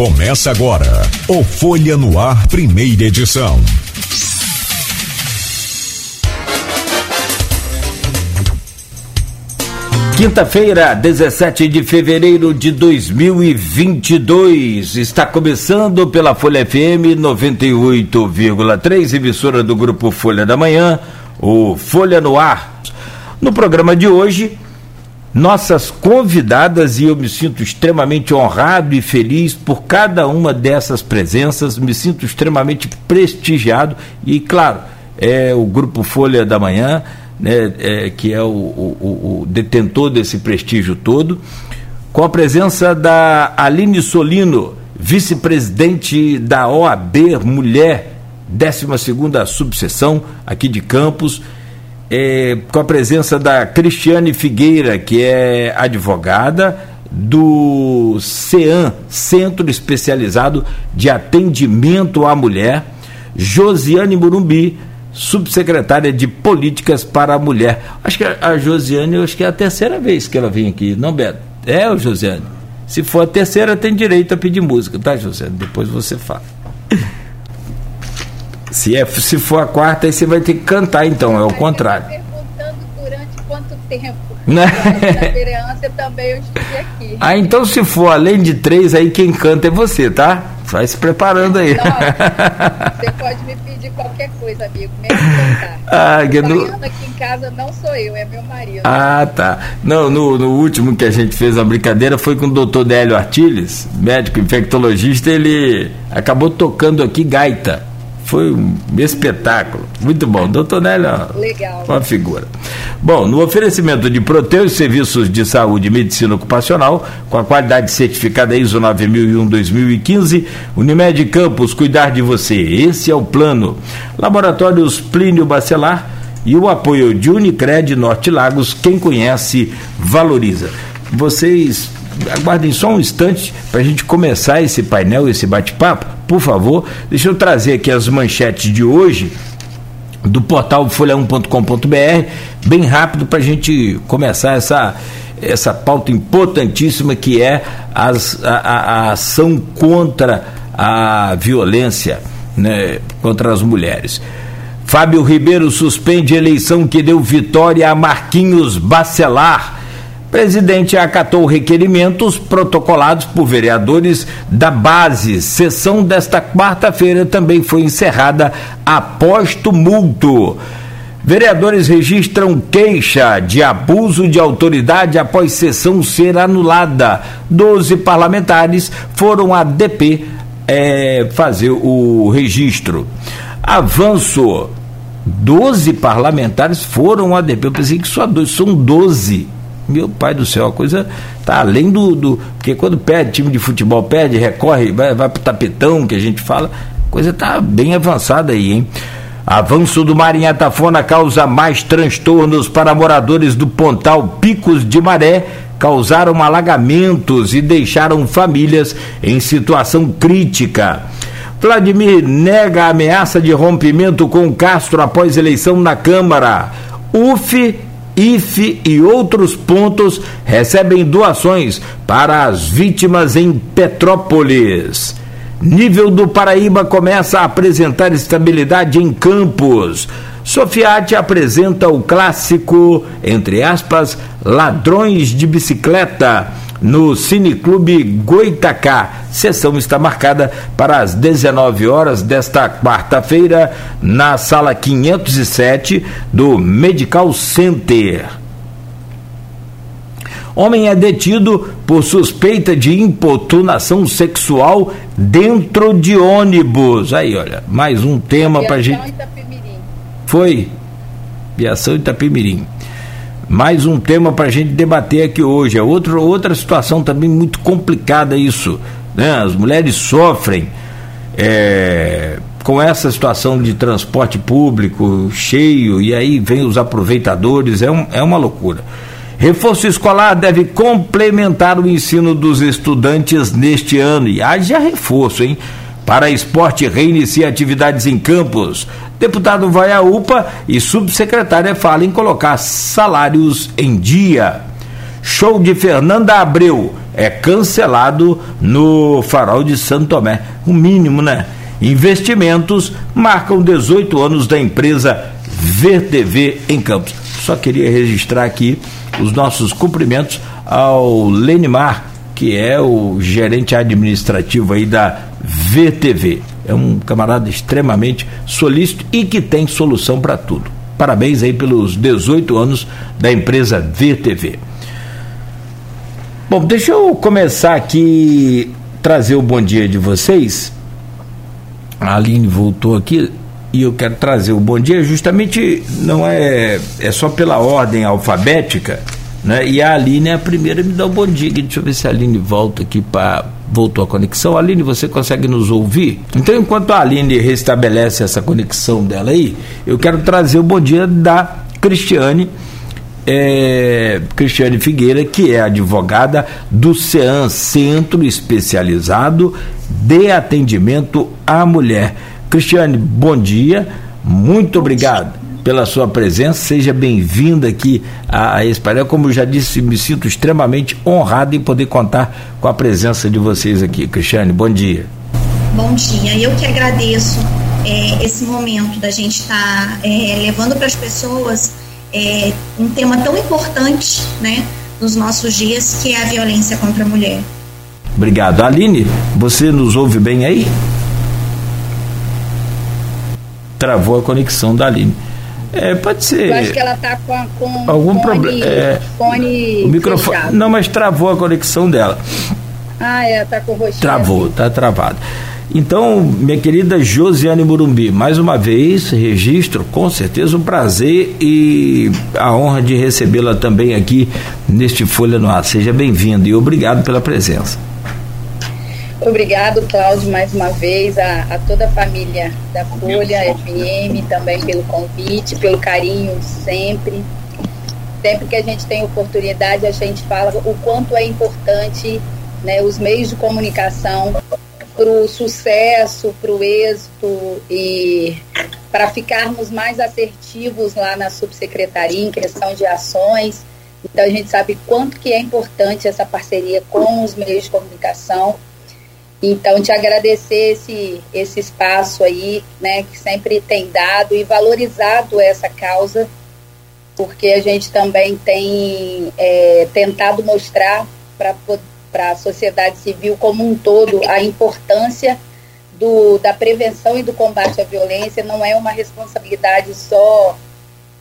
Começa agora o Folha no Ar, primeira edição. Quinta-feira, 17 de fevereiro de 2022. Está começando pela Folha FM 98,3, emissora do grupo Folha da Manhã, o Folha no Ar. No programa de hoje, nossas convidadas e eu me sinto extremamente honrado e feliz por cada uma dessas presenças, me sinto extremamente prestigiado e, claro, é o Grupo Folha da Manhã, né, é, que é o, o, o detentor desse prestígio todo, com a presença da Aline Solino, vice-presidente da OAB Mulher, 12 subseção aqui de Campos é, com a presença da Cristiane Figueira, que é advogada do CEAM, Centro Especializado de Atendimento à Mulher, Josiane Murumbi, subsecretária de Políticas para a Mulher. Acho que a Josiane, acho que é a terceira vez que ela vem aqui, não, Beto? É, Josiane? Se for a terceira, tem direito a pedir música, tá, Josiane? Depois você fala. Se, é, se for a quarta, aí você vai ter que cantar, então, é o contrário. Perguntando durante quanto tempo. Né? A também eu estive aqui. Ah, então se for além de três, aí quem canta é você, tá? Vai se preparando aí. Não, você pode me pedir qualquer coisa, amigo, mesmo cantar. Ah, que no... aqui em casa não sou eu, é meu marido. Ah, tá. Não, no, no último que a gente fez a brincadeira foi com o doutor Délio Artiles, médico infectologista, ele acabou tocando aqui gaita. Foi um espetáculo. Muito bom. Doutor Nélio, Legal. uma figura. Bom, no oferecimento de Proteus Serviços de Saúde e Medicina Ocupacional, com a qualidade certificada ISO 9001-2015, Unimed Campos, cuidar de você. Esse é o plano. Laboratórios Plínio Bacelar e o apoio de Unicred Norte Lagos. Quem conhece, valoriza. Vocês aguardem só um instante para a gente começar esse painel, esse bate-papo, por favor. Deixa eu trazer aqui as manchetes de hoje do portal folha1.com.br, bem rápido para a gente começar essa, essa pauta importantíssima que é as, a, a, a ação contra a violência né, contra as mulheres. Fábio Ribeiro suspende eleição que deu vitória a Marquinhos Bacelar Presidente acatou requerimentos protocolados por vereadores da base. Sessão desta quarta-feira também foi encerrada após tumulto. Vereadores registram queixa de abuso de autoridade após sessão ser anulada. Doze parlamentares foram à DP é, fazer o registro. Avanço. Doze parlamentares foram à DP. Eu pensei que só dois, são doze meu pai do céu, a coisa tá além do, do. Porque quando perde, time de futebol perde, recorre, vai, vai pro tapetão que a gente fala, a coisa tá bem avançada aí, hein? Avanço do mar em Atafona causa mais transtornos para moradores do Pontal Picos de Maré, causaram alagamentos e deixaram famílias em situação crítica. Vladimir nega a ameaça de rompimento com Castro após eleição na Câmara. UF IFE e outros pontos recebem doações para as vítimas em Petrópolis. Nível do Paraíba começa a apresentar estabilidade em campos. Sofiati apresenta o clássico, entre aspas, ladrões de bicicleta no Cineclube Goitacá. Sessão está marcada para as 19 horas desta quarta-feira na sala 507 do Medical Center. Homem é detido por suspeita de importunação sexual dentro de ônibus. Aí, olha, mais um tema para gente. Itapemirim. Foi. Viação Itapemirim mais um tema para a gente debater aqui hoje. É outro, outra situação também muito complicada isso. Né? As mulheres sofrem é, com essa situação de transporte público cheio e aí vem os aproveitadores, é, um, é uma loucura. Reforço escolar deve complementar o ensino dos estudantes neste ano. E haja reforço, hein? Para esporte, reinicia atividades em campos. Deputado vai à UPA e subsecretária fala em colocar salários em dia. Show de Fernanda Abreu. é cancelado no farol de Santo Tomé. O mínimo, né? Investimentos marcam 18 anos da empresa VTV em Campos. Só queria registrar aqui os nossos cumprimentos ao Lenimar, que é o gerente administrativo aí da VTV. É um camarada extremamente solícito e que tem solução para tudo. Parabéns aí pelos 18 anos da empresa VTV. Bom, deixa eu começar aqui trazer o bom dia de vocês. A Aline voltou aqui e eu quero trazer o bom dia justamente não é é só pela ordem alfabética, né? E a Aline é a primeira a me dar o bom dia. Deixa eu ver se a Aline volta aqui para voltou a conexão. Aline, você consegue nos ouvir? Então, enquanto a Aline restabelece essa conexão dela aí, eu quero trazer o bom dia da Cristiane. É, Cristiane Figueira, que é advogada do CEAN, Centro Especializado de Atendimento à Mulher. Cristiane, bom dia, muito obrigado pela sua presença, seja bem-vinda aqui a, a esse painel. Como eu já disse, me sinto extremamente honrado em poder contar com a presença de vocês aqui. Cristiane, bom dia. Bom dia, eu que agradeço é, esse momento da gente estar tá, é, levando para as pessoas é, um tema tão importante né, nos nossos dias, que é a violência contra a mulher. Obrigado. Aline, você nos ouve bem aí? travou a conexão da Aline. É, pode ser. Eu acho que ela está com, com algum problema. É, o microfone. Fechado. Não, mas travou a conexão dela. Ah, é, está com roxinha. Travou, está travado. Então, minha querida Josiane Murumbi, mais uma vez, registro, com certeza um prazer e a honra de recebê-la também aqui neste Folha no Ar. Seja bem-vindo e obrigado pela presença. Obrigado, Cláudio, mais uma vez, a, a, toda a família da Folha FM, também pelo convite, pelo carinho sempre. Sempre que a gente tem oportunidade, a gente fala o quanto é importante né, os meios de comunicação para o sucesso, para o êxito e para ficarmos mais assertivos lá na subsecretaria em questão de ações. Então a gente sabe quanto que é importante essa parceria com os meios de comunicação então, te agradecer esse, esse espaço aí, né, que sempre tem dado e valorizado essa causa, porque a gente também tem é, tentado mostrar para a sociedade civil como um todo a importância do, da prevenção e do combate à violência. Não é uma responsabilidade só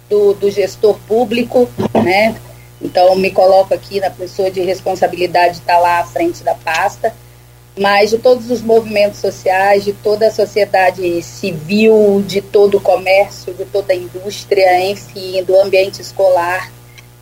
do, do gestor público, né? Então, me coloco aqui na pessoa de responsabilidade de estar lá à frente da pasta mas de todos os movimentos sociais, de toda a sociedade civil, de todo o comércio, de toda a indústria, enfim, do ambiente escolar.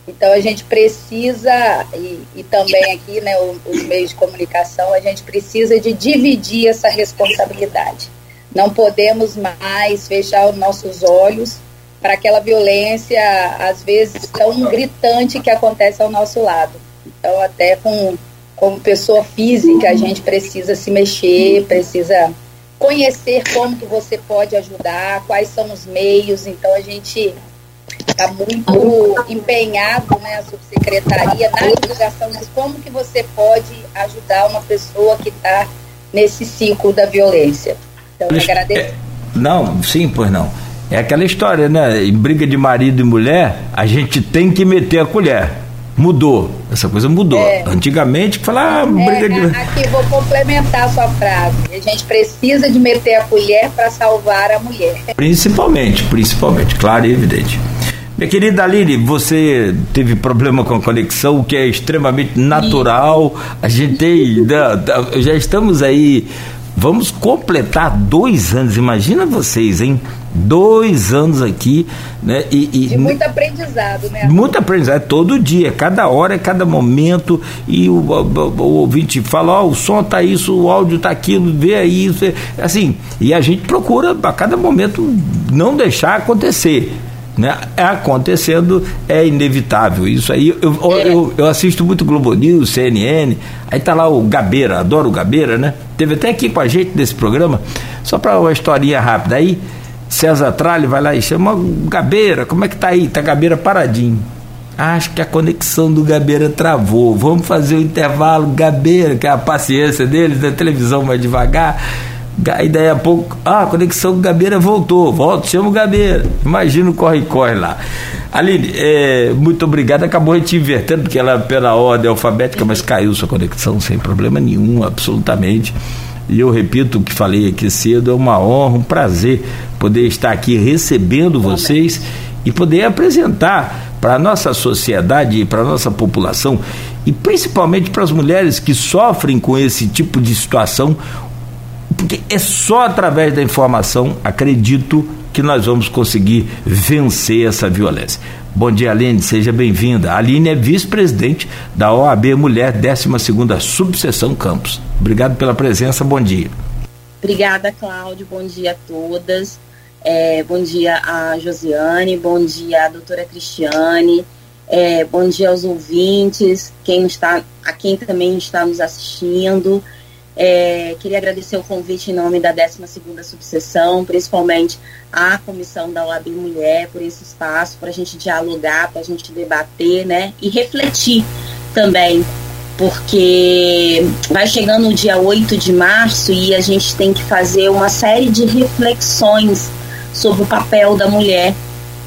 Então a gente precisa, e, e também aqui, né, os, os meios de comunicação, a gente precisa de dividir essa responsabilidade. Não podemos mais fechar os nossos olhos para aquela violência, às vezes, tão gritante que acontece ao nosso lado. Então, até com como pessoa física, a gente precisa se mexer, precisa conhecer como que você pode ajudar, quais são os meios. Então a gente está muito empenhado, né, a subsecretaria, na divulgação de como que você pode ajudar uma pessoa que está nesse ciclo da violência. Então, eu agradeço. É, não, sim, pois não. É aquela história, né? Em briga de marido e mulher, a gente tem que meter a colher mudou. Essa coisa mudou. É. Antigamente, falar ah, briga é, de. Aqui vou complementar a sua frase. A gente precisa de meter a colher para salvar a mulher. Principalmente, principalmente, claro e evidente. Minha querida Aline, você teve problema com a conexão, o que é extremamente natural. A gente tem. Já estamos aí Vamos completar dois anos, imagina vocês, hein? Dois anos aqui, né? E, e, de muito aprendizado, né? Muito aprendizado, todo dia, cada hora, cada momento, e o, o, o ouvinte fala, ó, oh, o som tá isso, o áudio tá aquilo, vê aí, isso, assim, e a gente procura a cada momento não deixar acontecer né? É acontecendo, é inevitável. Isso aí, eu, é. eu, eu, assisto muito Globo News, CNN, aí tá lá o Gabeira, adoro o Gabeira, né? Teve até aqui com a gente nesse programa, só para uma historinha rápida. Aí César Tralli vai lá e chama Gabeira, como é que tá aí? Tá Gabeira paradinho. Acho que a conexão do Gabeira travou. Vamos fazer o intervalo, Gabeira, que é a paciência deles, da televisão mais devagar. E daí a pouco, ah, a conexão com o Gabeira voltou. Volta, chama o Gabeira. Imagina o corre-corre lá. Aline, é, muito obrigado. Acabou a gente invertendo, porque ela pela ordem alfabética, mas caiu sua conexão sem problema nenhum, absolutamente. E eu repito o que falei aqui cedo, é uma honra, um prazer poder estar aqui recebendo vocês e poder apresentar para a nossa sociedade e para a nossa população, e principalmente para as mulheres que sofrem com esse tipo de situação, porque é só através da informação, acredito, que nós vamos conseguir vencer essa violência. Bom dia, Aline, seja bem-vinda. Aline é vice-presidente da OAB Mulher 12ª Subseção Campos. Obrigado pela presença, bom dia. Obrigada, Cláudio, bom dia a todas. É, bom dia a Josiane, bom dia a doutora Cristiane, é, bom dia aos ouvintes, quem está, a quem também está nos assistindo. É, queria agradecer o convite em nome da 12ª Subseção, principalmente à comissão da OAB Mulher, por esse espaço, para a gente dialogar, para a gente debater, né, e refletir também, porque vai chegando o dia 8 de março e a gente tem que fazer uma série de reflexões sobre o papel da mulher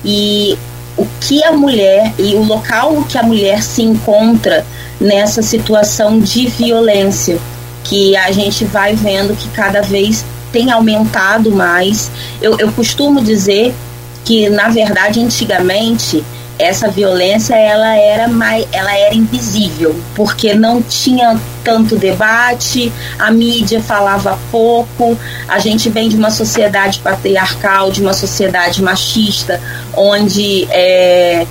e o que a mulher e o local que a mulher se encontra nessa situação de violência que a gente vai vendo que cada vez tem aumentado mais. Eu, eu costumo dizer que, na verdade, antigamente essa violência ela era mais, ela era invisível, porque não tinha tanto debate, a mídia falava pouco, a gente vem de uma sociedade patriarcal, de uma sociedade machista, onde é,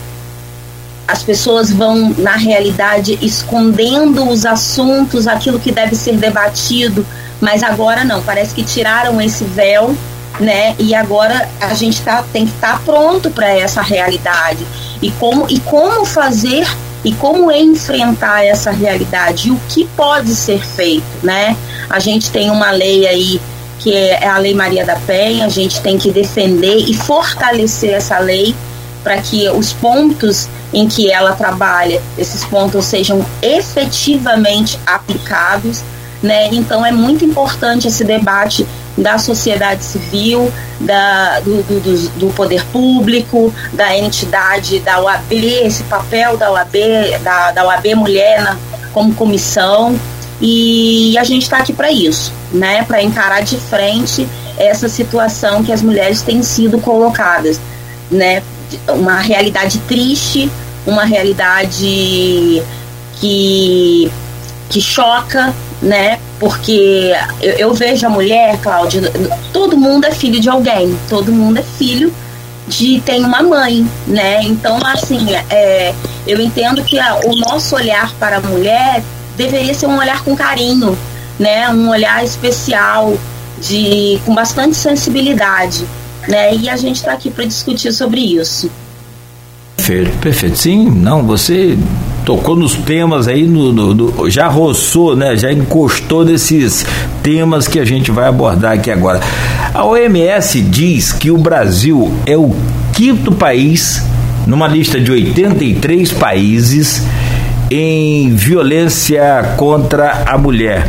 as pessoas vão, na realidade, escondendo os assuntos, aquilo que deve ser debatido, mas agora não, parece que tiraram esse véu, né? E agora a gente tá, tem que estar tá pronto para essa realidade. E como, e como fazer e como enfrentar essa realidade e o que pode ser feito, né? A gente tem uma lei aí que é a Lei Maria da Penha, a gente tem que defender e fortalecer essa lei para que os pontos em que ela trabalha, esses pontos sejam efetivamente aplicados, né? Então é muito importante esse debate da sociedade civil, da, do, do, do, poder público, da entidade da OAB, esse papel da OAB, da, da OAB Mulher na, como comissão. E a gente está aqui para isso, né? Para encarar de frente essa situação que as mulheres têm sido colocadas, né? Uma realidade triste, uma realidade que, que choca, né? Porque eu, eu vejo a mulher, Cláudia, todo mundo é filho de alguém, todo mundo é filho de tem uma mãe, né? Então, assim, é, eu entendo que a, o nosso olhar para a mulher deveria ser um olhar com carinho, né? Um olhar especial, de com bastante sensibilidade né? E a gente está aqui para discutir sobre isso. Perfeito, perfeito. Sim, não, você tocou nos temas aí, no, no, no, já roçou, né? Já encostou nesses temas que a gente vai abordar aqui agora. A OMS diz que o Brasil é o quinto país numa lista de 83 países em violência contra a mulher.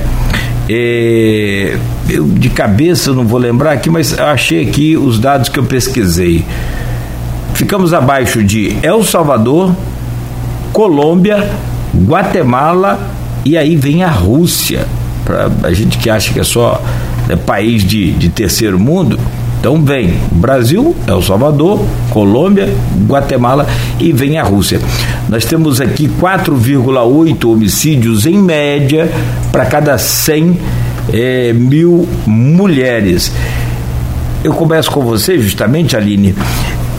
É, eu de cabeça não vou lembrar aqui, mas achei aqui os dados que eu pesquisei. Ficamos abaixo de El Salvador, Colômbia, Guatemala e aí vem a Rússia. Para a gente que acha que é só é, país de, de terceiro mundo, então vem Brasil, El Salvador, Colômbia, Guatemala e vem a Rússia. Nós temos aqui 4,8 homicídios em média para cada 100 é, mil mulheres. Eu começo com você, justamente, Aline.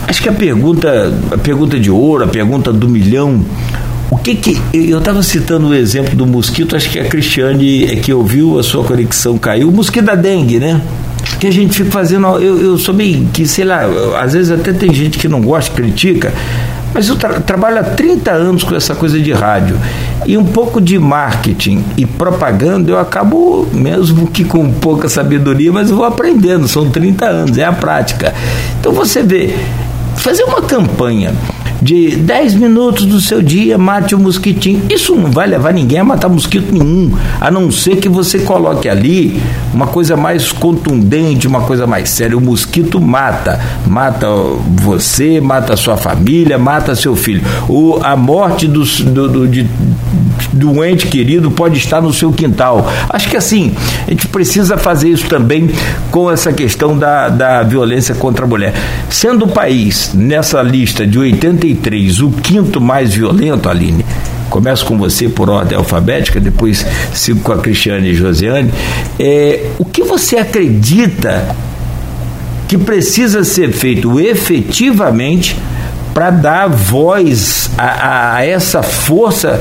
Acho que a pergunta, a pergunta de ouro, a pergunta do milhão, o que que. Eu estava citando o exemplo do mosquito, acho que a Cristiane é que ouviu, a sua conexão caiu. O mosquito da dengue, né? Que a gente fica fazendo. Eu, eu sou bem que, sei lá, às vezes até tem gente que não gosta, critica, mas eu tra trabalho há 30 anos com essa coisa de rádio. E um pouco de marketing e propaganda eu acabo, mesmo que com pouca sabedoria, mas eu vou aprendendo. São 30 anos, é a prática. Então você vê, fazer uma campanha de 10 minutos do seu dia, mate o um mosquitinho. Isso não vai levar ninguém a matar mosquito nenhum, a não ser que você coloque ali uma coisa mais contundente, uma coisa mais séria. O mosquito mata, mata você, mata sua família, mata seu filho. O, a morte do, do, do, de, do ente querido pode estar no seu quintal. Acho que assim, a gente precisa fazer isso também com essa questão da, da violência contra a mulher. Sendo o país, nessa lista de 83, o quinto mais violento, Aline, começo com você por ordem alfabética, depois sigo com a Cristiane e Josiane. É, o que você acredita que precisa ser feito efetivamente para dar voz a, a, essa força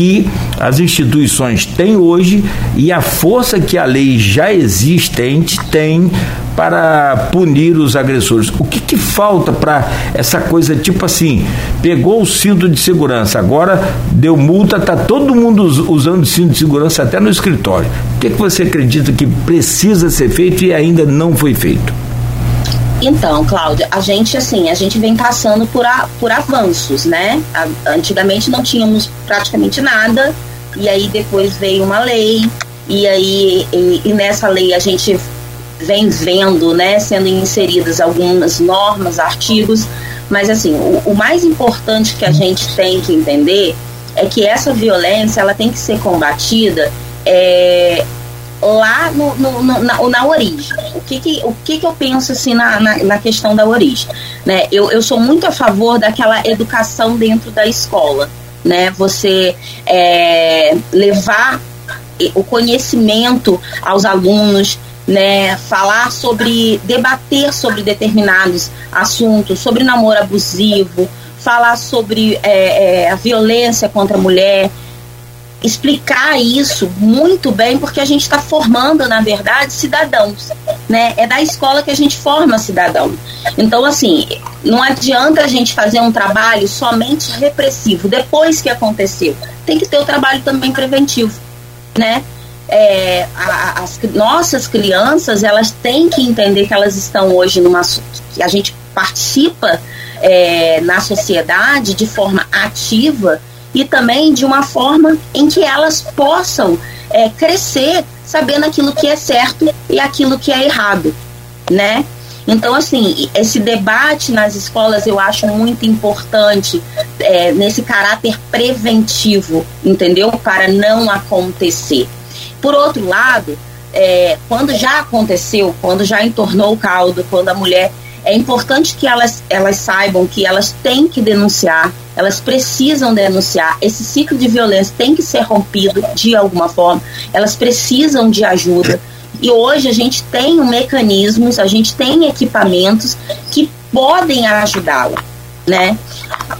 que as instituições têm hoje e a força que a lei já existente tem para punir os agressores. O que, que falta para essa coisa tipo assim? Pegou o cinto de segurança, agora deu multa, tá todo mundo usando cinto de segurança até no escritório. O que, que você acredita que precisa ser feito e ainda não foi feito? Então, Cláudia, a gente assim, a gente vem passando por, a, por avanços, né? A, antigamente não tínhamos praticamente nada, e aí depois veio uma lei, e aí e, e nessa lei a gente vem vendo, né, sendo inseridas algumas normas, artigos, mas assim, o, o mais importante que a gente tem que entender é que essa violência ela tem que ser combatida é, lá no, no, no, na, na, origem. O, que, que, o que, que eu penso assim na, na, na, questão da origem? Né? Eu, eu sou muito a favor daquela educação dentro da escola. Né? Você é, levar o conhecimento aos alunos, né, falar sobre, debater sobre determinados assuntos, sobre namoro abusivo, falar sobre é, é, a violência contra a mulher, explicar isso muito bem, porque a gente está formando, na verdade, cidadãos. Né? É da escola que a gente forma cidadão. Então, assim, não adianta a gente fazer um trabalho somente repressivo depois que aconteceu. Tem que ter o trabalho também preventivo, né? É, a, as nossas crianças elas têm que entender que elas estão hoje numa que a gente participa é, na sociedade de forma ativa e também de uma forma em que elas possam é, crescer sabendo aquilo que é certo e aquilo que é errado, né? Então, assim, esse debate nas escolas eu acho muito importante é, nesse caráter preventivo, entendeu? Para não acontecer. Por outro lado, é, quando já aconteceu, quando já entornou o caldo, quando a mulher é importante que elas, elas saibam que elas têm que denunciar, elas precisam denunciar. Esse ciclo de violência tem que ser rompido de alguma forma. Elas precisam de ajuda. E hoje a gente tem mecanismos, a gente tem equipamentos que podem ajudá-la, né?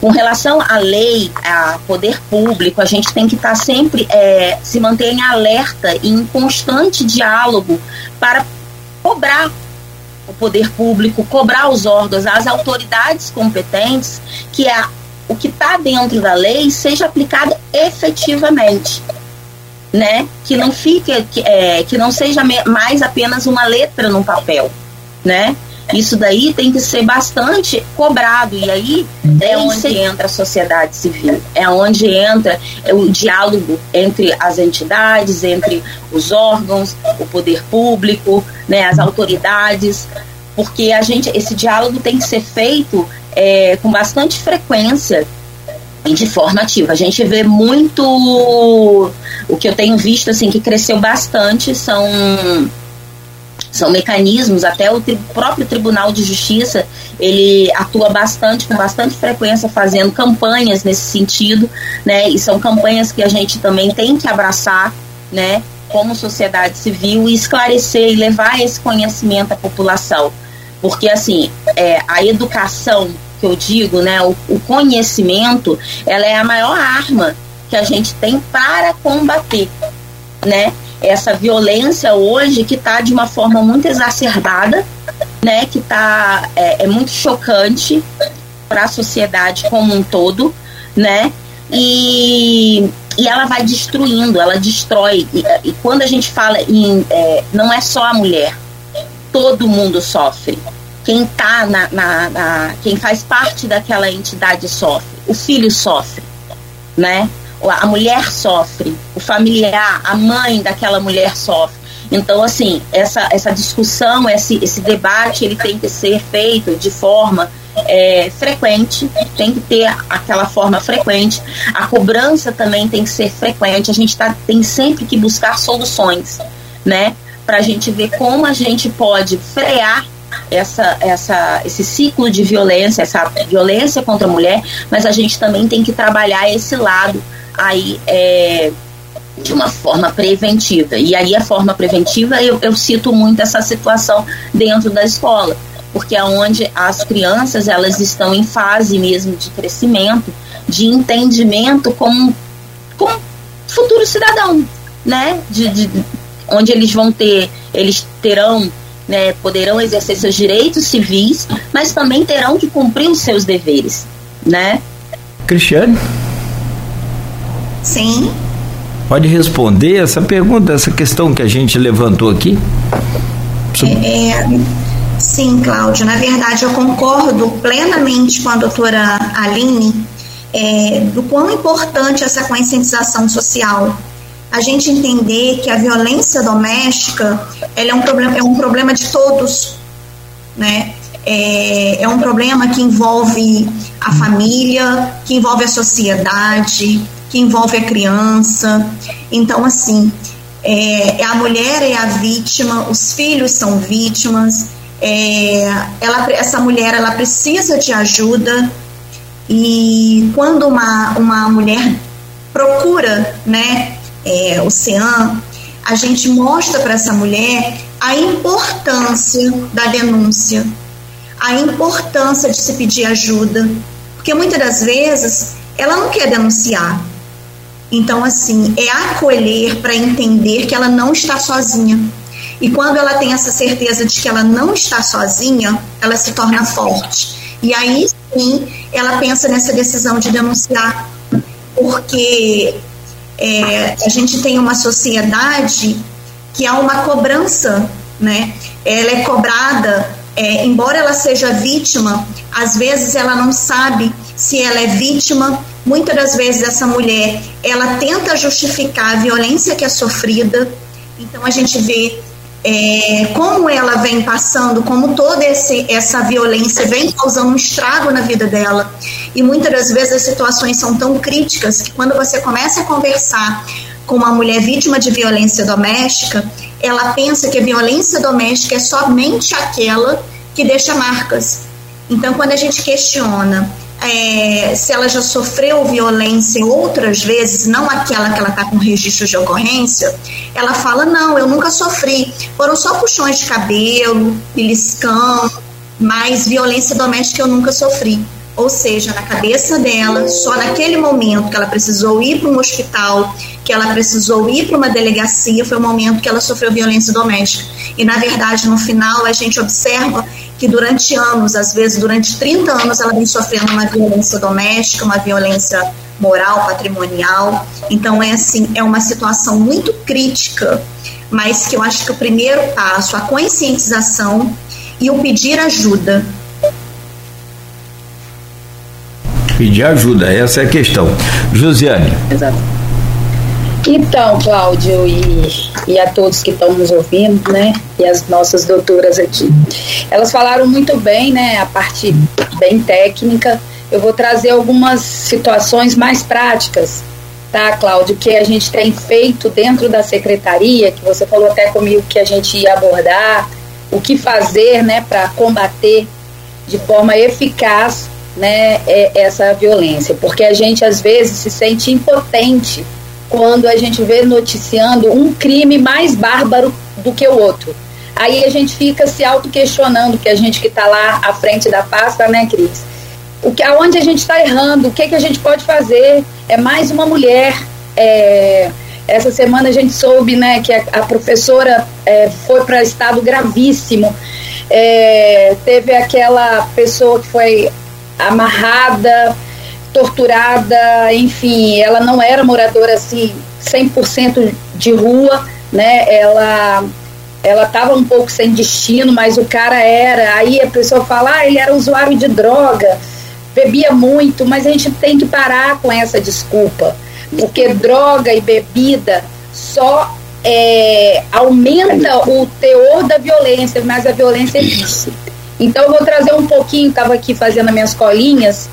Com relação à lei, a poder público, a gente tem que estar sempre é, se manter em alerta e em constante diálogo para cobrar o poder público, cobrar os órgãos, as autoridades competentes, que é o que está dentro da lei seja aplicado efetivamente. Né? Que não fique, que, é, que não seja mais apenas uma letra no papel, né? Isso daí tem que ser bastante cobrado e aí é onde entra a sociedade civil, é onde entra o diálogo entre as entidades, entre os órgãos, o poder público, né, as autoridades, porque a gente esse diálogo tem que ser feito é, com bastante frequência e de forma ativa. A gente vê muito o que eu tenho visto assim que cresceu bastante são são mecanismos, até o tri próprio Tribunal de Justiça, ele atua bastante, com bastante frequência, fazendo campanhas nesse sentido, né? E são campanhas que a gente também tem que abraçar, né? Como sociedade civil e esclarecer e levar esse conhecimento à população. Porque, assim, é, a educação, que eu digo, né? O, o conhecimento, ela é a maior arma que a gente tem para combater, né? essa violência hoje que está de uma forma muito exacerbada, né? Que tá é, é muito chocante para a sociedade como um todo, né? E, e ela vai destruindo, ela destrói. E, e quando a gente fala em é, não é só a mulher, todo mundo sofre, quem tá na, na, na, quem faz parte daquela entidade sofre, o filho sofre, né? A mulher sofre, o familiar, a mãe daquela mulher sofre. Então, assim, essa, essa discussão, esse, esse debate, ele tem que ser feito de forma é, frequente, tem que ter aquela forma frequente. A cobrança também tem que ser frequente. A gente tá, tem sempre que buscar soluções, né? Para a gente ver como a gente pode frear essa, essa, esse ciclo de violência, essa violência contra a mulher, mas a gente também tem que trabalhar esse lado aí é, de uma forma preventiva. E aí a forma preventiva eu, eu cito muito essa situação dentro da escola, porque é onde as crianças elas estão em fase mesmo de crescimento, de entendimento como, como futuro cidadão, né? De, de, onde eles vão ter, eles terão né, poderão exercer seus direitos civis, mas também terão que cumprir os seus deveres, né? Cristiane? Sim. Pode responder essa pergunta, essa questão que a gente levantou aqui? É, é, sim, Cláudio. Na verdade, eu concordo plenamente com a doutora Aline é, do quão importante essa conscientização social a gente entender que a violência doméstica ela é um problema é um problema de todos, né? É, é um problema que envolve a família, que envolve a sociedade, que envolve a criança. Então, assim, é, a mulher é a vítima, os filhos são vítimas. É, ela, essa mulher ela precisa de ajuda e quando uma, uma mulher procura, né, é, o CEAM, a gente mostra para essa mulher a importância da denúncia, a importância de se pedir ajuda, porque muitas das vezes ela não quer denunciar. Então, assim, é acolher para entender que ela não está sozinha. E quando ela tem essa certeza de que ela não está sozinha, ela se torna forte. E aí sim ela pensa nessa decisão de denunciar, porque é, a gente tem uma sociedade que há uma cobrança, né? Ela é cobrada, é, embora ela seja vítima, às vezes ela não sabe se ela é vítima. Muitas das vezes essa mulher, ela tenta justificar a violência que é sofrida. Então a gente vê é, como ela vem passando, como toda esse, essa violência vem causando um estrago na vida dela. E muitas das vezes as situações são tão críticas que quando você começa a conversar com uma mulher vítima de violência doméstica, ela pensa que a violência doméstica é somente aquela que deixa marcas. Então, quando a gente questiona é, se ela já sofreu violência outras vezes, não aquela que ela está com registro de ocorrência, ela fala: não, eu nunca sofri. Foram só puxões de cabelo, beliscão, mas violência doméstica eu nunca sofri. Ou seja, na cabeça dela, só naquele momento que ela precisou ir para um hospital, que ela precisou ir para uma delegacia, foi o momento que ela sofreu violência doméstica. E na verdade, no final, a gente observa que durante anos, às vezes durante 30 anos, ela vem sofrendo uma violência doméstica, uma violência moral, patrimonial. Então é assim, é uma situação muito crítica, mas que eu acho que o primeiro passo, a conscientização e o pedir ajuda. Pedir ajuda, essa é a questão. Josiane. Exato. Então, Cláudio e, e a todos que estão nos ouvindo, né, e as nossas doutoras aqui, elas falaram muito bem, né, a parte bem técnica. Eu vou trazer algumas situações mais práticas, tá, Cláudio, que a gente tem feito dentro da secretaria, que você falou até comigo que a gente ia abordar, o que fazer, né, para combater de forma eficaz, né, essa violência, porque a gente às vezes se sente impotente quando a gente vê noticiando um crime mais bárbaro do que o outro. Aí a gente fica se auto-questionando, que a gente que está lá à frente da pasta, né, Cris? O que, aonde a gente está errando, o que, que a gente pode fazer? É mais uma mulher. É, essa semana a gente soube né, que a, a professora é, foi para estado gravíssimo. É, teve aquela pessoa que foi amarrada, torturada, enfim, ela não era moradora assim 100% de rua, né? Ela ela estava um pouco sem destino, mas o cara era. Aí a pessoa fala, ah, ele era usuário de droga, bebia muito, mas a gente tem que parar com essa desculpa, porque droga e bebida só é, aumenta o teor da violência, mas a violência existe. Então eu vou trazer um pouquinho, estava aqui fazendo as minhas colinhas,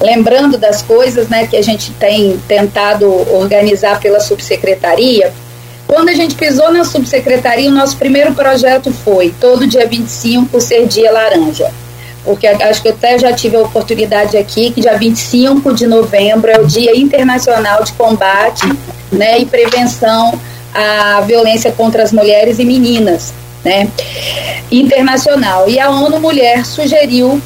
lembrando das coisas né, que a gente tem tentado organizar pela subsecretaria. Quando a gente pisou na subsecretaria, o nosso primeiro projeto foi todo dia 25 ser dia laranja. Porque acho que eu até já tive a oportunidade aqui que dia 25 de novembro é o Dia Internacional de Combate né, e Prevenção à Violência contra as Mulheres e Meninas, né, internacional. E a ONU Mulher sugeriu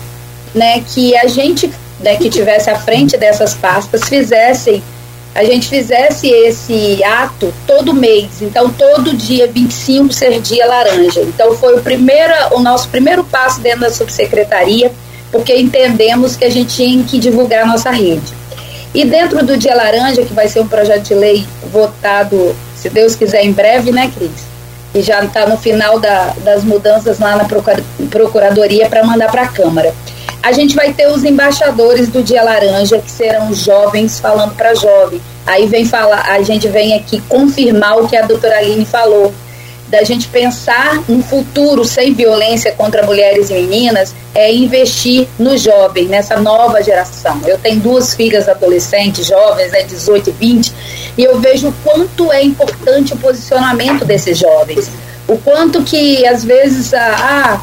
né, que a gente né, que tivesse à frente dessas pastas fizessem a gente fizesse esse ato todo mês, então todo dia 25 ser dia laranja. Então foi o primeiro, o nosso primeiro passo dentro da subsecretaria, porque entendemos que a gente tinha que divulgar a nossa rede. E dentro do Dia Laranja, que vai ser um projeto de lei votado, se Deus quiser, em breve, né, Cris? E já está no final da, das mudanças lá na Procuradoria para mandar para a Câmara a gente vai ter os embaixadores do Dia Laranja, que serão jovens falando para jovem. Aí vem falar, a gente vem aqui confirmar o que a doutora Aline falou, da gente pensar um futuro sem violência contra mulheres e meninas, é investir no jovem, nessa nova geração. Eu tenho duas filhas adolescentes, jovens, né, 18 e 20, e eu vejo o quanto é importante o posicionamento desses jovens. O quanto que, às vezes, ah,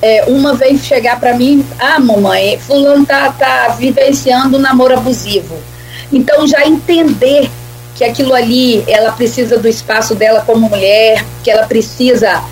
é, uma vez chegar para mim, ah, mamãe, fulano tá, tá vivenciando um namoro abusivo. Então já entender que aquilo ali, ela precisa do espaço dela como mulher, que ela precisa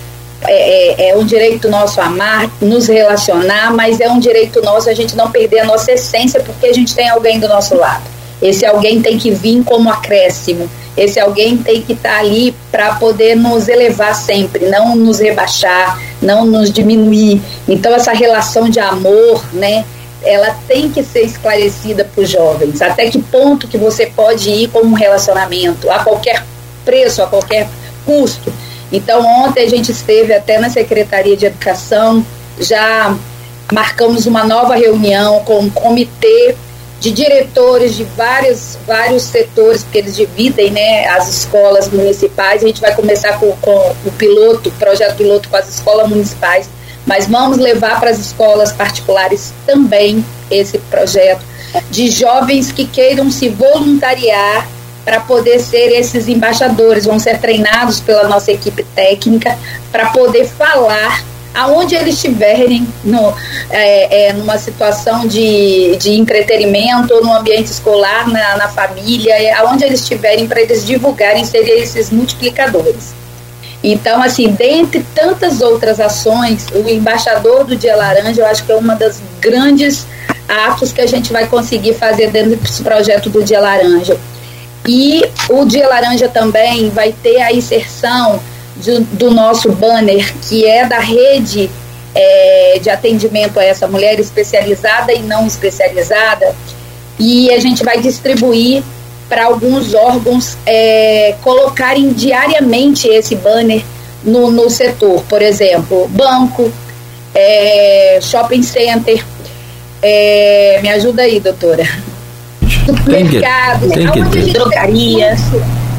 é, é, é, um direito nosso amar, nos relacionar, mas é um direito nosso a gente não perder a nossa essência porque a gente tem alguém do nosso lado. Esse alguém tem que vir como acréscimo. Esse alguém tem que estar tá ali para poder nos elevar sempre, não nos rebaixar, não nos diminuir. Então essa relação de amor, né, ela tem que ser esclarecida para os jovens. Até que ponto que você pode ir com um relacionamento a qualquer preço, a qualquer custo. Então ontem a gente esteve até na Secretaria de Educação, já marcamos uma nova reunião com o comitê de diretores de vários, vários setores, porque eles dividem né, as escolas municipais. A gente vai começar com, com o piloto, projeto piloto com as escolas municipais, mas vamos levar para as escolas particulares também esse projeto de jovens que queiram se voluntariar para poder ser esses embaixadores, vão ser treinados pela nossa equipe técnica para poder falar aonde eles estiverem no, é, é, numa situação de, de entretenimento, no ambiente escolar, na, na família, é, aonde eles estiverem para eles divulgarem, serem esses multiplicadores. Então, assim, dentre tantas outras ações, o embaixador do Dia Laranja, eu acho que é uma das grandes atos que a gente vai conseguir fazer dentro desse projeto do Dia Laranja. E o Dia Laranja também vai ter a inserção de, do nosso banner, que é da rede é, de atendimento a essa mulher especializada e não especializada, e a gente vai distribuir para alguns órgãos é, colocarem diariamente esse banner no, no setor, por exemplo, banco, é, shopping center. É, me ajuda aí, doutora. Supermercados, tem que, tem que ter. drogarias.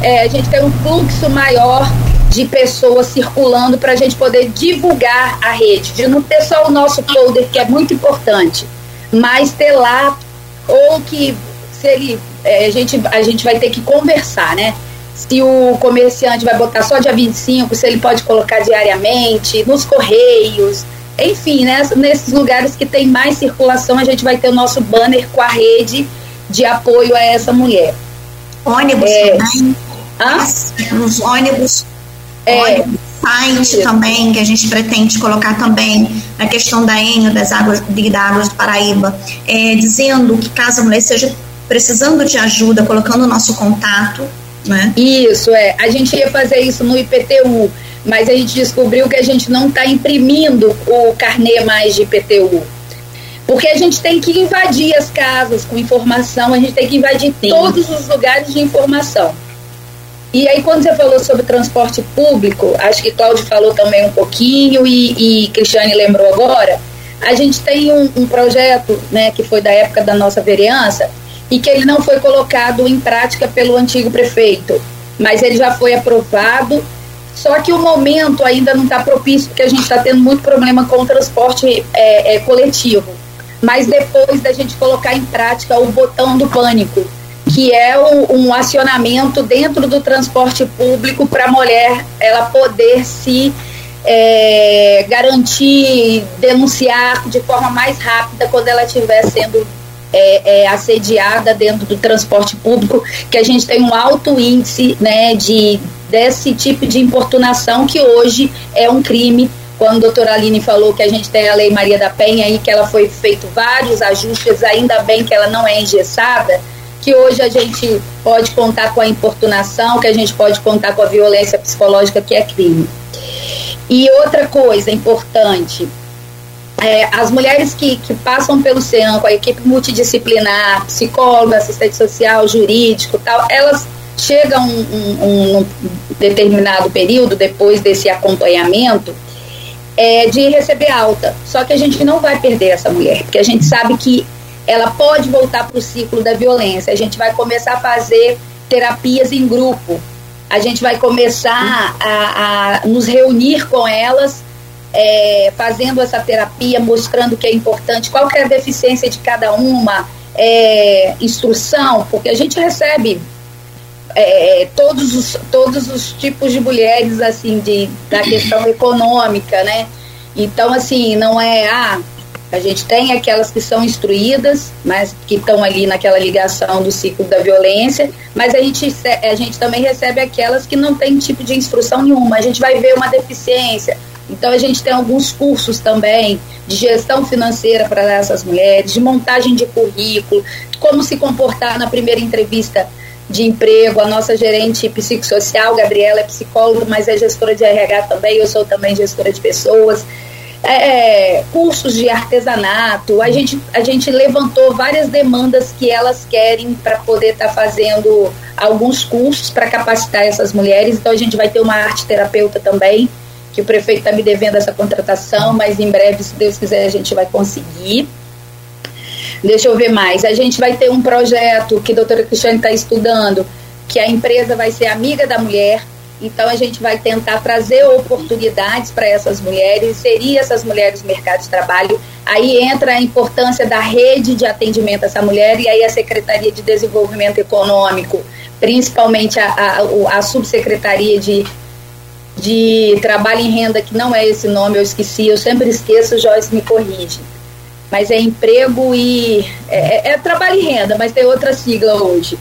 É, a gente tem um fluxo maior de pessoas circulando para a gente poder divulgar a rede, de não ter só o nosso folder, que é muito importante, mas ter lá, ou que se ele, é, a, gente, a gente vai ter que conversar, né? Se o comerciante vai botar só dia 25, se ele pode colocar diariamente, nos correios, enfim, né, nesses lugares que tem mais circulação, a gente vai ter o nosso banner com a rede de apoio a essa mulher. Ônibus é, também. Nos ônibus é, site também, que a gente pretende colocar também na questão da Enio, das águas, da Águas do Paraíba, é, dizendo que caso a mulher esteja precisando de ajuda, colocando o nosso contato, né? Isso, é. A gente ia fazer isso no IPTU, mas a gente descobriu que a gente não está imprimindo o carnê mais de IPTU. Porque a gente tem que invadir as casas com informação, a gente tem que invadir todos os lugares de informação. E aí, quando você falou sobre transporte público, acho que Cláudio falou também um pouquinho e, e Cristiane lembrou agora, a gente tem um, um, projeto, né, que foi da época da nossa vereança, e que ele não foi colocado em prática pelo antigo prefeito, mas ele já foi aprovado. Só que o momento ainda não está propício, porque a gente está tendo muito problema com o transporte é, é, coletivo. Mas depois da gente colocar em prática o botão do pânico, que é o, um acionamento dentro do transporte público para a mulher ela poder se é, garantir, denunciar de forma mais rápida quando ela estiver sendo é, é, assediada dentro do transporte público, que a gente tem um alto índice né, de, desse tipo de importunação que hoje é um crime. Quando a doutora Aline falou que a gente tem a Lei Maria da Penha e que ela foi feito vários ajustes, ainda bem que ela não é engessada, que hoje a gente pode contar com a importunação, que a gente pode contar com a violência psicológica, que é crime. E outra coisa importante, é, as mulheres que, que passam pelo CEAM, com a equipe multidisciplinar, psicóloga, assistente social, jurídico tal, elas chegam um, um, um determinado período depois desse acompanhamento é, de receber alta. Só que a gente não vai perder essa mulher, porque a gente sabe que ela pode voltar para o ciclo da violência. A gente vai começar a fazer terapias em grupo. A gente vai começar a, a nos reunir com elas é, fazendo essa terapia, mostrando que é importante, qual que é a deficiência de cada uma, é, instrução, porque a gente recebe é, todos, os, todos os tipos de mulheres, assim, de, da questão econômica, né? Então, assim, não é, ah, a gente tem aquelas que são instruídas, mas que estão ali naquela ligação do ciclo da violência, mas a gente, a gente também recebe aquelas que não tem tipo de instrução nenhuma. A gente vai ver uma deficiência, então a gente tem alguns cursos também de gestão financeira para essas mulheres, de montagem de currículo, como se comportar na primeira entrevista de emprego. A nossa gerente psicossocial, Gabriela, é psicóloga, mas é gestora de RH também, eu sou também gestora de pessoas. É, cursos de artesanato, a gente, a gente levantou várias demandas que elas querem para poder estar tá fazendo alguns cursos para capacitar essas mulheres. Então a gente vai ter uma arte terapeuta também que o prefeito está me devendo essa contratação, mas em breve, se Deus quiser, a gente vai conseguir. Deixa eu ver mais. A gente vai ter um projeto que a doutora Cristiane está estudando, que a empresa vai ser amiga da mulher. Então a gente vai tentar trazer oportunidades para essas mulheres, inserir essas mulheres no mercado de trabalho. Aí entra a importância da rede de atendimento a essa mulher e aí a Secretaria de Desenvolvimento Econômico, principalmente a, a, a subsecretaria de de trabalho em renda, que não é esse nome, eu esqueci, eu sempre esqueço, Joyce me corrige. Mas é emprego e. É, é, é trabalho em renda, mas tem outra sigla hoje.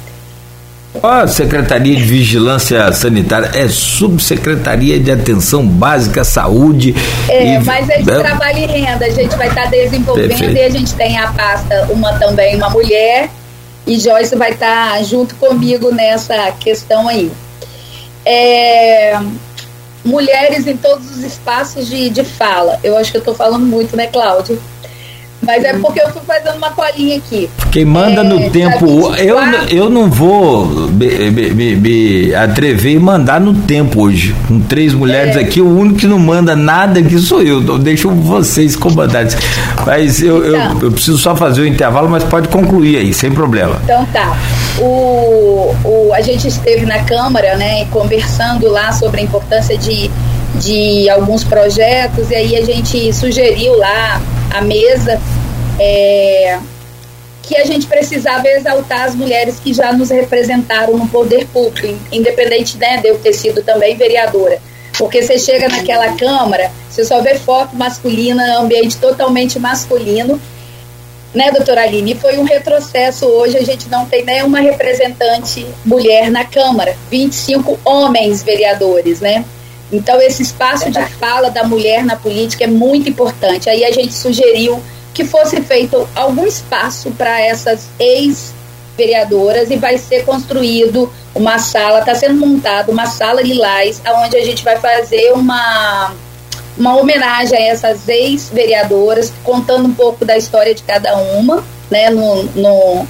A Secretaria de Vigilância Sanitária é Subsecretaria de Atenção Básica à Saúde. É, e, mas é de trabalho e renda. A gente vai estar tá desenvolvendo perfeito. e a gente tem a pasta, uma também, uma mulher, e Joyce vai estar tá junto comigo nessa questão aí. É, mulheres em todos os espaços de, de fala. Eu acho que eu estou falando muito, né, Cláudio? Mas é porque eu fui fazendo uma colinha aqui. Quem manda é, no tempo. Eu, eu não vou me, me, me, atrever e mandar no tempo hoje. Com três mulheres é. aqui, o único que não manda nada aqui sou eu. Então deixo vocês comandarem. Mas eu, então, eu, eu, preciso só fazer o intervalo, mas pode concluir aí, sem problema. Então tá. O, o, a gente esteve na Câmara, né, conversando lá sobre a importância de, de alguns projetos, e aí a gente sugeriu lá a mesa é, que a gente precisava exaltar as mulheres que já nos representaram no poder público, independente né, de eu ter sido também vereadora. Porque você chega naquela Câmara, você só vê foto masculina, ambiente totalmente masculino, né, doutora Aline? Foi um retrocesso hoje, a gente não tem nenhuma representante mulher na Câmara, 25 homens vereadores, né? Então, esse espaço de fala da mulher na política é muito importante. Aí a gente sugeriu que fosse feito algum espaço para essas ex-vereadoras e vai ser construído uma sala, está sendo montada uma sala lilás, onde a gente vai fazer uma, uma homenagem a essas ex-vereadoras, contando um pouco da história de cada uma, né, no, no,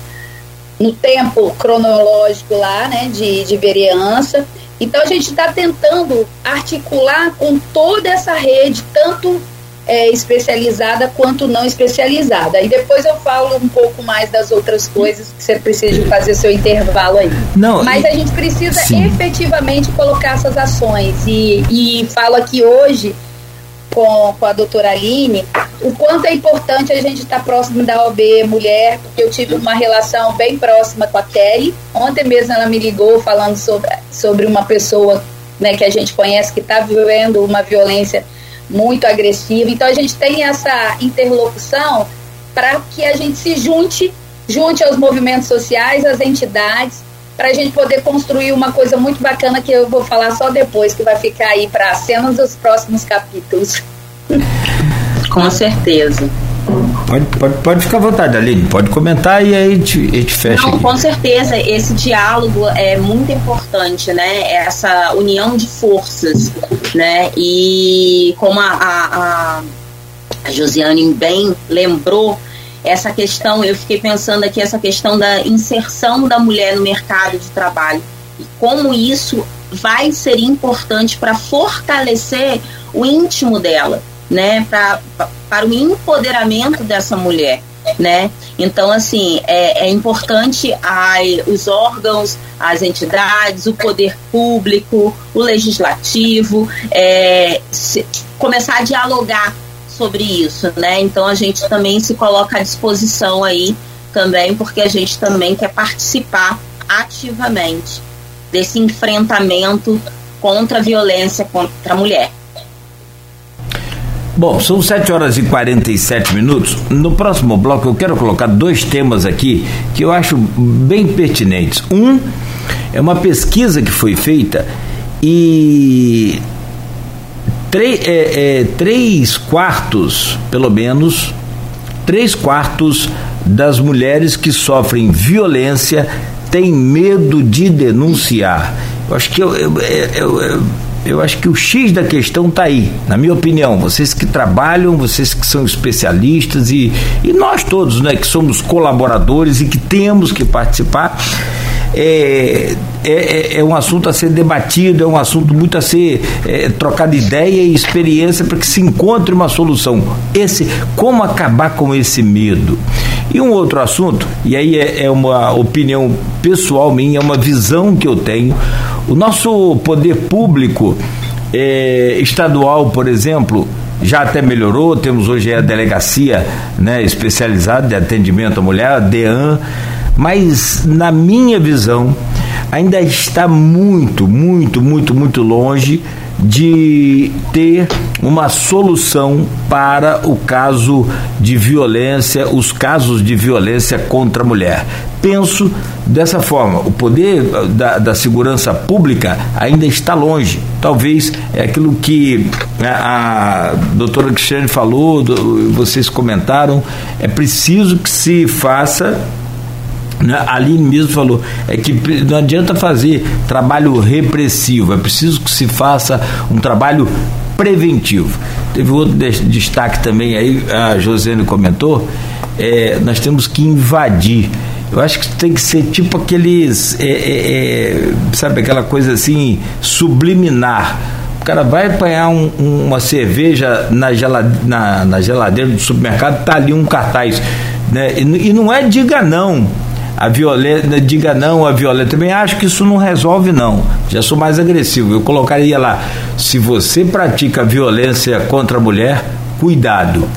no tempo cronológico lá, né, de, de vereança Então a gente está tentando articular com toda essa rede, tanto é, especializada quanto não especializada. E depois eu falo um pouco mais das outras coisas que você precisa fazer seu intervalo aí. Não, Mas a gente precisa sim. efetivamente colocar essas ações. E, e falo aqui hoje com, com a doutora Aline o quanto é importante a gente estar tá próximo da OB Mulher, porque eu tive uma relação bem próxima com a Kelly. Ontem mesmo ela me ligou falando sobre, sobre uma pessoa né, que a gente conhece que está vivendo uma violência muito agressiva. Então a gente tem essa interlocução para que a gente se junte, junte aos movimentos sociais, às entidades, para a gente poder construir uma coisa muito bacana que eu vou falar só depois, que vai ficar aí para cenas dos próximos capítulos. Com certeza. Pode, pode, pode ficar à vontade, Aline, pode comentar e aí a gente, a gente fecha. Não, aqui. com certeza, esse diálogo é muito importante, né? Essa união de forças, né? E como a, a, a Josiane bem lembrou, essa questão, eu fiquei pensando aqui, essa questão da inserção da mulher no mercado de trabalho e como isso vai ser importante para fortalecer o íntimo dela né, pra, pra, para o empoderamento dessa mulher. Né? Então, assim, é, é importante a, os órgãos, as entidades, o poder público, o legislativo, é, se, começar a dialogar sobre isso, né? Então, a gente também se coloca à disposição aí também, porque a gente também quer participar ativamente desse enfrentamento contra a violência contra a mulher. Bom, são 7 horas e 47 minutos. No próximo bloco eu quero colocar dois temas aqui que eu acho bem pertinentes. Um é uma pesquisa que foi feita e três, é, é, três quartos, pelo menos, três quartos das mulheres que sofrem violência têm medo de denunciar. Eu acho que eu, eu, eu, eu eu acho que o X da questão está aí, na minha opinião. Vocês que trabalham, vocês que são especialistas e, e nós todos, né, que somos colaboradores e que temos que participar. É, é, é, é, um assunto a ser debatido, é um assunto muito a ser é, trocado ideia e experiência para que se encontre uma solução. Esse, como acabar com esse medo? E um outro assunto, e aí é, é uma opinião pessoal minha, é uma visão que eu tenho. O nosso poder público é, estadual, por exemplo, já até melhorou. Temos hoje a delegacia né, especializada de atendimento à mulher, a DEAN, mas na minha visão ainda está muito, muito, muito, muito longe de ter uma solução para o caso de violência, os casos de violência contra a mulher. Penso dessa forma, o poder da, da segurança pública ainda está longe. Talvez é aquilo que né, a doutora Cristiane falou, vocês comentaram, é preciso que se faça né? A Aline mesmo falou, é que não adianta fazer trabalho repressivo, é preciso que se faça um trabalho preventivo. Teve outro destaque também aí, a Josiane comentou, é, nós temos que invadir. Eu acho que tem que ser tipo aqueles, é, é, é sabe, aquela coisa assim, subliminar. O cara vai apanhar um, uma cerveja na, gelade, na, na, geladeira do supermercado, tá ali um cartaz. Né? E, e não é diga não a violência, diga não à violência. Também acho que isso não resolve, não. Já sou mais agressivo. Eu colocaria lá: se você pratica violência contra a mulher, cuidado.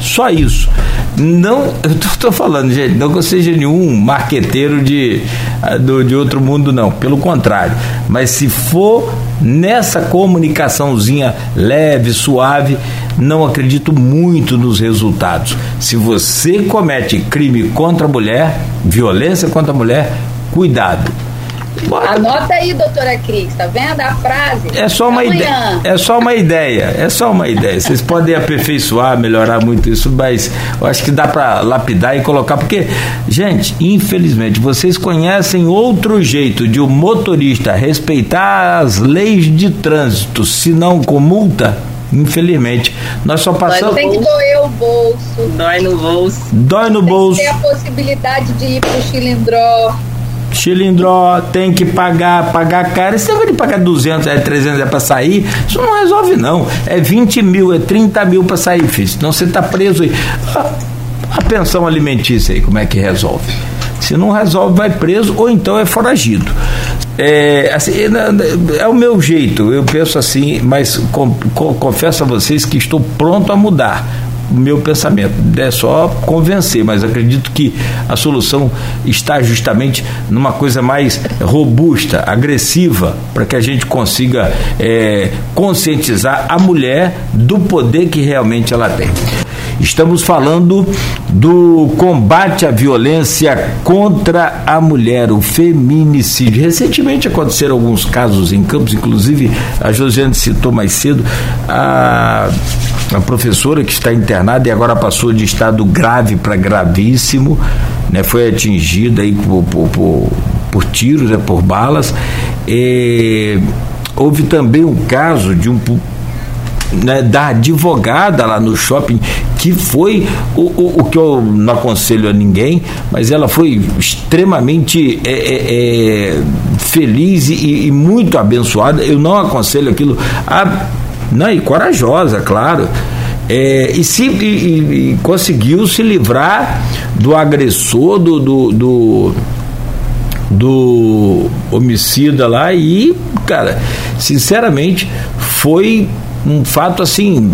Só isso. Não, eu estou falando, gente, não que eu seja nenhum marqueteiro de, ah, do, de outro mundo, não. Pelo contrário. Mas se for nessa comunicaçãozinha leve, suave, não acredito muito nos resultados. Se você comete crime contra a mulher, violência contra a mulher, cuidado Bota. Anota aí, doutora Cris, tá vendo a frase? É só uma ideia. É só uma ideia. É só uma ideia. Vocês podem aperfeiçoar, melhorar muito isso, mas eu acho que dá para lapidar e colocar, porque, gente, infelizmente, vocês conhecem outro jeito de o um motorista respeitar as leis de trânsito, se não com multa? Infelizmente, nós só passamos. Tem que doer o bolso. Dói no bolso. Dói no bolso. Tem a possibilidade de ir pro cilindró Chilindró, tem que pagar, pagar caro. Esse negócio de pagar 200, é 300 é para sair, isso não resolve não. É 20 mil, é 30 mil para sair, filho. Senão você está preso aí. A, pensão alimentícia aí, como é que resolve? Se não resolve, vai preso ou então é foragido. É, assim, é, é o meu jeito, eu penso assim, mas com, com, confesso a vocês que estou pronto a mudar meu pensamento. É só convencer, mas acredito que a solução está justamente numa coisa mais robusta, agressiva, para que a gente consiga é, conscientizar a mulher do poder que realmente ela tem. Estamos falando do combate à violência contra a mulher, o feminicídio. Recentemente aconteceram alguns casos em Campos, inclusive a Josiane citou mais cedo a, a professora que está internada e agora passou de estado grave para gravíssimo, né, foi atingida aí por, por, por, por tiros, né, por balas. E, houve também um caso de um né, da advogada lá no shopping, que foi o, o, o, que eu não aconselho a ninguém, mas ela foi extremamente é, é, é, feliz e, e, muito abençoada. Eu não aconselho aquilo a. Não, e corajosa, claro. É, e, se, e, e, conseguiu se livrar do agressor, do, do, do, do homicida lá e, cara, sinceramente, foi um fato assim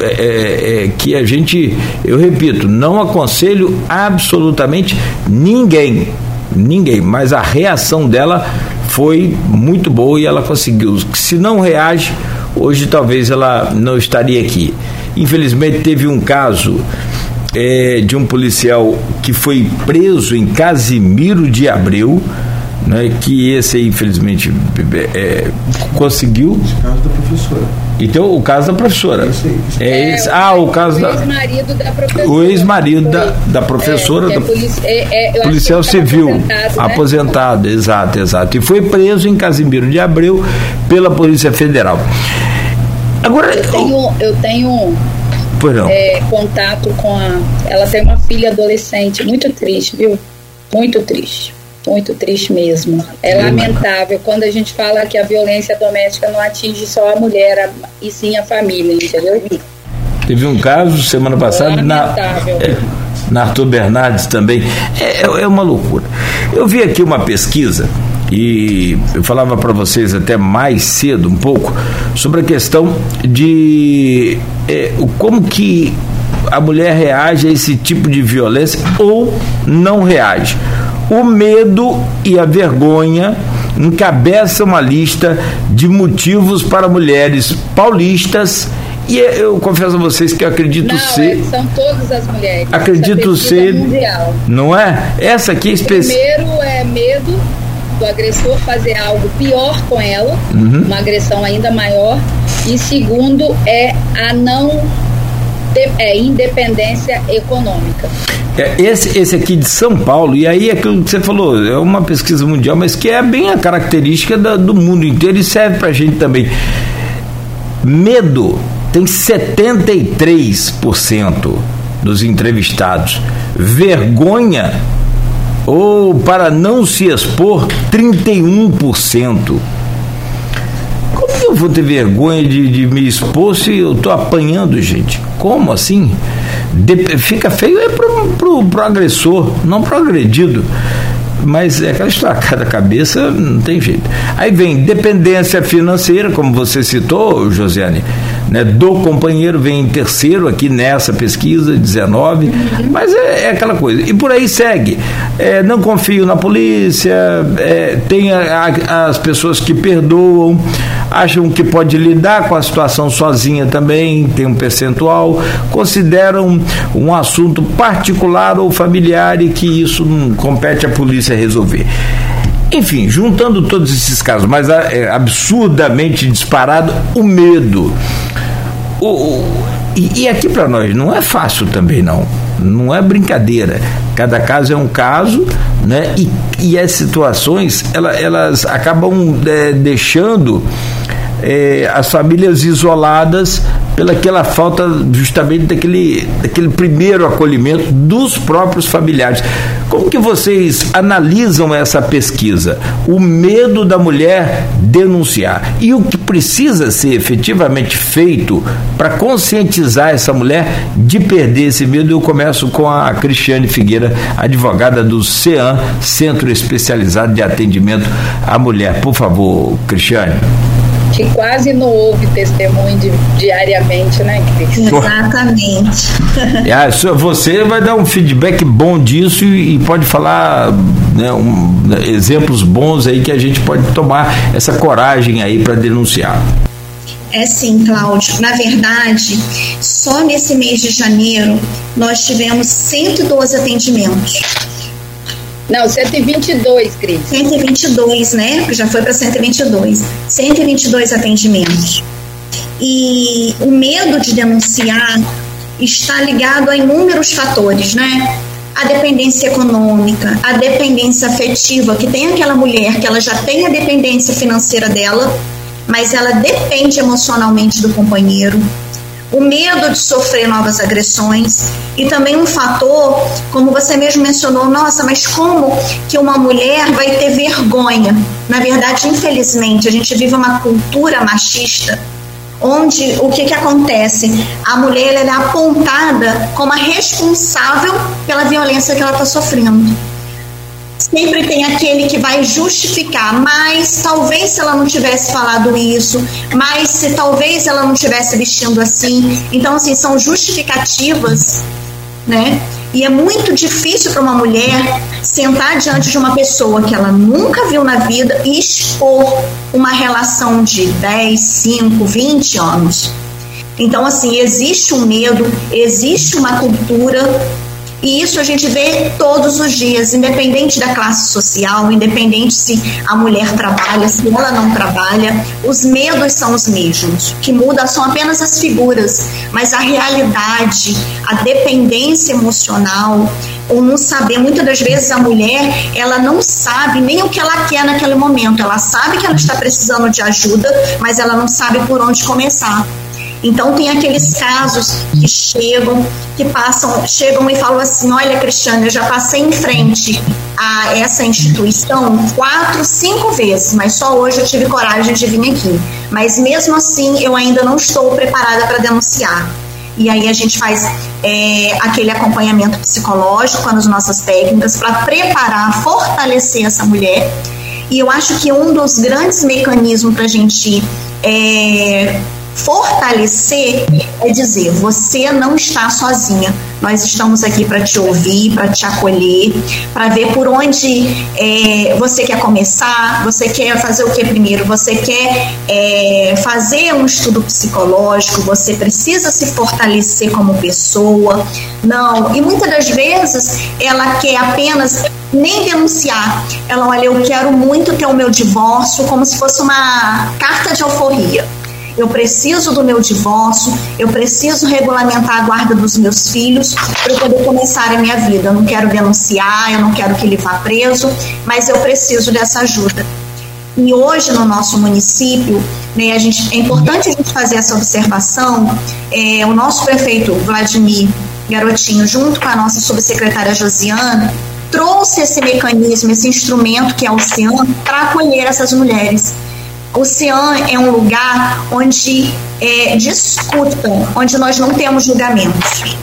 é, é, é, que a gente, eu repito, não aconselho absolutamente ninguém, ninguém, mas a reação dela foi muito boa e ela conseguiu. Se não reage, hoje talvez ela não estaria aqui. Infelizmente teve um caso é, de um policial que foi preso em Casimiro de Abreu, né, que esse aí, infelizmente, é, conseguiu. Esse caso da professora. Então, o caso da professora. Esse aí, esse é, esse, ah, o caso da. O ex-marido da professora. O ex-marido da, da professora. É, da, é, é, policial civil. Aposentado, né? aposentado, exato, exato. E foi preso em Casimiro de Abreu pela Polícia Federal. Agora. Eu tenho. Eu tenho é, contato com a. Ela tem uma filha adolescente, muito triste, viu? Muito triste. Muito triste mesmo. É lamentável quando a gente fala que a violência doméstica não atinge só a mulher, e sim a família, entendeu? Teve um caso semana passada é na, é, na Arthur Bernardes também. É, é, é uma loucura. Eu vi aqui uma pesquisa e eu falava para vocês até mais cedo um pouco sobre a questão de é, como que a mulher reage a esse tipo de violência ou não reage o medo e a vergonha encabeçam uma lista de motivos para mulheres paulistas e eu confesso a vocês que eu acredito não, ser. É, são todas as mulheres. Acredito ser. Mundial. Não é? Essa aqui é específica. Primeiro é medo do agressor fazer algo pior com ela, uhum. uma agressão ainda maior. E segundo é a não é, independência econômica. É, esse, esse aqui de São Paulo, e aí é aquilo que você falou, é uma pesquisa mundial, mas que é bem a característica da, do mundo inteiro e serve para a gente também. Medo tem 73% dos entrevistados. Vergonha ou para não se expor, 31% eu vou ter vergonha de, de me expor se eu estou apanhando, gente? Como assim? De, fica feio é pro, pro, pro agressor, não pro agredido mas é aquela história, cada cabeça não tem jeito. Aí vem dependência financeira, como você citou, Josiane, né, do companheiro vem em terceiro aqui nessa pesquisa, 19, mas é, é aquela coisa. E por aí segue. É, não confio na polícia, é, tem a, a, as pessoas que perdoam, acham que pode lidar com a situação sozinha também, tem um percentual, consideram um assunto particular ou familiar e que isso não compete à polícia resolver. Enfim, juntando todos esses casos, mas é absurdamente disparado o medo. O, o, e, e aqui para nós não é fácil também não, não é brincadeira. Cada caso é um caso, né? E, e as situações elas, elas acabam é, deixando é, as famílias isoladas pelaquela falta justamente daquele, daquele primeiro acolhimento dos próprios familiares. Como que vocês analisam essa pesquisa? O medo da mulher denunciar e o que precisa ser efetivamente feito para conscientizar essa mulher de perder esse medo? Eu começo com a Cristiane Figueira, advogada do CEAM, Centro Especializado de Atendimento à Mulher. Por favor, Cristiane que quase não houve testemunho de, diariamente, né, Cris? Exatamente. é, você vai dar um feedback bom disso e, e pode falar né, um, exemplos bons aí que a gente pode tomar essa coragem aí para denunciar. É sim, Cláudio. Na verdade, só nesse mês de janeiro nós tivemos 112 atendimentos. Não, 122, Cris. 122, né? Já foi para 122. 122 atendimentos. E o medo de denunciar está ligado a inúmeros fatores, né? A dependência econômica, a dependência afetiva, que tem aquela mulher que ela já tem a dependência financeira dela, mas ela depende emocionalmente do companheiro o medo de sofrer novas agressões e também um fator, como você mesmo mencionou, nossa, mas como que uma mulher vai ter vergonha? Na verdade, infelizmente, a gente vive uma cultura machista onde o que, que acontece? A mulher é apontada como a responsável pela violência que ela está sofrendo sempre tem aquele que vai justificar, mas talvez se ela não tivesse falado isso, mas se talvez ela não tivesse vestindo assim. Então, assim, são justificativas, né? E é muito difícil para uma mulher sentar diante de uma pessoa que ela nunca viu na vida e expor uma relação de 10, 5, 20 anos. Então, assim, existe um medo, existe uma cultura e isso a gente vê todos os dias, independente da classe social, independente se a mulher trabalha, se ela não trabalha, os medos são os mesmos. O que muda são apenas as figuras, mas a realidade, a dependência emocional, ou não saber, muitas das vezes a mulher, ela não sabe nem o que ela quer naquele momento. Ela sabe que ela está precisando de ajuda, mas ela não sabe por onde começar. Então tem aqueles casos que chegam, que passam, chegam e falam assim, olha Cristiane, eu já passei em frente a essa instituição quatro, cinco vezes, mas só hoje eu tive coragem de vir aqui. Mas mesmo assim eu ainda não estou preparada para denunciar. E aí a gente faz é, aquele acompanhamento psicológico com as nossas técnicas para preparar, fortalecer essa mulher. E eu acho que um dos grandes mecanismos para a gente é, Fortalecer é dizer: você não está sozinha. Nós estamos aqui para te ouvir, para te acolher, para ver por onde é, você quer começar. Você quer fazer o que primeiro? Você quer é, fazer um estudo psicológico? Você precisa se fortalecer como pessoa? Não. E muitas das vezes ela quer apenas nem denunciar. Ela olha, eu quero muito ter o meu divórcio como se fosse uma carta de alforria eu preciso do meu divórcio, eu preciso regulamentar a guarda dos meus filhos para poder começar a minha vida. Eu não quero denunciar, eu não quero que ele vá preso, mas eu preciso dessa ajuda. E hoje no nosso município, né, a gente, é importante a gente fazer essa observação. É, o nosso prefeito Vladimir Garotinho, junto com a nossa subsecretária Josiana, trouxe esse mecanismo, esse instrumento que é o CEAM, para acolher essas mulheres. O CIAN é um lugar onde é, discutam, onde nós não temos julgamentos.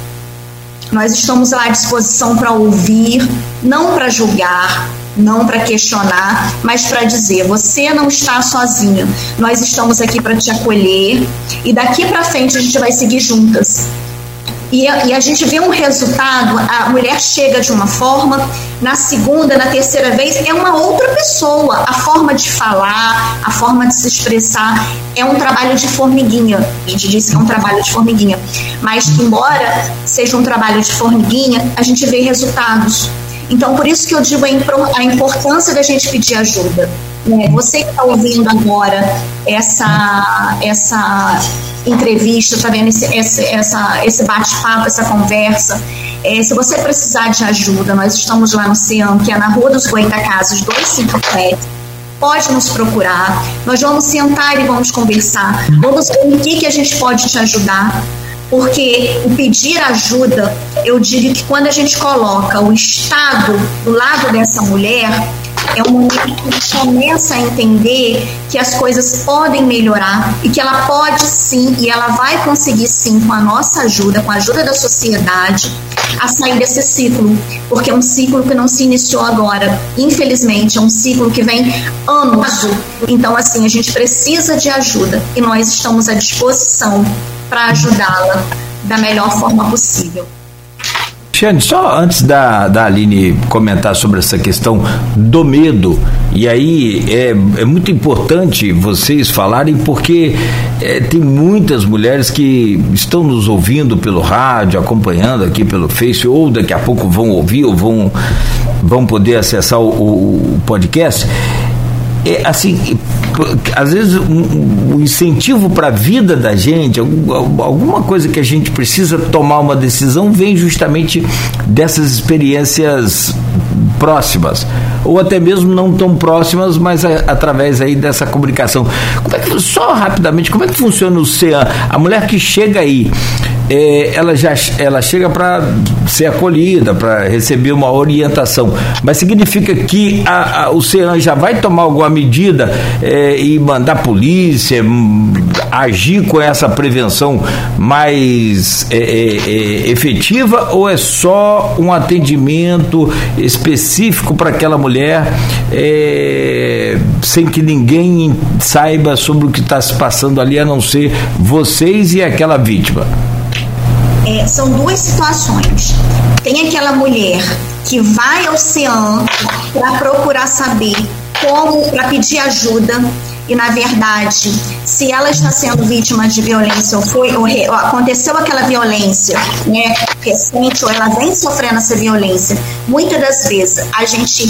Nós estamos lá à disposição para ouvir, não para julgar, não para questionar, mas para dizer: você não está sozinho. Nós estamos aqui para te acolher e daqui para frente a gente vai seguir juntas. E a, e a, gente vê um resultado, a mulher chega de uma forma, na segunda, na terceira vez, é uma outra pessoa. A forma de falar, a forma de se expressar, é um trabalho de formiguinha. A gente diz que é um trabalho de formiguinha. Mas, embora seja um trabalho de formiguinha, a gente vê resultados. Então, por isso que eu digo a importância da gente pedir ajuda. Né? Você que está ouvindo agora essa, essa entrevista, está vendo esse, esse, essa, esse bate-papo, essa conversa. É, se você precisar de ajuda, nós estamos lá no CEAM, que é na Rua dos Goitacazes 257. pode nos procurar. Nós vamos sentar e vamos conversar. Vamos ver o que, que a gente pode te ajudar. Porque o pedir ajuda, eu digo que quando a gente coloca o Estado do lado dessa mulher, é um momento que a gente começa a entender que as coisas podem melhorar e que ela pode sim, e ela vai conseguir sim, com a nossa ajuda, com a ajuda da sociedade, a sair desse ciclo, porque é um ciclo que não se iniciou agora. Infelizmente, é um ciclo que vem anos. Então, assim, a gente precisa de ajuda e nós estamos à disposição para ajudá-la da melhor forma possível. Cristiane, só antes da, da Aline comentar sobre essa questão do medo, e aí é, é muito importante vocês falarem, porque é, tem muitas mulheres que estão nos ouvindo pelo rádio, acompanhando aqui pelo Face, ou daqui a pouco vão ouvir ou vão, vão poder acessar o, o podcast é, assim, às vezes um, um incentivo para a vida da gente, alguma coisa que a gente precisa tomar uma decisão vem justamente dessas experiências próximas ou até mesmo não tão próximas, mas a, através aí dessa comunicação. Como é que só rapidamente, como é que funciona o CEAM? A mulher que chega aí, é, ela já ela chega para ser acolhida, para receber uma orientação, mas significa que a, a, o CEAM já vai tomar alguma medida é, e mandar polícia, hum, agir com essa prevenção mais é, é, é, efetiva ou é só um atendimento específico para aquela mulher é, sem que ninguém saiba sobre o que está se passando ali a não ser vocês e aquela vítima? É, são duas situações. Tem aquela mulher que vai ao CEAM para procurar saber como, para pedir ajuda, e na verdade, se ela está sendo vítima de violência ou foi ou, ou aconteceu aquela violência, né, recente ou ela vem sofrendo essa violência, muitas das vezes a gente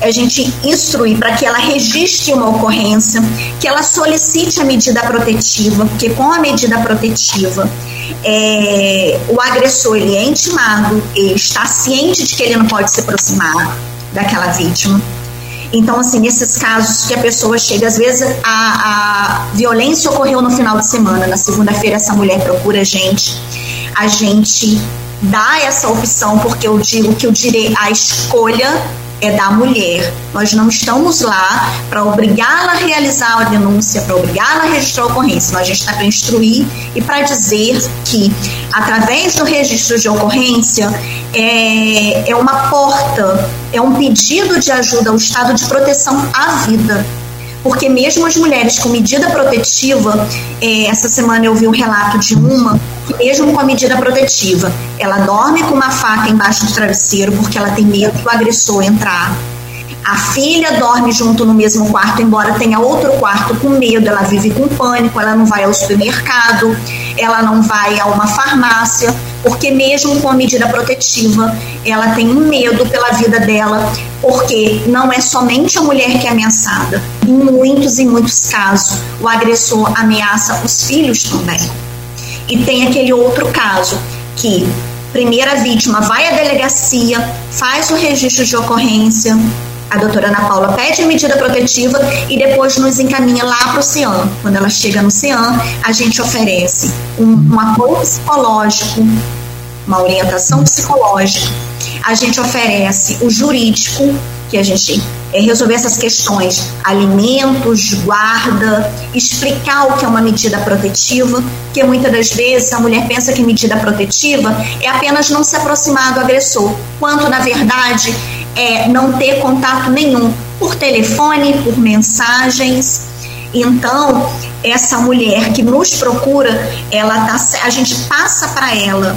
a gente instrui para que ela registre uma ocorrência, que ela solicite a medida protetiva, porque com a medida protetiva é, o agressor ele é intimado, ele está ciente de que ele não pode se aproximar daquela vítima. Então, assim, nesses casos que a pessoa chega, às vezes a, a violência ocorreu no final de semana, na segunda-feira essa mulher procura a gente, a gente dá essa opção, porque eu digo que o direito, a escolha é da mulher. Nós não estamos lá para obrigá-la a realizar a denúncia, para obrigá-la a registrar a ocorrência. a gente está para instruir e para dizer que, através do registro de ocorrência, é, é uma porta, é um pedido de ajuda ao Estado de proteção à vida porque mesmo as mulheres com medida protetiva, é, essa semana eu vi um relato de uma que mesmo com a medida protetiva, ela dorme com uma faca embaixo do travesseiro porque ela tem medo do agressor entrar. A filha dorme junto no mesmo quarto, embora tenha outro quarto com medo, ela vive com pânico, ela não vai ao supermercado, ela não vai a uma farmácia, porque mesmo com a medida protetiva, ela tem um medo pela vida dela, porque não é somente a mulher que é ameaçada. Em muitos e muitos casos, o agressor ameaça os filhos também. E tem aquele outro caso que primeira vítima vai à delegacia, faz o registro de ocorrência, a doutora Ana Paula pede medida protetiva e depois nos encaminha lá para o CIAN. Quando ela chega no CIAN, a gente oferece um, um apoio psicológico, uma orientação psicológica, a gente oferece o jurídico, que a gente é resolver essas questões, alimentos, guarda, explicar o que é uma medida protetiva, porque muitas das vezes a mulher pensa que medida protetiva é apenas não se aproximar do agressor, quanto na verdade é não ter contato nenhum por telefone, por mensagens. Então, essa mulher que nos procura, ela tá, a gente passa para ela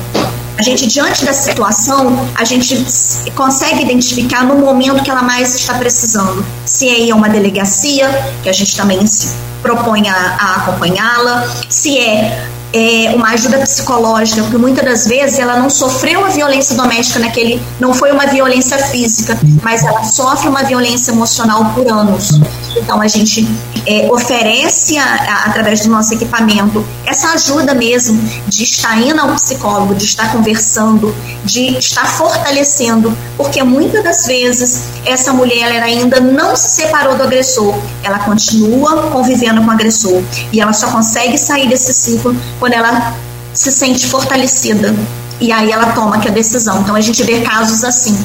a gente, diante da situação, a gente consegue identificar no momento que ela mais está precisando. Se é uma delegacia, que a gente também se propõe a, a acompanhá-la, se é é, uma ajuda psicológica, porque muitas das vezes ela não sofreu a violência doméstica naquele, não foi uma violência física, mas ela sofre uma violência emocional por anos. Então a gente é, oferece a, a, através do nosso equipamento essa ajuda mesmo de estar indo ao psicólogo, de estar conversando, de estar fortalecendo, porque muitas das vezes essa mulher ela ainda não se separou do agressor, ela continua convivendo com o agressor e ela só consegue sair desse ciclo quando ela se sente fortalecida e aí ela toma a decisão. Então a gente vê casos assim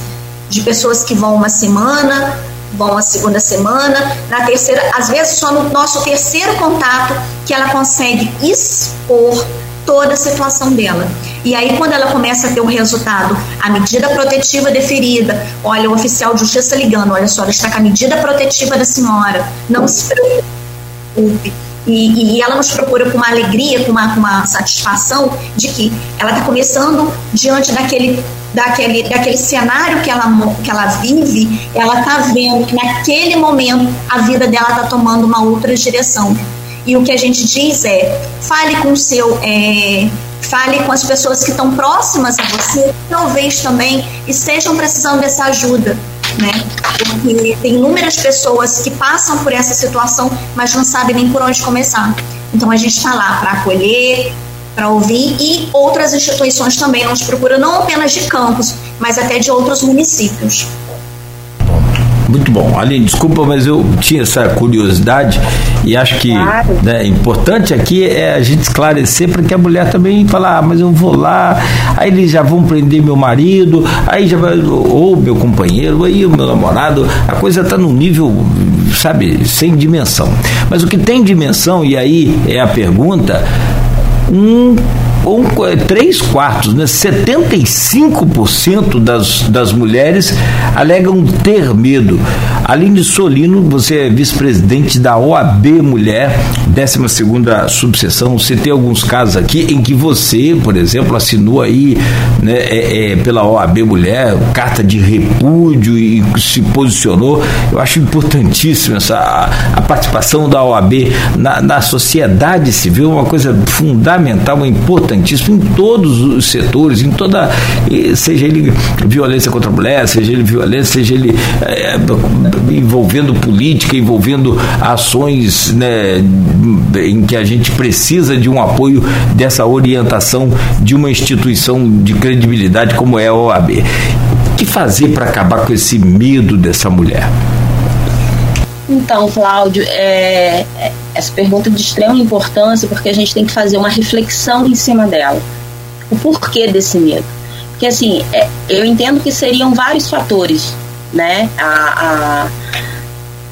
de pessoas que vão uma semana, vão a segunda semana, na terceira, às vezes só no nosso terceiro contato que ela consegue expor toda a situação dela. E aí, quando ela começa a ter o um resultado, a medida protetiva deferida, olha, o oficial de justiça ligando, olha só, está com a medida protetiva da senhora, não se preocupe. E, e, ela nos procura com uma alegria, com uma, com uma satisfação de que ela está começando diante daquele, daquele, daquele cenário que ela, que ela vive, ela está vendo que naquele momento a vida dela está tomando uma outra direção. E o que a gente diz é: fale com o seu. É, fale com as pessoas que estão próximas a você, talvez também estejam precisando dessa ajuda né? Porque tem inúmeras pessoas que passam por essa situação, mas não sabem nem por onde começar. Então a gente está lá para acolher, para ouvir e outras instituições também nos procuram, não apenas de campos, mas até de outros municípios. Muito bom. Aline, desculpa, mas eu tinha essa curiosidade e acho que claro. né, importante aqui é a gente esclarecer para que a mulher também fale, ah, mas eu vou lá, aí eles já vão prender meu marido, aí já vai, ou meu companheiro, aí o meu namorado, a coisa está num nível, sabe, sem dimensão. Mas o que tem dimensão, e aí é a pergunta, um um, três quartos, né? 75% das, das mulheres alegam ter medo. Aline Solino, você é vice-presidente da OAB Mulher, 12 subseção. Você tem alguns casos aqui em que você, por exemplo, assinou aí né, é, é, pela OAB Mulher carta de repúdio e se posicionou. Eu acho importantíssimo essa, a, a participação da OAB na, na sociedade civil, uma coisa fundamental, uma importante importantíssimo em todos os setores, em toda, seja ele violência contra a mulher, seja ele violência, seja ele é, envolvendo política, envolvendo ações né, em que a gente precisa de um apoio dessa orientação de uma instituição de credibilidade como é a OAB. O que fazer para acabar com esse medo dessa mulher? Então, Cláudio, é, é, essa pergunta é de extrema importância porque a gente tem que fazer uma reflexão em cima dela. O porquê desse medo? Porque, assim, é, eu entendo que seriam vários fatores, né? A, a,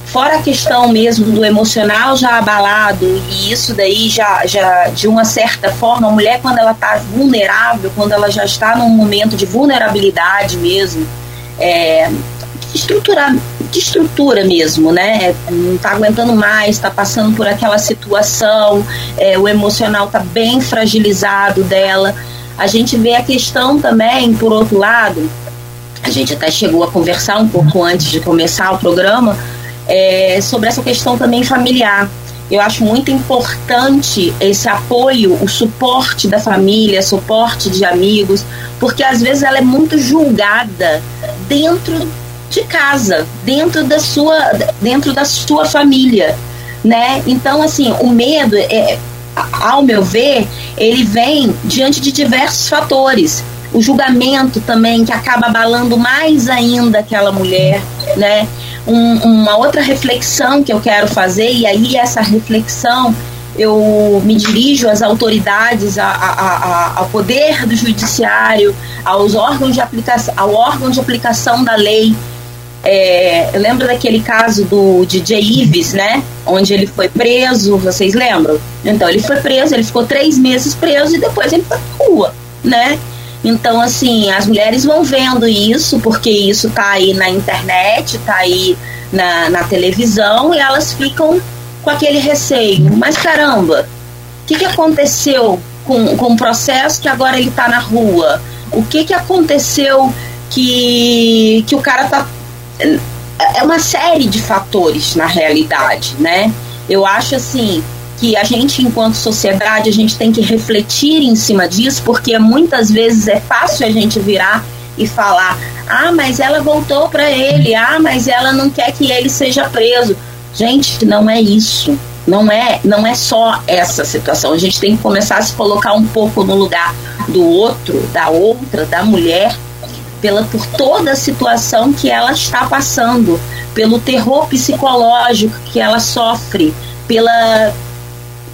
fora a questão mesmo do emocional já abalado, e isso daí já, já de uma certa forma, a mulher, quando ela está vulnerável, quando ela já está num momento de vulnerabilidade mesmo, é, estruturar de estrutura mesmo, né? Não está aguentando mais, está passando por aquela situação, é, o emocional está bem fragilizado dela. A gente vê a questão também, por outro lado, a gente até chegou a conversar um pouco antes de começar o programa é, sobre essa questão também familiar. Eu acho muito importante esse apoio, o suporte da família, suporte de amigos, porque às vezes ela é muito julgada dentro de casa, dentro da sua, dentro da sua família, né? Então, assim, o medo, é, ao meu ver, ele vem diante de diversos fatores. O julgamento também, que acaba abalando mais ainda aquela mulher, né? Um, uma outra reflexão que eu quero fazer, e aí essa reflexão eu me dirijo às autoridades, a, a, a, ao poder do judiciário, aos órgãos de aplicação, ao órgão de aplicação da lei, é, eu lembro daquele caso do DJ Ives, né? Onde ele foi preso, vocês lembram? Então ele foi preso, ele ficou três meses preso e depois ele foi pra rua, né? Então, assim, as mulheres vão vendo isso, porque isso tá aí na internet, tá aí na, na televisão, e elas ficam com aquele receio. Mas caramba, o que, que aconteceu com, com o processo que agora ele tá na rua? O que, que aconteceu que, que o cara tá é uma série de fatores na realidade, né? Eu acho assim que a gente, enquanto sociedade, a gente tem que refletir em cima disso, porque muitas vezes é fácil a gente virar e falar: ah, mas ela voltou para ele, ah, mas ela não quer que ele seja preso. Gente, não é isso. Não é, não é só essa situação. A gente tem que começar a se colocar um pouco no lugar do outro, da outra, da mulher, pela por toda a situação que ela está passando, pelo terror psicológico que ela sofre, pela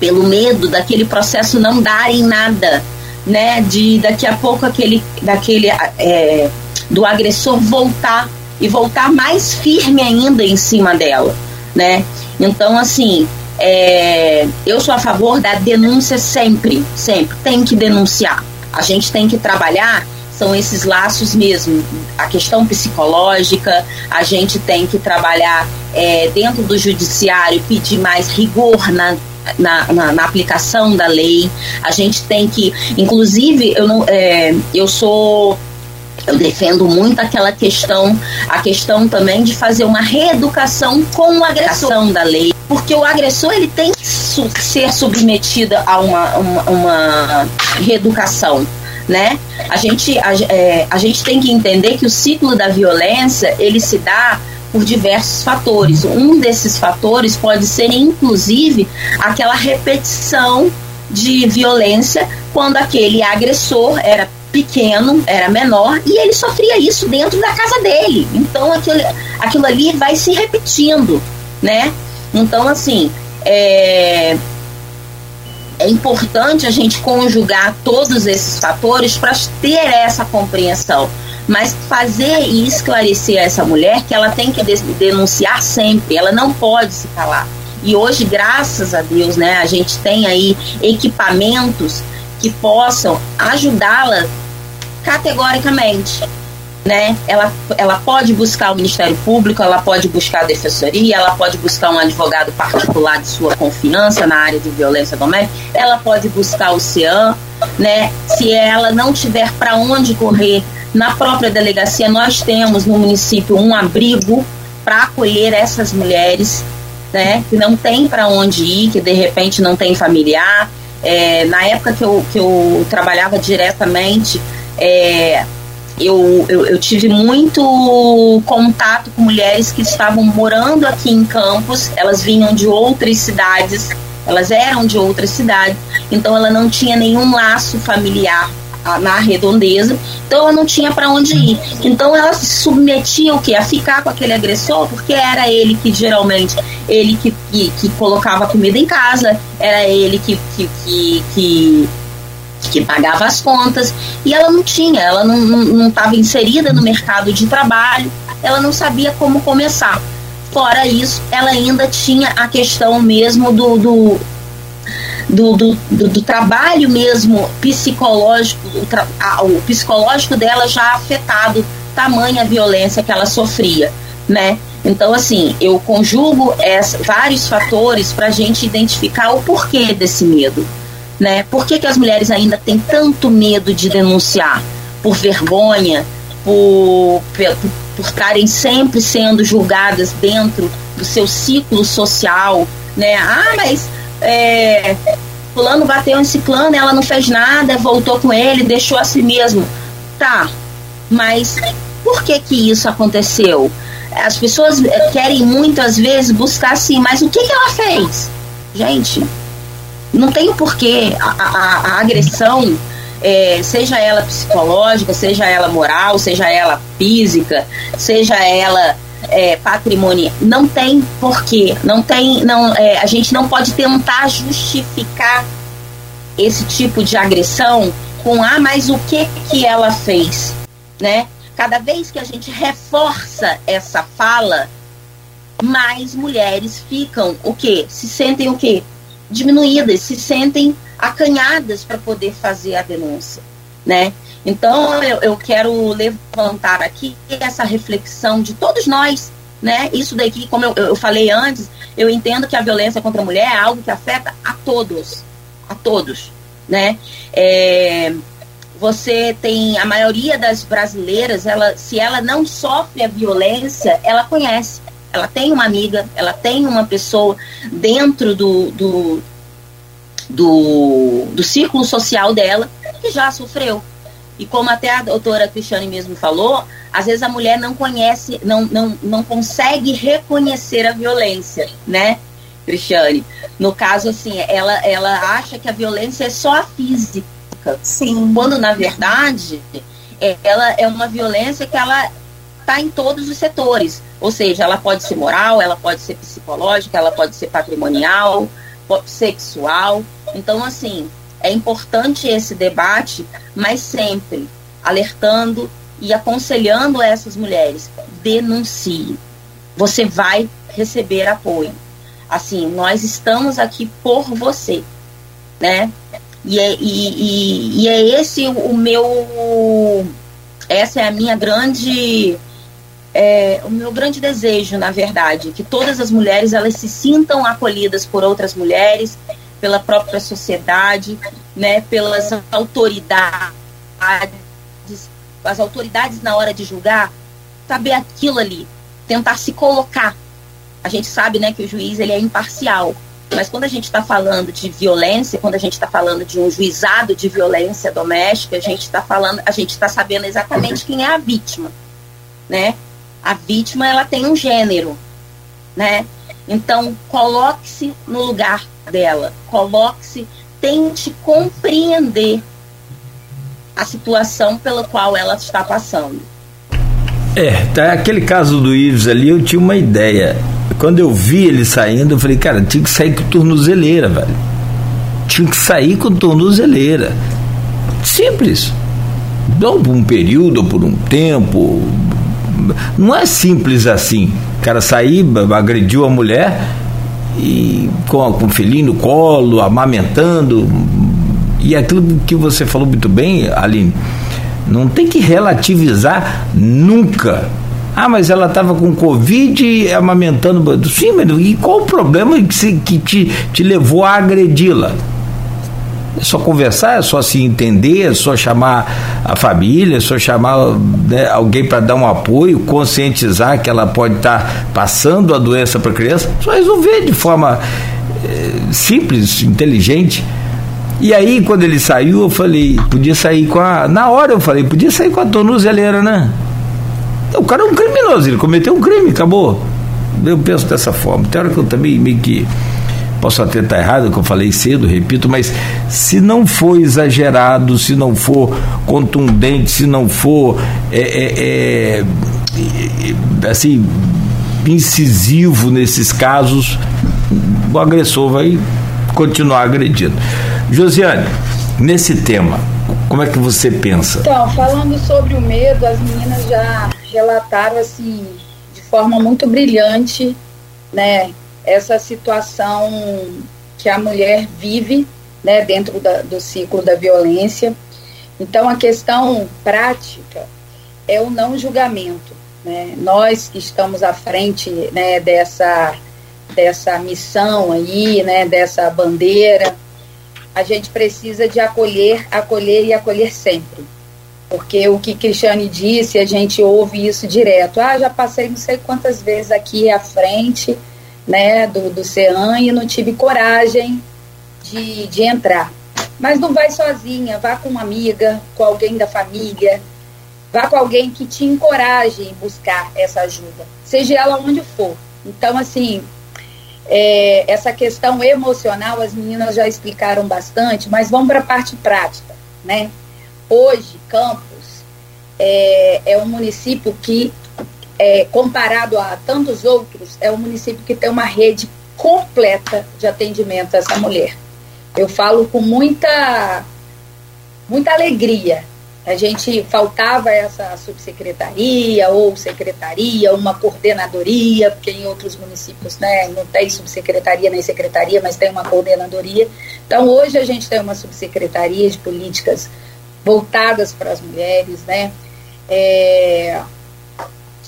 pelo medo daquele processo não dar em nada, né? De daqui a pouco aquele daquele é, do agressor voltar e voltar mais firme ainda em cima dela, né? Então assim, é, eu sou a favor da denúncia sempre, sempre. Tem que denunciar. A gente tem que trabalhar são esses laços mesmo, a questão psicológica, a gente tem que trabalhar é, dentro do judiciário, pedir mais rigor na, na, na, na, aplicação da lei. A gente tem que, inclusive, eu não, é, eu sou eu defendo muito aquela questão, a questão também de fazer uma reeducação com a agressão da lei, porque o agressor ele tem que ser submetido a uma, uma, uma reeducação. Né? A gente, a, é, a gente tem que entender que o ciclo da violência ele se dá por diversos fatores. Um desses fatores pode ser, inclusive, aquela repetição de violência quando aquele agressor era pequeno, era menor, e ele sofria isso dentro da casa dele. Então aquilo, aquilo ali vai se repetindo, né? Então, assim, é, é importante a gente conjugar todos esses fatores para ter essa compreensão. Mas fazer e esclarecer a essa mulher que ela tem que denunciar sempre, ela não pode se calar. E hoje, graças a Deus, né, a gente tem aí equipamentos que possam ajudá-la categoricamente. Né? Ela, ela pode buscar o Ministério Público, ela pode buscar a Defensoria, ela pode buscar um advogado particular de sua confiança na área de violência doméstica, ela pode buscar o CEAM, né? Se ela não tiver para onde correr, na própria delegacia nós temos no município um abrigo para acolher essas mulheres, né? Que não tem para onde ir, que de repente não tem familiar, é, na época que eu, que eu trabalhava diretamente, é, eu, eu, eu, tive muito contato com mulheres que estavam morando aqui em Campos, elas vinham de outras cidades, elas eram de outras cidades, então ela não tinha nenhum laço familiar na redondeza, então ela não tinha para onde ir. Então ela se submetia o que a ficar com aquele agressor, porque era ele que geralmente ele que, que, que colocava comida em casa, era ele que, que, que, que que pagava as contas e ela não tinha, ela não estava inserida no mercado de trabalho, ela não sabia como começar. Fora isso, ela ainda tinha a questão mesmo do, do do, do, do, do trabalho mesmo psicológico, o, tra, a, o psicológico dela já afetado, tamanha violência que ela sofria, né? Então, assim, eu conjugo essa, vários fatores para a gente identificar o porquê desse medo, né? Por que, que as mulheres ainda têm tanto medo de denunciar? Por vergonha, por, por, por estarem sempre sendo julgadas dentro do seu ciclo social, né? Ah, mas é, fulano bateu em ciclano, ela não fez nada, voltou com ele, deixou a si mesmo. Tá, mas por que que isso aconteceu? As pessoas querem muitas vezes buscar assim, mas o que que ela fez? Gente, não tem porquê. A, a, a agressão, é, seja ela psicológica, seja ela moral, seja ela física, seja ela é, patrimônio não tem porquê, não tem, não, é, a gente não pode tentar justificar esse tipo de agressão com ah, mas o que que ela fez, né? Cada vez que a gente reforça essa fala, mais mulheres ficam o quê? Se sentem o quê? Diminuídas, se sentem acanhadas para poder fazer a denúncia, né? Então, eu, eu quero levantar aqui essa reflexão de todos nós, né? Isso daqui, como eu, eu falei antes, eu entendo que a violência contra a mulher é algo que afeta a todos, a todos, né? É, você tem a maioria das brasileiras, ela, se ela não sofre a violência, ela conhece. Ela tem uma amiga, ela tem uma pessoa dentro do, do do, do círculo social dela que já sofreu. E como até a doutora Cristiane mesmo falou, às vezes a mulher não conhece, não, não, não consegue reconhecer a violência, né, Cristiane? No caso, assim, ela, ela acha que a violência é só a física. Sim. Quando, na verdade, ela é uma violência que ela está em todos os setores. Ou seja, ela pode ser moral, ela pode ser psicológica, ela pode ser patrimonial, sexual. Então, assim, é importante esse debate, mas sempre alertando e aconselhando essas mulheres: denuncie. Você vai receber apoio. Assim, nós estamos aqui por você, né? E é, e, e, e é esse o meu. Essa é a minha grande é, o meu grande desejo, na verdade, que todas as mulheres elas se sintam acolhidas por outras mulheres, pela própria sociedade, né, pelas autoridades, as autoridades na hora de julgar, saber aquilo ali, tentar se colocar. A gente sabe, né, que o juiz ele é imparcial, mas quando a gente está falando de violência, quando a gente está falando de um juizado de violência doméstica, a gente está falando, a gente está sabendo exatamente quem é a vítima, né? A vítima ela tem um gênero, né? Então coloque-se no lugar dela, coloque-se, tente compreender a situação pela qual ela está passando. É, tá, aquele caso do Ives ali, eu tinha uma ideia. Quando eu vi ele saindo, eu falei, cara, tinha que sair com tornozeleira, velho. Tinha que sair com tornozeleira. Simples. Não por um período, ou por um tempo. Não é simples assim. O cara sair, agrediu a mulher, e com, com o filhinho no colo, amamentando. E aquilo que você falou muito bem, Aline, não tem que relativizar nunca. Ah, mas ela estava com Covid amamentando. Sim, mas e qual o problema que, que te, te levou a agredi-la? É só conversar, é só se entender, é só chamar a família, é só chamar né, alguém para dar um apoio, conscientizar que ela pode estar tá passando a doença para a criança, só resolver de forma é, simples, inteligente. E aí, quando ele saiu, eu falei, podia sair com a. Na hora eu falei, podia sair com a tornozeleira, né? O cara é um criminoso, ele cometeu um crime, acabou. Eu penso dessa forma. Tem hora que eu também meio que Posso até estar errado, que eu falei cedo, repito, mas se não for exagerado, se não for contundente, se não for é, é, é, assim incisivo nesses casos, o agressor vai continuar agredindo. Josiane, nesse tema, como é que você pensa? Então, falando sobre o medo, as meninas já relataram assim de forma muito brilhante, né, essa situação que a mulher vive né, dentro da, do ciclo da violência. Então, a questão prática é o não julgamento. Né? Nós que estamos à frente né, dessa, dessa missão aí, né, dessa bandeira, a gente precisa de acolher, acolher e acolher sempre. Porque o que Cristiane disse, a gente ouve isso direto. Ah, já passei não sei quantas vezes aqui à frente né, do, do CEAM e não tive coragem de, de entrar. Mas não vai sozinha, vá com uma amiga, com alguém da família, vá com alguém que te encoraje em buscar essa ajuda, seja ela onde for. Então, assim, é, essa questão emocional, as meninas já explicaram bastante, mas vamos para a parte prática, né? Hoje, Campos é, é um município que é, comparado a tantos outros, é o município que tem uma rede completa de atendimento a essa mulher. Eu falo com muita, muita alegria. A gente faltava essa subsecretaria ou secretaria, uma coordenadoria, porque em outros municípios né, não tem subsecretaria nem secretaria, mas tem uma coordenadoria. Então hoje a gente tem uma subsecretaria de políticas voltadas para as mulheres, né? É,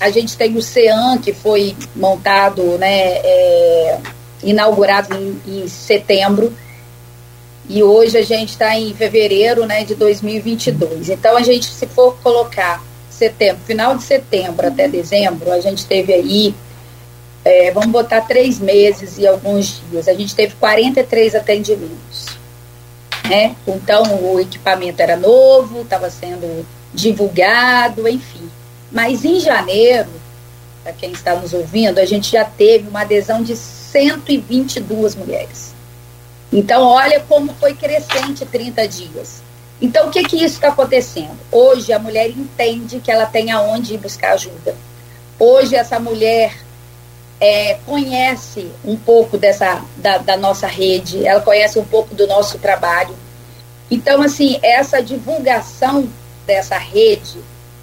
a gente tem o CEAM, que foi montado, né, é, inaugurado em, em, setembro, e hoje a gente está em fevereiro né, de 2022. Então, a gente, se for colocar setembro, final de setembro até dezembro, a gente teve aí, é, vamos botar três meses e alguns dias, a gente teve 43 atendimentos. né? Então o equipamento era novo, estava sendo divulgado, enfim. Mas em janeiro, para quem está nos ouvindo, a gente já teve uma adesão de 122 mulheres. Então, olha como foi crescente 30 dias. Então, o que que isso está acontecendo? Hoje, a mulher entende que ela tem aonde ir buscar ajuda. Hoje, essa mulher é, conhece um pouco dessa da, da nossa rede, ela conhece um pouco do nosso trabalho. Então, assim, essa divulgação dessa rede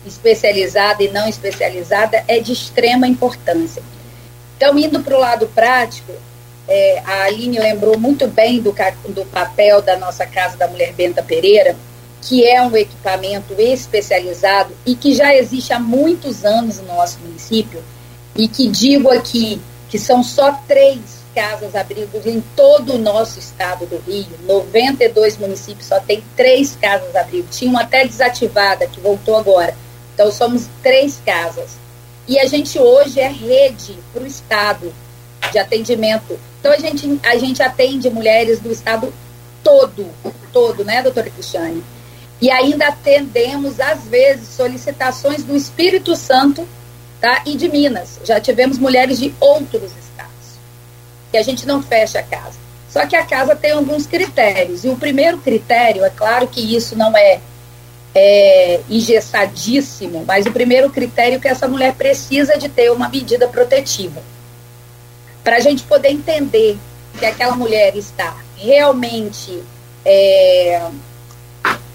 especializada e não especializada é de extrema importância. Então, indo para o lado prático, é, a Aline lembrou muito bem do, do papel da nossa Casa da Mulher Benta Pereira, que é um equipamento especializado e que já existe há muitos anos no nosso município, e que digo aqui que são só três casas-abrigos em todo o nosso estado do Rio, 92 municípios só tem três casas-abrigo, tinha uma até desativada que voltou agora, então somos três casas. E a gente hoje é rede para o estado de atendimento. Então a gente, a gente atende mulheres do estado todo, todo, né, doutora Cristiane? E ainda atendemos, às vezes, solicitações do Espírito Santo tá? e de Minas. Já tivemos mulheres de outros estados. E a gente não fecha a casa. Só que a casa tem alguns critérios. E o primeiro critério, é claro que isso não é, é engessadíssimo, mas o primeiro critério é que essa mulher precisa de ter uma medida protetiva. Para a gente poder entender que aquela mulher está realmente é,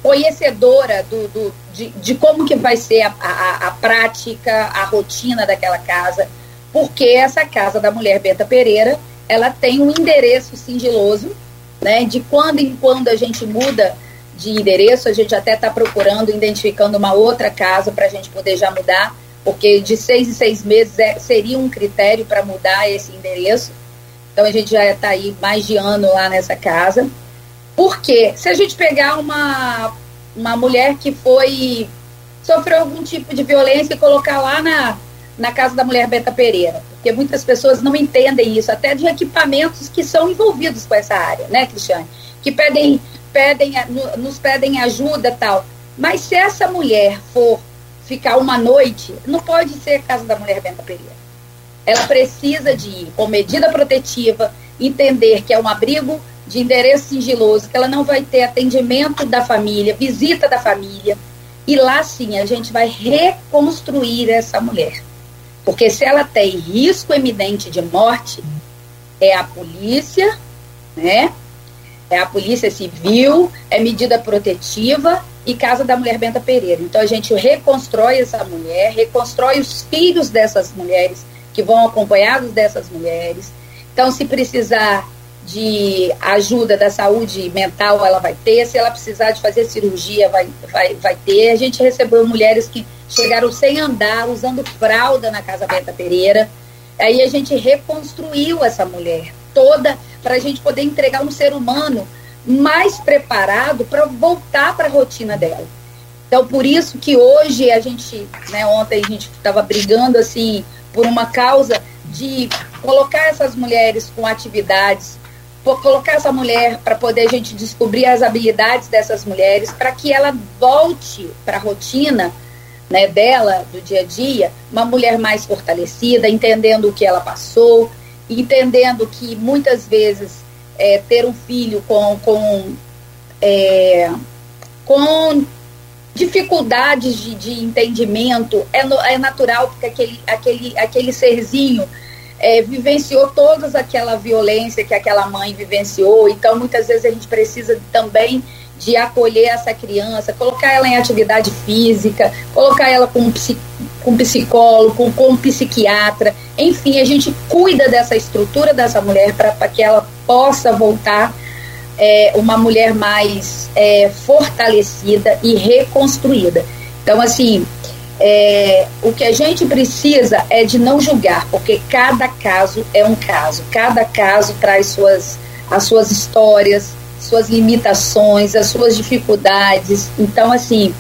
conhecedora do, do de, de, como que vai ser a, a, a, prática, a rotina daquela casa, porque essa casa da mulher Beta Pereira, ela tem um endereço sigiloso, né? De quando em quando a gente muda de endereço, a gente até está procurando, identificando uma outra casa para a gente poder já mudar, porque de seis em seis meses é, seria um critério para mudar esse endereço. Então a gente já está aí mais de ano lá nessa casa. Porque se a gente pegar uma, uma mulher que foi sofreu algum tipo de violência e colocar lá na, na casa da mulher Beta Pereira, porque muitas pessoas não entendem isso, até de equipamentos que são envolvidos com essa área, né, Cristiane? Que pedem, pedem, nos pedem ajuda tal. Mas se essa mulher for ficar uma noite, não pode ser a casa da mulher Beta Pereira. Ela precisa de ir com medida protetiva, entender que é um abrigo de endereço sigiloso, que ela não vai ter atendimento da família, visita da família. E lá sim a gente vai reconstruir essa mulher. Porque se ela tem risco eminente de morte, é a polícia, né? É a polícia civil, é medida protetiva e casa da mulher Benta Pereira. Então a gente reconstrói essa mulher, reconstrói os filhos dessas mulheres que vão acompanhados dessas mulheres. Então se precisar de ajuda da saúde mental ela vai ter, se ela precisar de fazer cirurgia vai, vai, vai ter. A gente recebeu mulheres que chegaram sem andar, usando fralda na Casa Beta Pereira. Aí a gente reconstruiu essa mulher toda para a gente poder entregar um ser humano mais preparado para voltar para a rotina dela. Então, por isso que hoje a gente, né, ontem a gente estava brigando assim por uma causa de colocar essas mulheres com atividades colocar essa mulher para poder a gente descobrir as habilidades dessas mulheres, para que ela volte para a rotina né, dela, do dia a dia, uma mulher mais fortalecida, entendendo o que ela passou, entendendo que muitas vezes é, ter um filho com, com, é, com dificuldades de, de entendimento é, no, é natural, porque aquele, aquele, aquele serzinho é, vivenciou toda aquela violência que aquela mãe vivenciou. Então, muitas vezes a gente precisa também de acolher essa criança, colocar ela em atividade física, colocar ela com um, com psicólogo, com, psiquiatra. Enfim, a gente cuida dessa estrutura dessa mulher para que ela possa voltar é, uma mulher mais é, fortalecida e reconstruída. Então, assim, é, o que a gente precisa é de não julgar, porque cada caso é um caso, cada caso traz suas, as suas histórias, suas limitações, as suas dificuldades. Então, assim,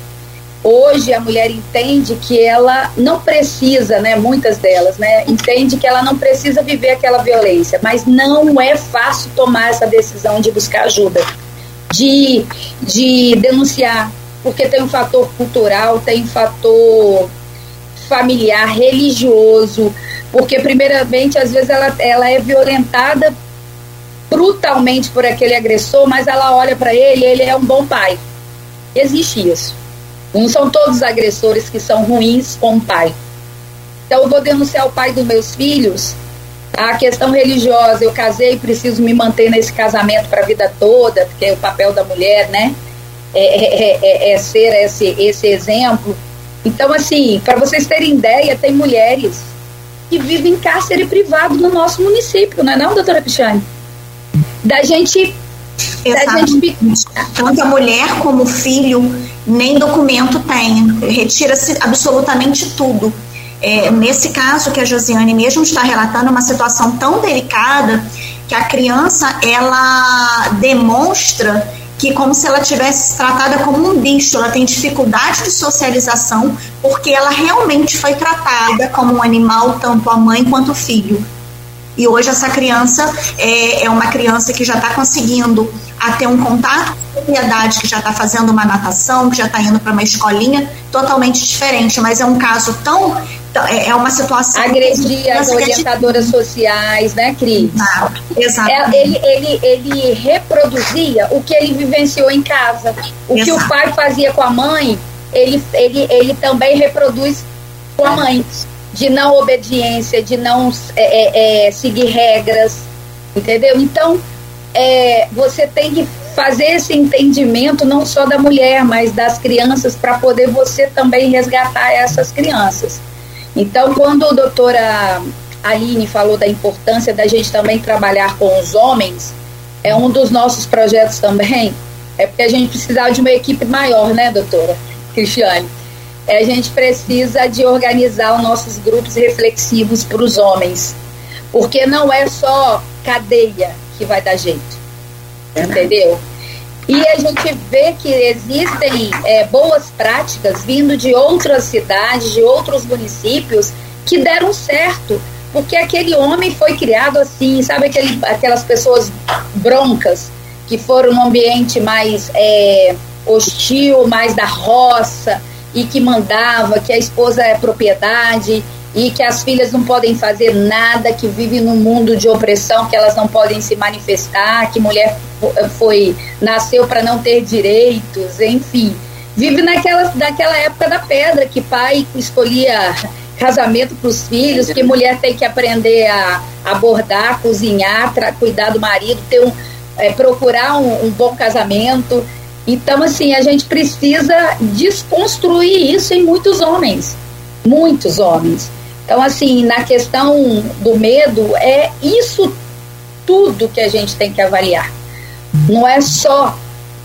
hoje a mulher entende que ela não precisa, né, muitas delas, né, entende que ela não precisa viver aquela violência, mas não é fácil tomar essa decisão de buscar ajuda. de, de denunciar, porque tem um fator cultural, tem um fator familiar, religioso, porque primeiramente às vezes ela, ela é violentada brutalmente por aquele agressor, mas ela olha para ele, ele é um bom pai. Existe isso. Não são todos os agressores que são ruins com o pai. Então eu vou denunciar o pai dos meus filhos. A questão religiosa, eu casei, preciso me manter nesse casamento para a vida toda, porque é o papel da mulher, né? É, é, é, é ser esse, esse exemplo. Então, assim, para vocês terem ideia, tem mulheres que vivem em cárcere privado no nosso município, não é não, doutora Pichane? Da gente. Tanto a mulher como o filho nem documento tem. Retira-se absolutamente tudo. É, nesse caso que a Josiane mesmo está relatando, uma situação tão delicada que a criança ela demonstra que como se ela tivesse tratada como um bicho, ela tem dificuldade de socialização porque ela realmente foi tratada como um animal, tanto a mãe quanto o filho. E hoje essa criança é, é uma criança que já está conseguindo a ter um contato com a propriedade, que já está fazendo uma natação, que já está indo para uma escolinha totalmente diferente, mas é um caso tão é, é uma situação. Agredir as orientadoras sociais, né, Cris? Exato. É, ele, ele, ele reproduzia o que ele vivenciou em casa. O Exato. que o pai fazia com a mãe, ele, ele, ele também reproduz com a mãe de não obediência, de não é, é, é, seguir regras, entendeu? Então, é, você tem que fazer esse entendimento não só da mulher, mas das crianças, para poder você também resgatar essas crianças. Então, quando a doutora Aline falou da importância da gente também trabalhar com os homens, é um dos nossos projetos também, é porque a gente precisava de uma equipe maior, né, doutora Cristiane? É, a gente precisa de organizar os nossos grupos reflexivos para os homens. Porque não é só cadeia que vai dar jeito. Entendeu? E a gente vê que existem é, boas práticas vindo de outras cidades, de outros municípios, que deram certo. Porque aquele homem foi criado assim, sabe aquele, aquelas pessoas broncas que foram num ambiente mais é, hostil, mais da roça, e que mandava que a esposa é propriedade e que as filhas não podem fazer nada, que vive num mundo de opressão, que elas não podem se manifestar, que mulher foi nasceu para não ter direitos, enfim. Vive naquela, naquela época da pedra, que pai escolhia casamento para os filhos, que mulher tem que aprender a abordar, cozinhar, cuidar do marido, ter um, é, procurar um, um bom casamento. Então, assim, a gente precisa desconstruir isso em muitos homens. Muitos homens. Então, assim, na questão do medo, é isso tudo que a gente tem que avaliar. Não é só,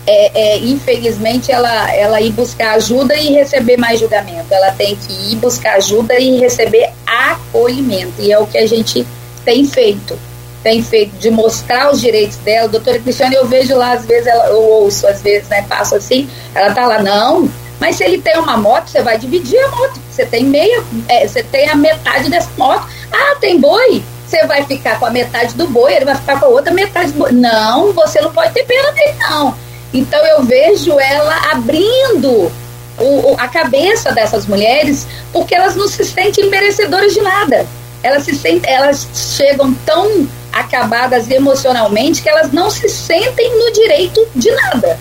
é, é, infelizmente, ela, ela ir buscar ajuda e receber mais julgamento. Ela tem que ir buscar ajuda e receber acolhimento. E é o que a gente tem feito tem feito de mostrar os direitos dela. Doutora Cristiane, eu vejo lá, às vezes, ela, eu ouço, às vezes, né, passo assim, ela tá lá, não, mas se ele tem uma moto, você vai dividir a moto. Você tem meia, é, você tem a metade dessa moto. Ah, tem boi? Você vai ficar com a metade do boi, ele vai ficar com a outra metade do boi. Não, você não pode ter pena dele, não. Então eu vejo ela abrindo o, a cabeça dessas mulheres, porque elas não se sentem merecedoras de nada. Elas se sentem, elas chegam tão acabadas emocionalmente que elas não se sentem no direito de nada.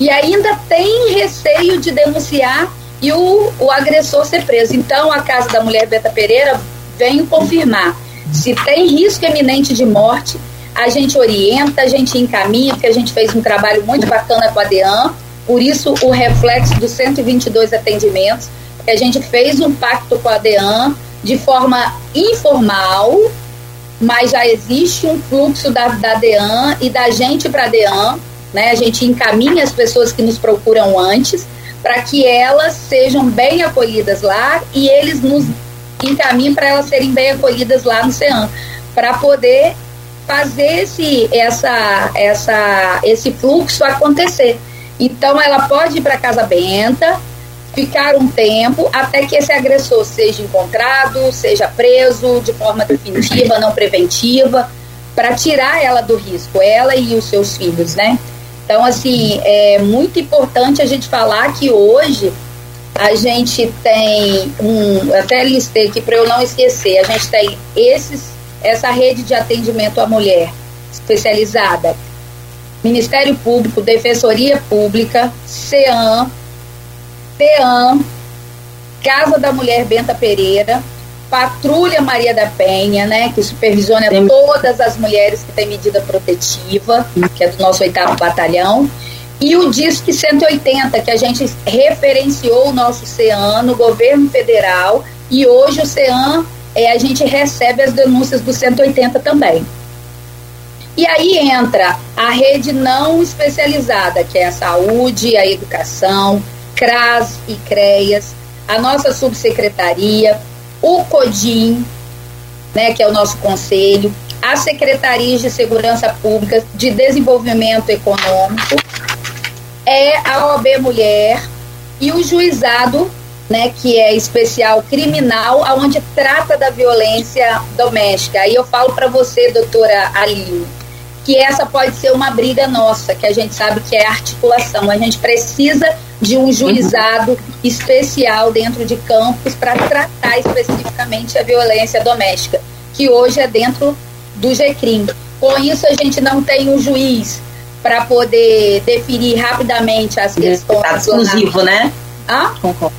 E ainda tem receio de denunciar e o, o agressor ser preso. Então, a Casa da Mulher Beta Pereira vem confirmar se tem risco eminente de morte, a gente orienta, a gente encaminha, porque a gente fez um trabalho muito bacana com a DEAN, por isso o reflexo dos 122 atendimentos, que a gente fez um pacto com a DEAN de forma informal, mas já existe um fluxo da, da DEAN e da gente para a DEAN, né? A gente encaminha as pessoas que nos procuram antes para que elas sejam bem acolhidas lá e eles nos encaminhem para elas serem bem acolhidas lá no CEAM, para poder fazer esse, essa, essa, esse fluxo acontecer. Então, ela pode ir para Casa Benta, ficar um tempo até que esse agressor seja encontrado, seja preso de forma definitiva, não preventiva, para tirar ela do risco, ela e os seus filhos, né? Então, assim, é muito importante a gente falar que hoje a gente tem um, até listei aqui para eu não esquecer, a gente tem esses, essa rede de atendimento à mulher especializada, Ministério Público, Defensoria Pública, CEAM, PEAM, Casa da Mulher Benta Pereira, Patrulha Maria da Penha, né, que supervisiona todas as mulheres que têm medida protetiva, que é do nosso oitavo batalhão, e o DISC 180, que a gente referenciou o nosso CEAN no governo federal, e hoje o CEAN, é, a gente recebe as denúncias do 180 também. E aí entra a rede não especializada, que é a saúde, a educação, CRAS e CREAS, a nossa subsecretaria, o CODIM, né, que é o nosso conselho, a Secretaria de Segurança Pública de Desenvolvimento Econômico, é a OAB Mulher e o juizado, né, que é especial criminal, aonde trata da violência doméstica. Aí eu falo para você, doutora Aline, que essa pode ser uma briga nossa, que a gente sabe que é articulação. A gente precisa de um juizado uhum. especial dentro de campos para tratar especificamente a violência doméstica, que hoje é dentro do GCRIM. Com isso, a gente não tem um juiz para poder definir rapidamente as questões. Tá exclusivo, né? Ah? Concordo.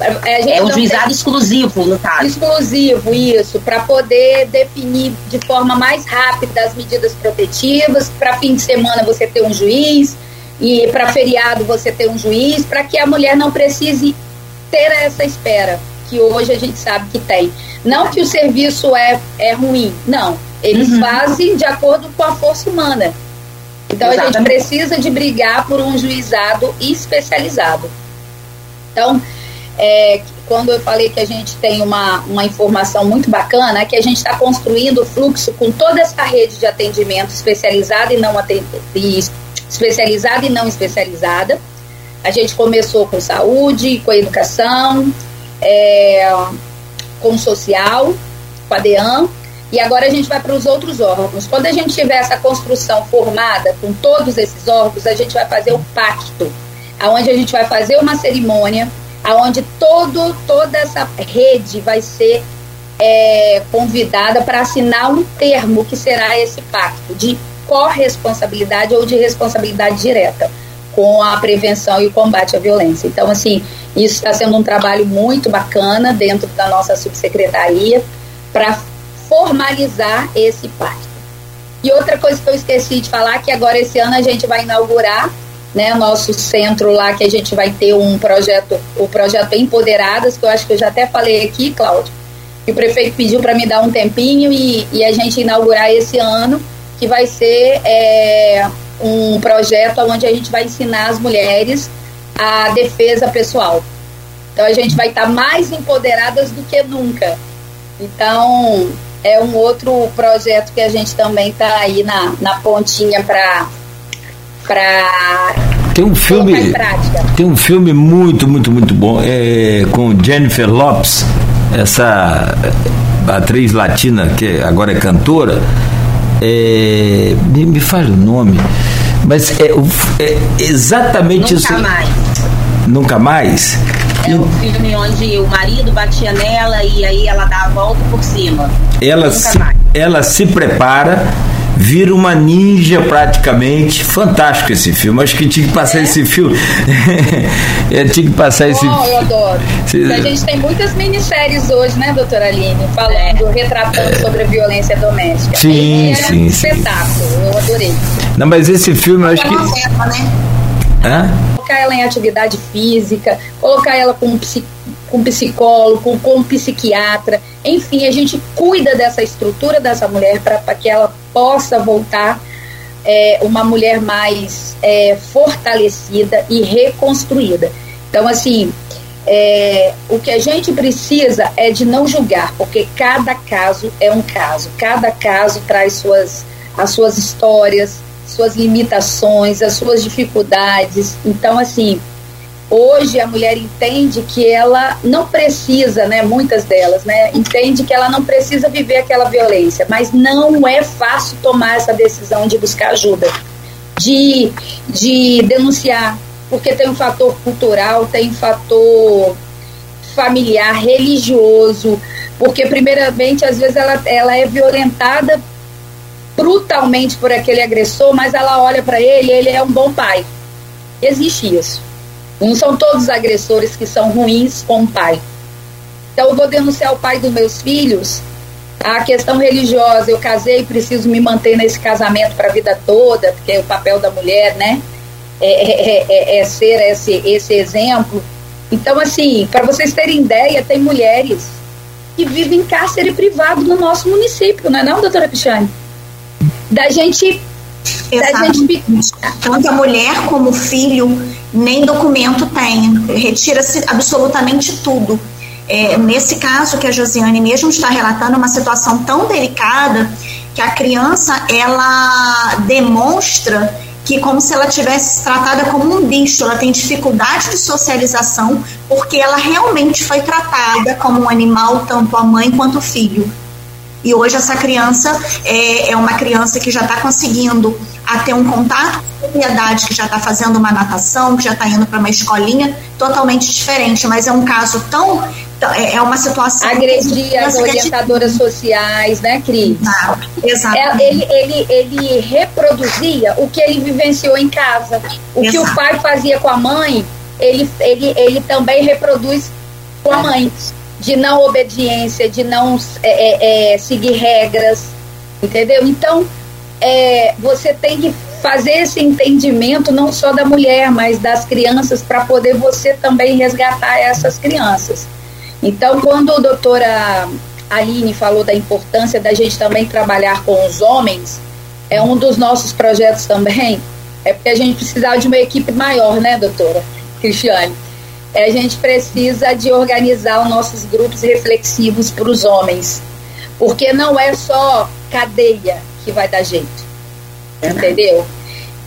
É um juizado tem... exclusivo, no caso. Exclusivo, isso, para poder definir de forma mais rápida as medidas protetivas. Para fim de semana você ter um juiz, e para feriado você ter um juiz, para que a mulher não precise ter essa espera, que hoje a gente sabe que tem. Não que o serviço é, é ruim, não. Eles uhum. fazem de acordo com a força humana. Então Exatamente. a gente precisa de brigar por um juizado especializado. Então, é, quando eu falei que a gente tem uma, uma informação muito bacana, é que a gente está construindo o fluxo com toda essa rede de atendimento especializada e não e especializada e não especializada. A gente começou com saúde, com educação, é, com social, com a DEAN, e agora a gente vai para os outros órgãos. Quando a gente tiver essa construção formada com todos esses órgãos, a gente vai fazer o pacto, aonde a gente vai fazer uma cerimônia, aonde todo toda essa rede vai ser é, convidada para assinar um termo que será esse pacto de corresponsabilidade ou de responsabilidade direta com a prevenção e o combate à violência. Então, assim, isso está sendo um trabalho muito bacana dentro da nossa subsecretaria para formalizar esse pacto. E outra coisa que eu esqueci de falar que agora esse ano a gente vai inaugurar né, nosso centro lá que a gente vai ter um projeto, o projeto Empoderadas, que eu acho que eu já até falei aqui, Cláudio, que o prefeito pediu para me dar um tempinho e, e, a gente inaugurar esse ano, que vai ser é, um projeto onde a gente vai ensinar as mulheres a defesa pessoal. Então a gente vai estar tá mais empoderadas do que nunca. Então é um outro projeto que a gente também está aí na, na pontinha para para tem um filme tem um filme muito muito muito bom é com Jennifer Lopes essa atriz latina que agora é cantora é, me, me fale o nome mas é, é exatamente Nunca isso mais. Nunca mais é um filme onde o marido batia nela e aí ela dá a volta por cima. Ela, se, ela se prepara vira uma ninja praticamente. Fantástico esse filme. Acho que tinha que passar é? esse filme. eu tinha que passar esse filme. eu adoro. A gente tem muitas minisséries hoje, né, doutora Aline? Falando, é. retratando sobre a violência doméstica. Sim, sim. É um espetáculo. Eu adorei. Não, mas esse filme eu acho que. né? Hã? Colocar ela em atividade física, colocar ela com psicólogo com psicólogo, com, psiquiatra, enfim, a gente cuida dessa estrutura dessa mulher para que ela possa voltar é, uma mulher mais é, fortalecida e reconstruída. Então, assim, é, o que a gente precisa é de não julgar, porque cada caso é um caso, cada caso traz suas, as suas histórias, suas limitações, as suas dificuldades. Então, assim, hoje a mulher entende que ela não precisa, né, muitas delas, né, entende que ela não precisa viver aquela violência, mas não é fácil tomar essa decisão de buscar ajuda. de, de denunciar, porque tem um fator cultural, tem um fator familiar, religioso, porque primeiramente às vezes ela, ela é violentada brutalmente por aquele agressor, mas ela olha para ele, ele é um bom pai. Existe isso. Não são todos os agressores que são ruins com o pai. Então eu vou denunciar o pai dos meus filhos. A questão religiosa, eu casei, preciso me manter nesse casamento para a vida toda, porque é o papel da mulher, né? É, é, é, é ser esse, esse exemplo. Então, assim, para vocês terem ideia, tem mulheres que vivem em cárcere privado no nosso município, não é não, doutora Pichane? Da gente Exatamente. Tanto a mulher como o filho nem documento tem. Retira-se absolutamente tudo. É, nesse caso que a Josiane mesmo está relatando, uma situação tão delicada que a criança ela demonstra que como se ela tivesse tratada como um bicho, ela tem dificuldade de socialização porque ela realmente foi tratada como um animal, tanto a mãe quanto o filho. E hoje essa criança é, é uma criança que já está conseguindo a ter um contato com a sociedade, que já está fazendo uma natação, que já está indo para uma escolinha totalmente diferente, mas é um caso tão. É, é uma situação. Agredir as orientadoras sociais, né, Cris? Exato. É, ele, ele, ele reproduzia o que ele vivenciou em casa. O Exato. que o pai fazia com a mãe, ele, ele, ele também reproduz com a mãe de não obediência, de não é, é, é, seguir regras, entendeu? Então, é, você tem que fazer esse entendimento não só da mulher, mas das crianças, para poder você também resgatar essas crianças. Então, quando a doutora Aline falou da importância da gente também trabalhar com os homens, é um dos nossos projetos também, é porque a gente precisava de uma equipe maior, né, doutora Cristiane? É, a gente precisa de organizar os nossos grupos reflexivos para os homens, porque não é só cadeia que vai dar jeito, entendeu?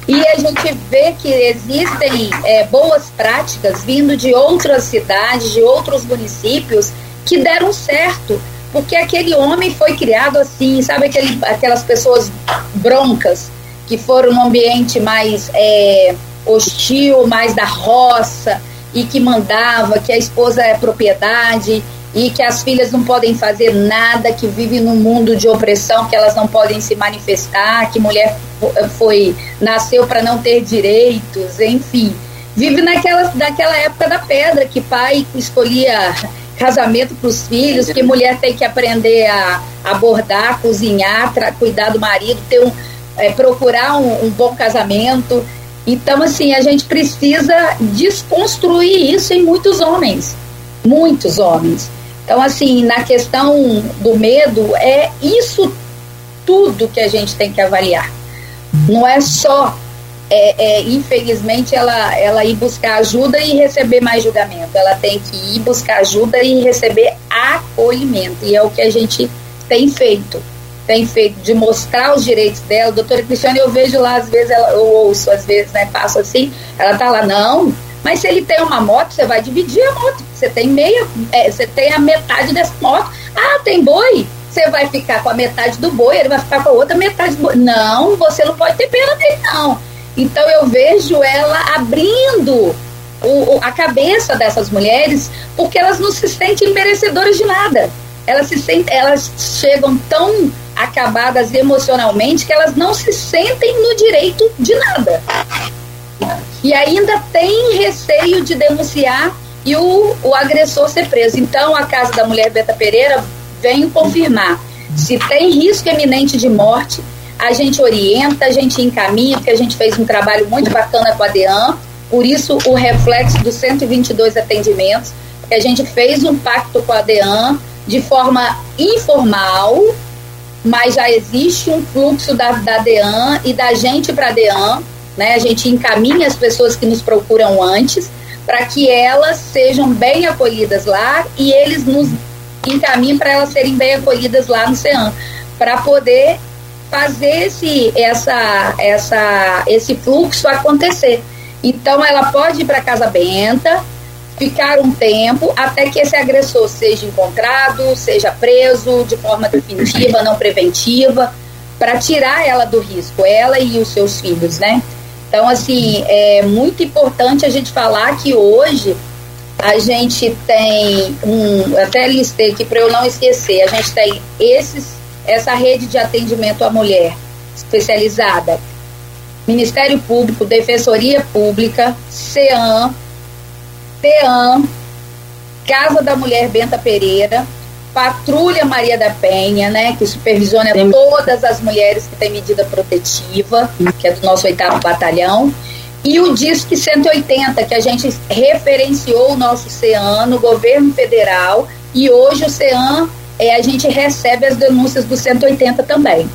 E a gente vê que existem é, boas práticas vindo de outras cidades, de outros municípios que deram certo, porque aquele homem foi criado assim, sabe aquele, aquelas pessoas broncas que foram num ambiente mais é, hostil, mais da roça, e que mandava que a esposa é propriedade e que as filhas não podem fazer nada, que vive num mundo de opressão, que elas não podem se manifestar, que mulher foi nasceu para não ter direitos, enfim. Vive naquela, naquela época da pedra, que pai escolhia casamento para os filhos, que mulher tem que aprender a abordar, cozinhar, cuidar do marido, ter um, é, procurar um, um bom casamento. Então, assim, a gente precisa desconstruir isso em muitos homens. Muitos homens. Então, assim, na questão do medo, é isso tudo que a gente tem que avaliar. Não é só, é, é, infelizmente, ela, ela ir buscar ajuda e receber mais julgamento. Ela tem que ir buscar ajuda e receber acolhimento. E é o que a gente tem feito tem feito de mostrar os direitos dela. Doutora Cristiane, eu vejo lá, às vezes, ela, eu ouço, às vezes, né, passo assim, ela tá lá, não, mas se ele tem uma moto, você vai dividir a moto. Você tem meia, é, você tem a metade dessa moto. Ah, tem boi? Você vai ficar com a metade do boi, ele vai ficar com a outra metade do boi. Não, você não pode ter pena dele, não. Então eu vejo ela abrindo o, o, a cabeça dessas mulheres, porque elas não se sentem merecedoras de nada. Elas se sentem, elas chegam tão acabadas emocionalmente que elas não se sentem no direito de nada. E ainda tem receio de denunciar e o, o agressor ser preso. Então, a Casa da Mulher Beta Pereira vem confirmar se tem risco eminente de morte, a gente orienta, a gente encaminha, porque a gente fez um trabalho muito bacana com a DEAN, por isso o reflexo dos 122 atendimentos, que a gente fez um pacto com a DEAN de forma informal, mas já existe um fluxo da, da DEAN e da gente para a DEAN, né? A gente encaminha as pessoas que nos procuram antes para que elas sejam bem acolhidas lá e eles nos encaminhem para elas serem bem acolhidas lá no CEAM, para poder fazer esse, essa, essa, esse fluxo acontecer. Então, ela pode ir para Casa Benta, ficar um tempo até que esse agressor seja encontrado, seja preso de forma definitiva, não preventiva, para tirar ela do risco, ela e os seus filhos, né? Então, assim, é muito importante a gente falar que hoje a gente tem um, até listei aqui para eu não esquecer, a gente tem esses, essa rede de atendimento à mulher especializada, Ministério Público, Defensoria Pública, CEAM, PEAM, Casa da Mulher Benta Pereira, Patrulha Maria da Penha, né, que supervisiona todas as mulheres que têm medida protetiva, que é do nosso oitavo batalhão, e o Disque 180, que a gente referenciou o nosso CEAN no governo federal, e hoje o CEAN, é, a gente recebe as denúncias do 180 também.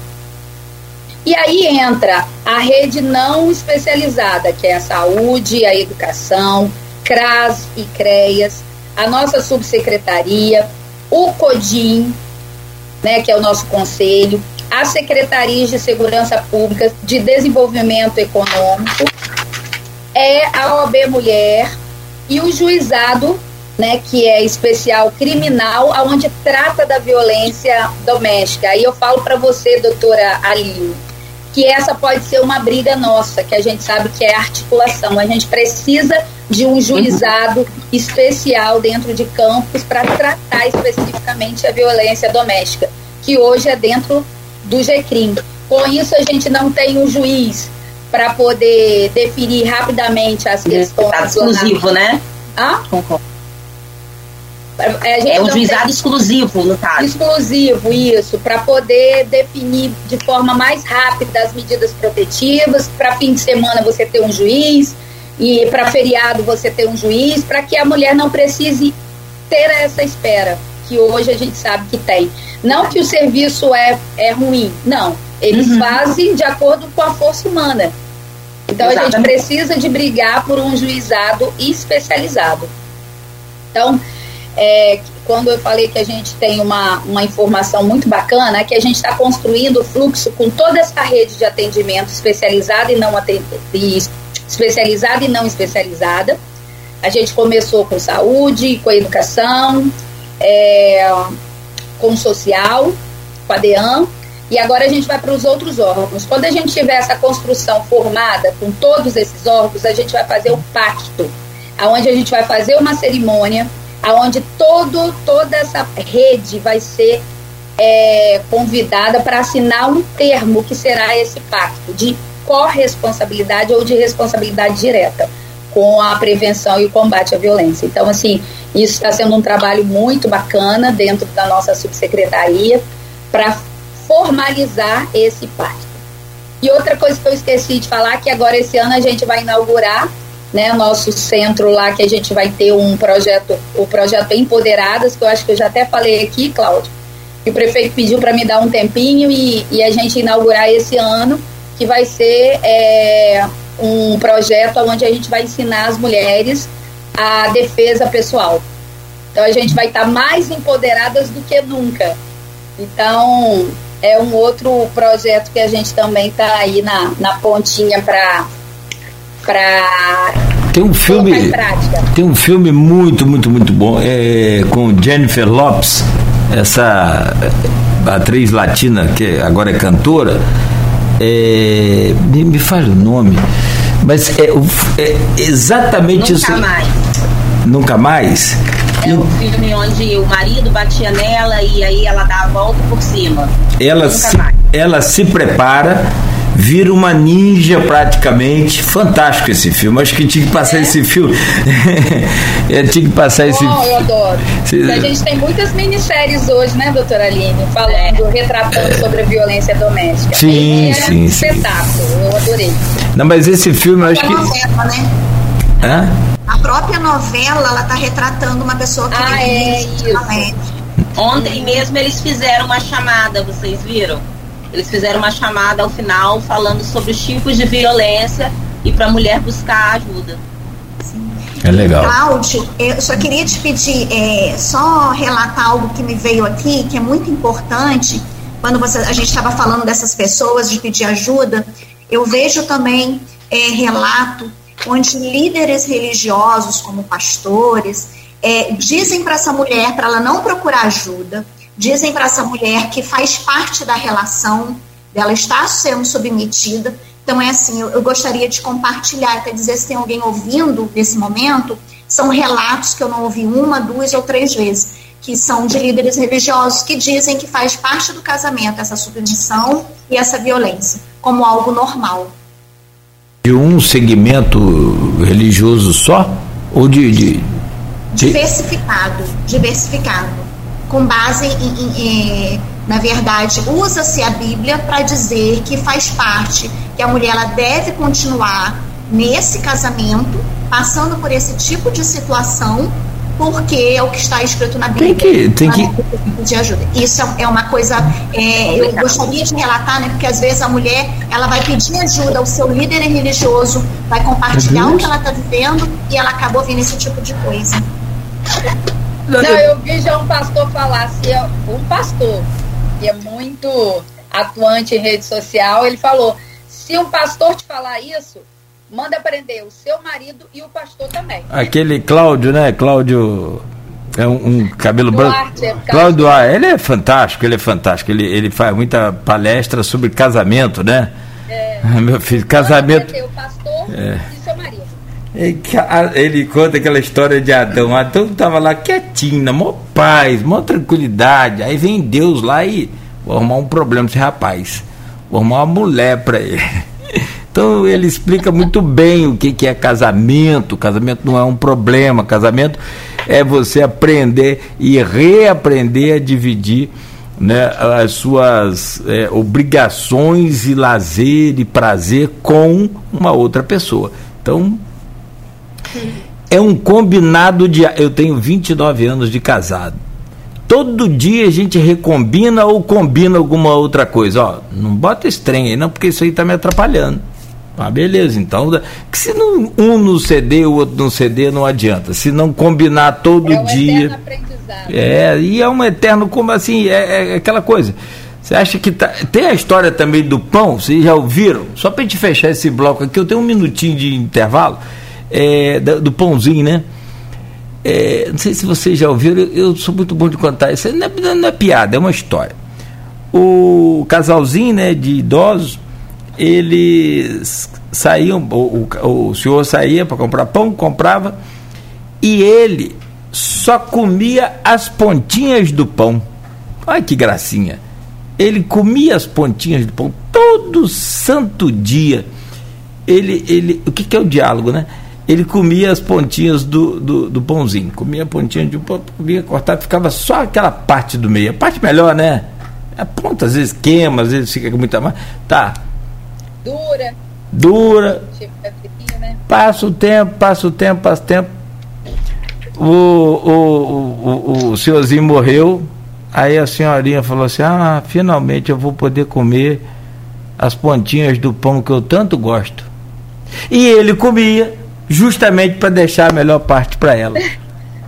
E aí entra a rede não especializada, que é a saúde, a educação, CRAS e CREAS, a nossa subsecretaria, o CODIM, né, que é o nosso conselho, a Secretaria de Segurança Pública, de Desenvolvimento Econômico, é a OAB Mulher e o juizado, né, que é especial criminal, aonde trata da violência doméstica. Aí eu falo para você, doutora Aline, que essa pode ser uma briga nossa, que a gente sabe que é articulação. A gente precisa de um juizado especial dentro de campos para tratar especificamente a violência doméstica, que hoje é dentro do GCRIM. Com isso, a gente não tem um juiz para poder definir rapidamente as questões. Tá exclusivo, né? Ah? Concordo. É, é um juizado tem... exclusivo, no caso. Exclusivo, isso, para poder definir de forma mais rápida as medidas protetivas. Para fim de semana você ter um juiz e para feriado você ter um juiz, para que a mulher não precise ter essa espera que hoje a gente sabe que tem. Não que o serviço é, é ruim, não. Eles uhum. fazem de acordo com a força humana. Então Exatamente. a gente precisa de brigar por um juizado especializado. Então, é, quando eu falei que a gente tem uma, uma informação muito bacana, é que a gente está construindo o fluxo com toda essa rede de atendimento especializada e não e especializada e não especializada. A gente começou com saúde, com educação, é, com social, com a DEAN, e agora a gente vai para os outros órgãos. Quando a gente tiver essa construção formada com todos esses órgãos, a gente vai fazer o pacto, aonde a gente vai fazer uma cerimônia aonde todo, toda essa rede vai ser é, convidada para assinar um termo que será esse pacto de corresponsabilidade ou de responsabilidade direta com a prevenção e o combate à violência. Então, assim, isso está sendo um trabalho muito bacana dentro da nossa subsecretaria para formalizar esse pacto. E outra coisa que eu esqueci de falar, que agora esse ano a gente vai inaugurar né, nosso centro lá que a gente vai ter um projeto, o projeto Empoderadas, que eu acho que eu já até falei aqui, Cláudio, que o prefeito pediu para me dar um tempinho e, e, a gente inaugurar esse ano, que vai ser é, um projeto onde a gente vai ensinar as mulheres a defesa pessoal. Então a gente vai estar tá mais empoderadas do que nunca. Então é um outro projeto que a gente também está aí na, na pontinha para para tem um filme tem um filme muito muito muito bom é com Jennifer Lopes essa atriz latina que agora é cantora é, me, me fale o nome mas é, é exatamente Nunca isso mais. Nunca mais é um filme onde o marido batia nela e aí ela dá a volta por cima. Ela, se, ela se prepara vira uma ninja praticamente. Fantástico esse filme. Acho que tinha que passar é? esse filme. eu tinha que passar esse filme. eu adoro. A gente tem muitas minisséries hoje, né, doutora Aline? Falando, retratando sobre a violência doméstica. Sim, é sim. Um espetáculo, eu adorei. Não, mas esse filme eu acho que. Novela, né? Hã? A própria novela, ela tá retratando uma pessoa que ah, é isso. Ontem mesmo eles fizeram uma chamada, vocês viram? Eles fizeram uma chamada ao final falando sobre os tipos de violência e para a mulher buscar ajuda. É legal. Cláudio, eu só queria te pedir, é, só relatar algo que me veio aqui, que é muito importante. Quando você, a gente estava falando dessas pessoas, de pedir ajuda, eu vejo também é, relato onde líderes religiosos, como pastores, é, dizem para essa mulher para ela não procurar ajuda, dizem para essa mulher que faz parte da relação, dela estar sendo submetida, Então, é assim, eu, eu gostaria de compartilhar, até dizer se tem alguém ouvindo nesse momento, são relatos que eu não ouvi uma, duas ou três vezes, que são de líderes religiosos que dizem que faz parte do casamento essa submissão e essa violência, como algo normal. De um segmento religioso só? Ou de, de, de... Diversificado, diversificado. Com base em, em, em na verdade, usa-se a Bíblia para dizer que faz parte, que a mulher ela deve continuar nesse casamento, passando por esse tipo de situação, porque é o que está escrito na Bíblia. Tem que, tem que... De ajuda. Isso é, é uma coisa, é, eu gostaria de relatar, né, porque às vezes a mulher ela vai pedir ajuda ao seu líder religioso, vai compartilhar o que ela está vivendo e ela acabou vendo esse tipo de coisa. Não, eu vi já um pastor falar assim, um pastor que é muito atuante em rede social, ele falou: se um pastor te falar isso, manda prender o seu marido e o pastor também. Aquele Cláudio, né? Cláudio. É um, um cabelo Duarte, branco. É Cláudio Duarte, ele é fantástico, ele é fantástico. Ele, ele faz muita palestra sobre casamento, né? É. Meu filho, casamento. O pastor é. Ele conta aquela história de Adão. Adão estava lá quietinho, na maior paz, maior tranquilidade. Aí vem Deus lá e vou arrumar um problema esse rapaz. Vou arrumar uma mulher para ele. Então ele explica muito bem o que, que é casamento. Casamento não é um problema. Casamento é você aprender e reaprender a dividir né, as suas é, obrigações e lazer e prazer com uma outra pessoa. Então, é um combinado de. Eu tenho 29 anos de casado. Todo dia a gente recombina ou combina alguma outra coisa. Ó, não bota estranho aí, não, porque isso aí tá me atrapalhando. Ah, beleza, então. Que se não, um não ceder, o outro não ceder, não adianta. Se não combinar todo é um dia. É, e é um eterno, como assim, é, é aquela coisa. Você acha que tá. Tem a história também do pão, vocês já ouviram? Só para gente fechar esse bloco aqui, eu tenho um minutinho de intervalo é, do, do, pãozinho, né? É, não sei se vocês já ouviram, eu, eu sou muito bom de contar isso. Não é, não é piada, é uma história. O casalzinho né, de idosos, eles saíam, o, o, o senhor saía para comprar pão, comprava, e ele só comia as pontinhas do pão. Olha que gracinha. Ele comia as pontinhas do pão todo santo dia. Ele, ele, o que, que é o diálogo, né? Ele comia as pontinhas do, do, do pãozinho. Comia a pontinha de um pão, comia cortado, ficava só aquela parte do meio. A parte melhor, né? A ponta às vezes queima, às vezes fica com muita mais. Tá. Dura. Dura. Né? Passa o tempo, passa o tempo, passa o tempo. O, o, o, o, o senhorzinho morreu. Aí a senhorinha falou assim: Ah, finalmente eu vou poder comer as pontinhas do pão que eu tanto gosto. E ele comia justamente para deixar a melhor parte para ela.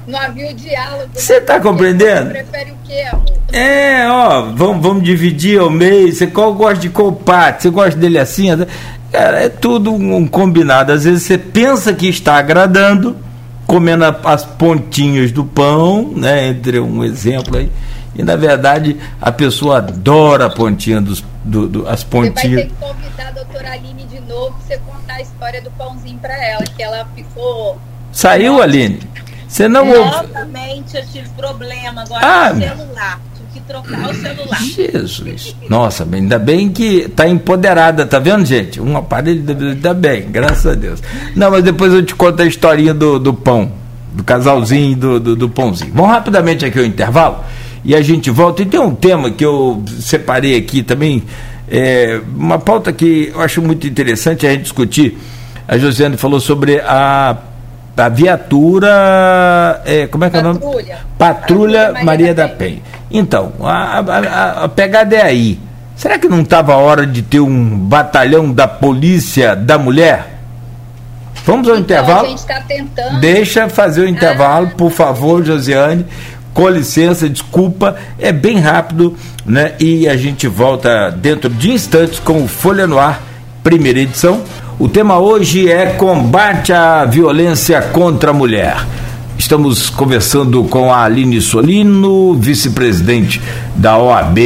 Não havia o diálogo. Você está compreendendo? Você prefere o quê, amor? É, ó, vamos, vamos dividir ao meio. Você qual gosta de qual parte? Você gosta dele assim? Cara, é tudo um combinado. Às vezes você pensa que está agradando, comendo as pontinhas do pão, né? Entre um exemplo aí. E na verdade a pessoa adora a pontinha dos, do, do, as pontinhas. Você vai ter que convidar a doutora Aline pra você contar a história do pãozinho para ela, que ela ficou. Saiu, Nossa. Aline? Você não ouve. Exatamente, eu tive problema agora ah, com o celular. Tive que trocar o celular. Jesus. Nossa, ainda bem que tá empoderada, tá vendo, gente? Um aparelho tá bem, graças a Deus. Não, mas depois eu te conto a historinha do, do pão, do casalzinho do, do, do pãozinho. Vamos rapidamente aqui ao intervalo e a gente volta. E tem um tema que eu separei aqui também, é, uma pauta que eu acho muito interessante a gente discutir. A Josiane falou sobre a, a viatura. É, como é que Patrulha. é o nome? Patrulha, Patrulha Maria, Maria da, da Penha. Então, a, a, a pegada é aí. Será que não estava a hora de ter um batalhão da polícia da mulher? Vamos ao então, intervalo? A gente está tentando. Deixa fazer o intervalo, ah. por favor, Josiane com licença, desculpa, é bem rápido, né? E a gente volta dentro de instantes com o Folha no Ar, primeira edição. O tema hoje é combate à violência contra a mulher. Estamos conversando com a Aline Solino, vice-presidente da OAB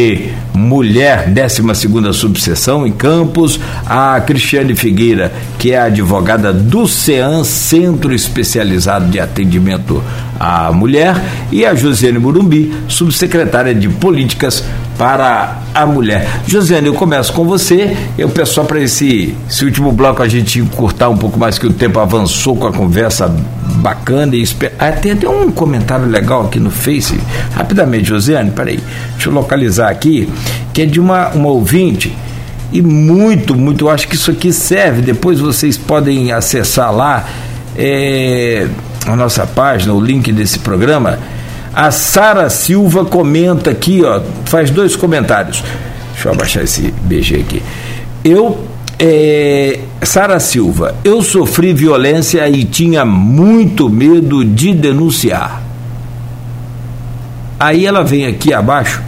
Mulher, 12 subseção em Campos, a Cristiane Figueira, que é advogada do CEAM, Centro Especializado de Atendimento à Mulher, e a Josiane Murumbi, subsecretária de Políticas para a Mulher. Josiane, eu começo com você. Eu peço só para esse, esse último bloco a gente encurtar um pouco mais, que o tempo avançou com a conversa bacana. E esper... ah, tem até um comentário legal aqui no Face. Rapidamente, Josiane, peraí. Deixa eu localizar aqui, que é de uma, uma ouvinte. E muito, muito, eu acho que isso aqui serve. Depois vocês podem acessar lá é, a nossa página, o link desse programa a Sara Silva comenta aqui, ó, faz dois comentários. Deixa eu abaixar esse BG aqui. Eu, é, Sara Silva, eu sofri violência e tinha muito medo de denunciar. Aí ela vem aqui abaixo,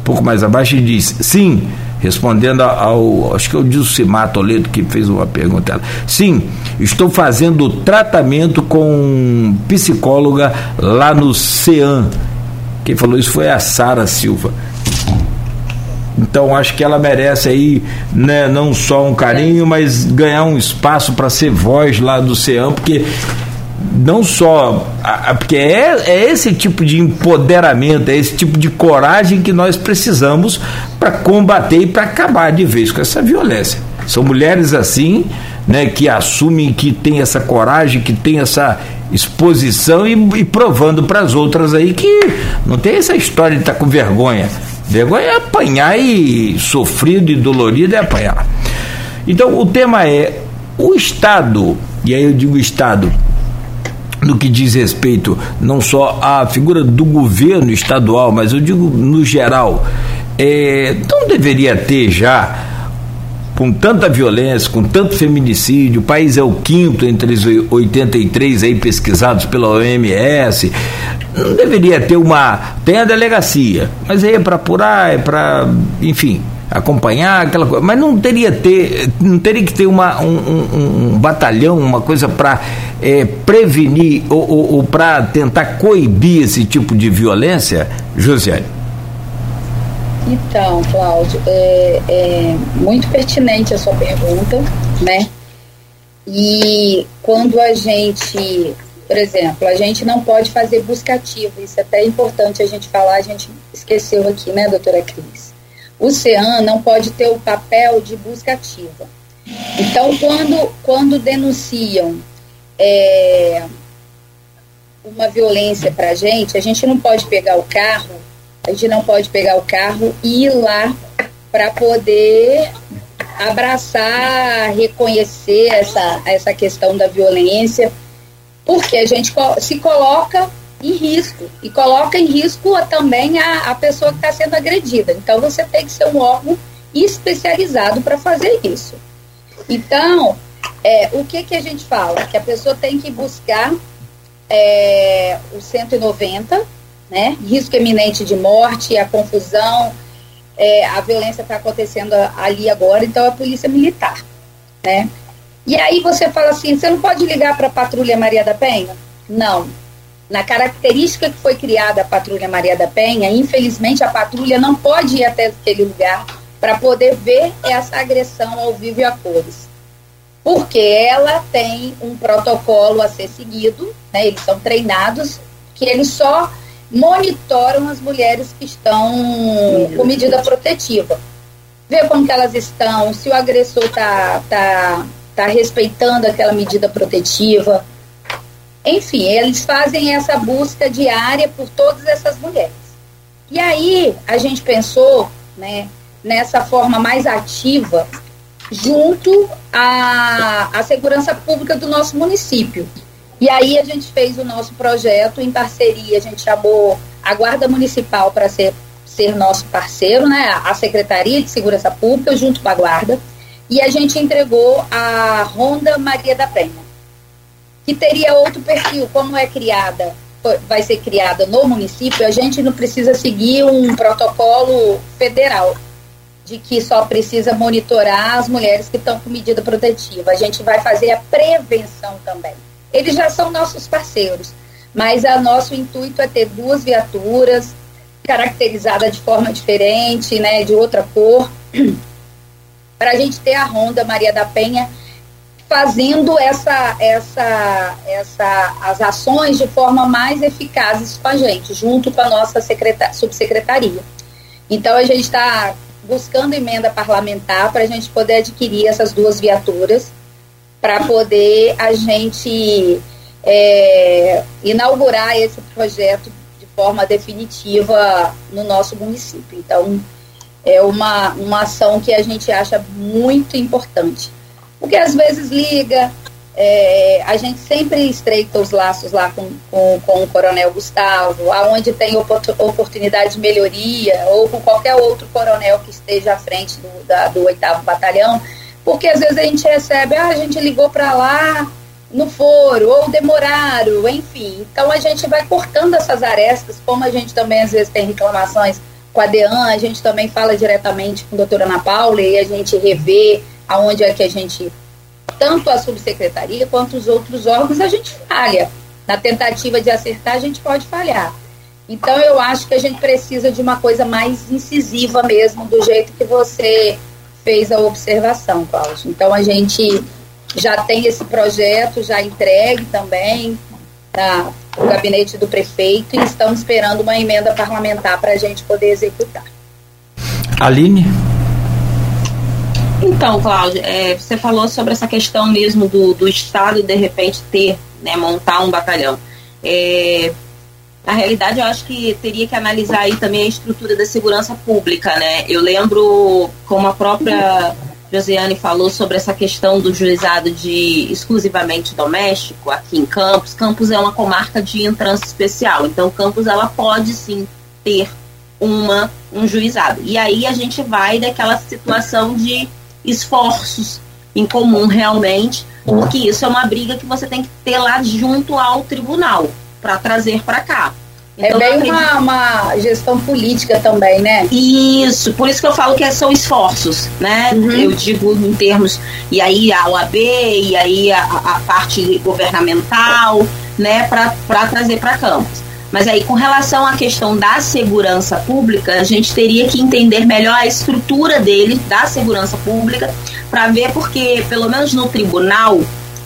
um pouco mais abaixo, e diz: sim respondendo ao, acho que é o Dilcimar Toledo que fez uma pergunta. Sim, estou fazendo tratamento com psicóloga lá no CEAM. Quem falou isso foi a Sara Silva. Então acho que ela merece aí né, não só um carinho, mas ganhar um espaço para ser voz lá do CEAM, porque não só a, a, porque é, é esse tipo de empoderamento, é esse tipo de coragem que nós precisamos para combater e para acabar de vez com essa violência. São mulheres assim, né, que assumem que tem essa coragem, que tem essa exposição e, e provando para as outras aí que não tem essa história de estar tá com vergonha. Vergonha é apanhar e sofrido e dolorido é apanhar. Então o tema é o Estado, e aí eu digo Estado, no que diz respeito não só à figura do governo estadual, mas eu digo no geral, é, não deveria ter já, com tanta violência, com tanto feminicídio, o país é o quinto entre os 83 aí pesquisados pela OMS, não deveria ter uma. Tem a delegacia, mas aí é para apurar, é para. Enfim, acompanhar aquela coisa, mas não teria ter, não teria que ter uma, um, um, batalhão, uma coisa para é, prevenir ou, ou, ou para tentar coibir esse tipo de violência, Josiane? Então, Cláudio, é, é muito pertinente a sua pergunta, né? E quando a gente, por exemplo, a gente não pode fazer busca ativa, isso é até importante a gente falar, a gente esqueceu aqui, né, doutora Cris? O CEAN não pode ter o papel de busca ativa. Então, quando, quando denunciam é, uma violência para a gente, a gente não pode pegar o carro, a gente não pode pegar o carro e ir lá para poder abraçar, reconhecer essa, essa questão da violência, porque a gente se coloca em risco e coloca em risco também a, a pessoa que está sendo agredida. Então você tem que ser um órgão especializado para fazer isso. Então, é, o que, que a gente fala? Que a pessoa tem que buscar é, o 190, né? Risco eminente de morte, a confusão, é, a violência está acontecendo ali agora, então é a polícia militar, né? E aí você fala assim, você não pode ligar para a patrulha Maria da Penha? Não, na característica que foi criada a Patrulha Maria da Penha, infelizmente a patrulha não pode ir até aquele lugar para poder ver essa agressão ao vivo e a cores. Porque ela tem um protocolo a ser seguido, né, eles são treinados, que eles só monitoram as mulheres que estão com medida protetiva. Ver como que elas estão, se o agressor está tá, tá respeitando aquela medida protetiva, enfim, eles fazem essa busca diária por todas essas mulheres. E aí a gente pensou né, nessa forma mais ativa junto à, à segurança pública do nosso município. E aí a gente fez o nosso projeto em parceria, a gente chamou a Guarda Municipal para ser, ser nosso parceiro, né, a Secretaria de Segurança Pública junto com a Guarda, e a gente entregou a Ronda Maria da Penha que teria outro perfil, como é criada, vai ser criada no município, a gente não precisa seguir um protocolo federal de que só precisa monitorar as mulheres que estão com medida protetiva. A gente vai fazer a prevenção também. Eles já são nossos parceiros, mas o nosso intuito é ter duas viaturas caracterizadas de forma diferente, né, de outra cor, para a gente ter a Honda Maria da Penha fazendo essa, essa, essa, as ações de forma mais eficazes com a gente, junto com a nossa subsecretaria. Então, a gente está buscando emenda parlamentar para a gente poder adquirir essas duas viaturas, para poder a gente é, inaugurar esse projeto de forma definitiva no nosso município. Então, é uma, uma ação que a gente acha muito importante. Porque às vezes liga, é, a gente sempre estreita os laços lá com, com, com o Coronel Gustavo, aonde tem oportunidade de melhoria, ou com qualquer outro coronel que esteja à frente do, da, do 8 Batalhão, porque às vezes a gente recebe, ah, a gente ligou para lá, não foram, ou demoraram, enfim. Então a gente vai cortando essas arestas, como a gente também às vezes tem reclamações com a DEAN, a gente também fala diretamente com a doutora Ana Paula e a gente revê aonde é que a gente, tanto a subsecretaria quanto os outros órgãos, a gente falha. Na tentativa de acertar, a gente pode falhar. Então, eu acho que a gente precisa de uma coisa mais incisiva mesmo, do jeito que você fez a observação, Cláudio. Então, a gente já tem esse projeto já entregue também na, no gabinete do prefeito e estamos esperando uma emenda parlamentar para a gente poder executar. Aline? Então, Cláudia, é, você falou sobre essa questão mesmo do, do Estado de repente ter, né, montar um batalhão. É, na realidade, eu acho que teria que analisar aí também a estrutura da segurança pública, né? Eu lembro, como a própria Josiane falou sobre essa questão do juizado de exclusivamente doméstico aqui em Campos. Campos é uma comarca de entrança especial, então Campos ela pode sim ter uma um juizado. E aí a gente vai daquela situação de esforços em comum realmente, porque isso é uma briga que você tem que ter lá junto ao tribunal para trazer para cá. É então, é bem uma, uma, gestão política também, né? Isso, por isso que eu falo que são esforços, né? Uhum. Eu digo em termos, e aí a OAB, e aí a, a parte governamental, né, para trazer para Campos. Mas aí, com relação à questão da segurança pública, a gente teria que entender melhor a estrutura dele, da segurança pública, para ver, porque, pelo menos no tribunal,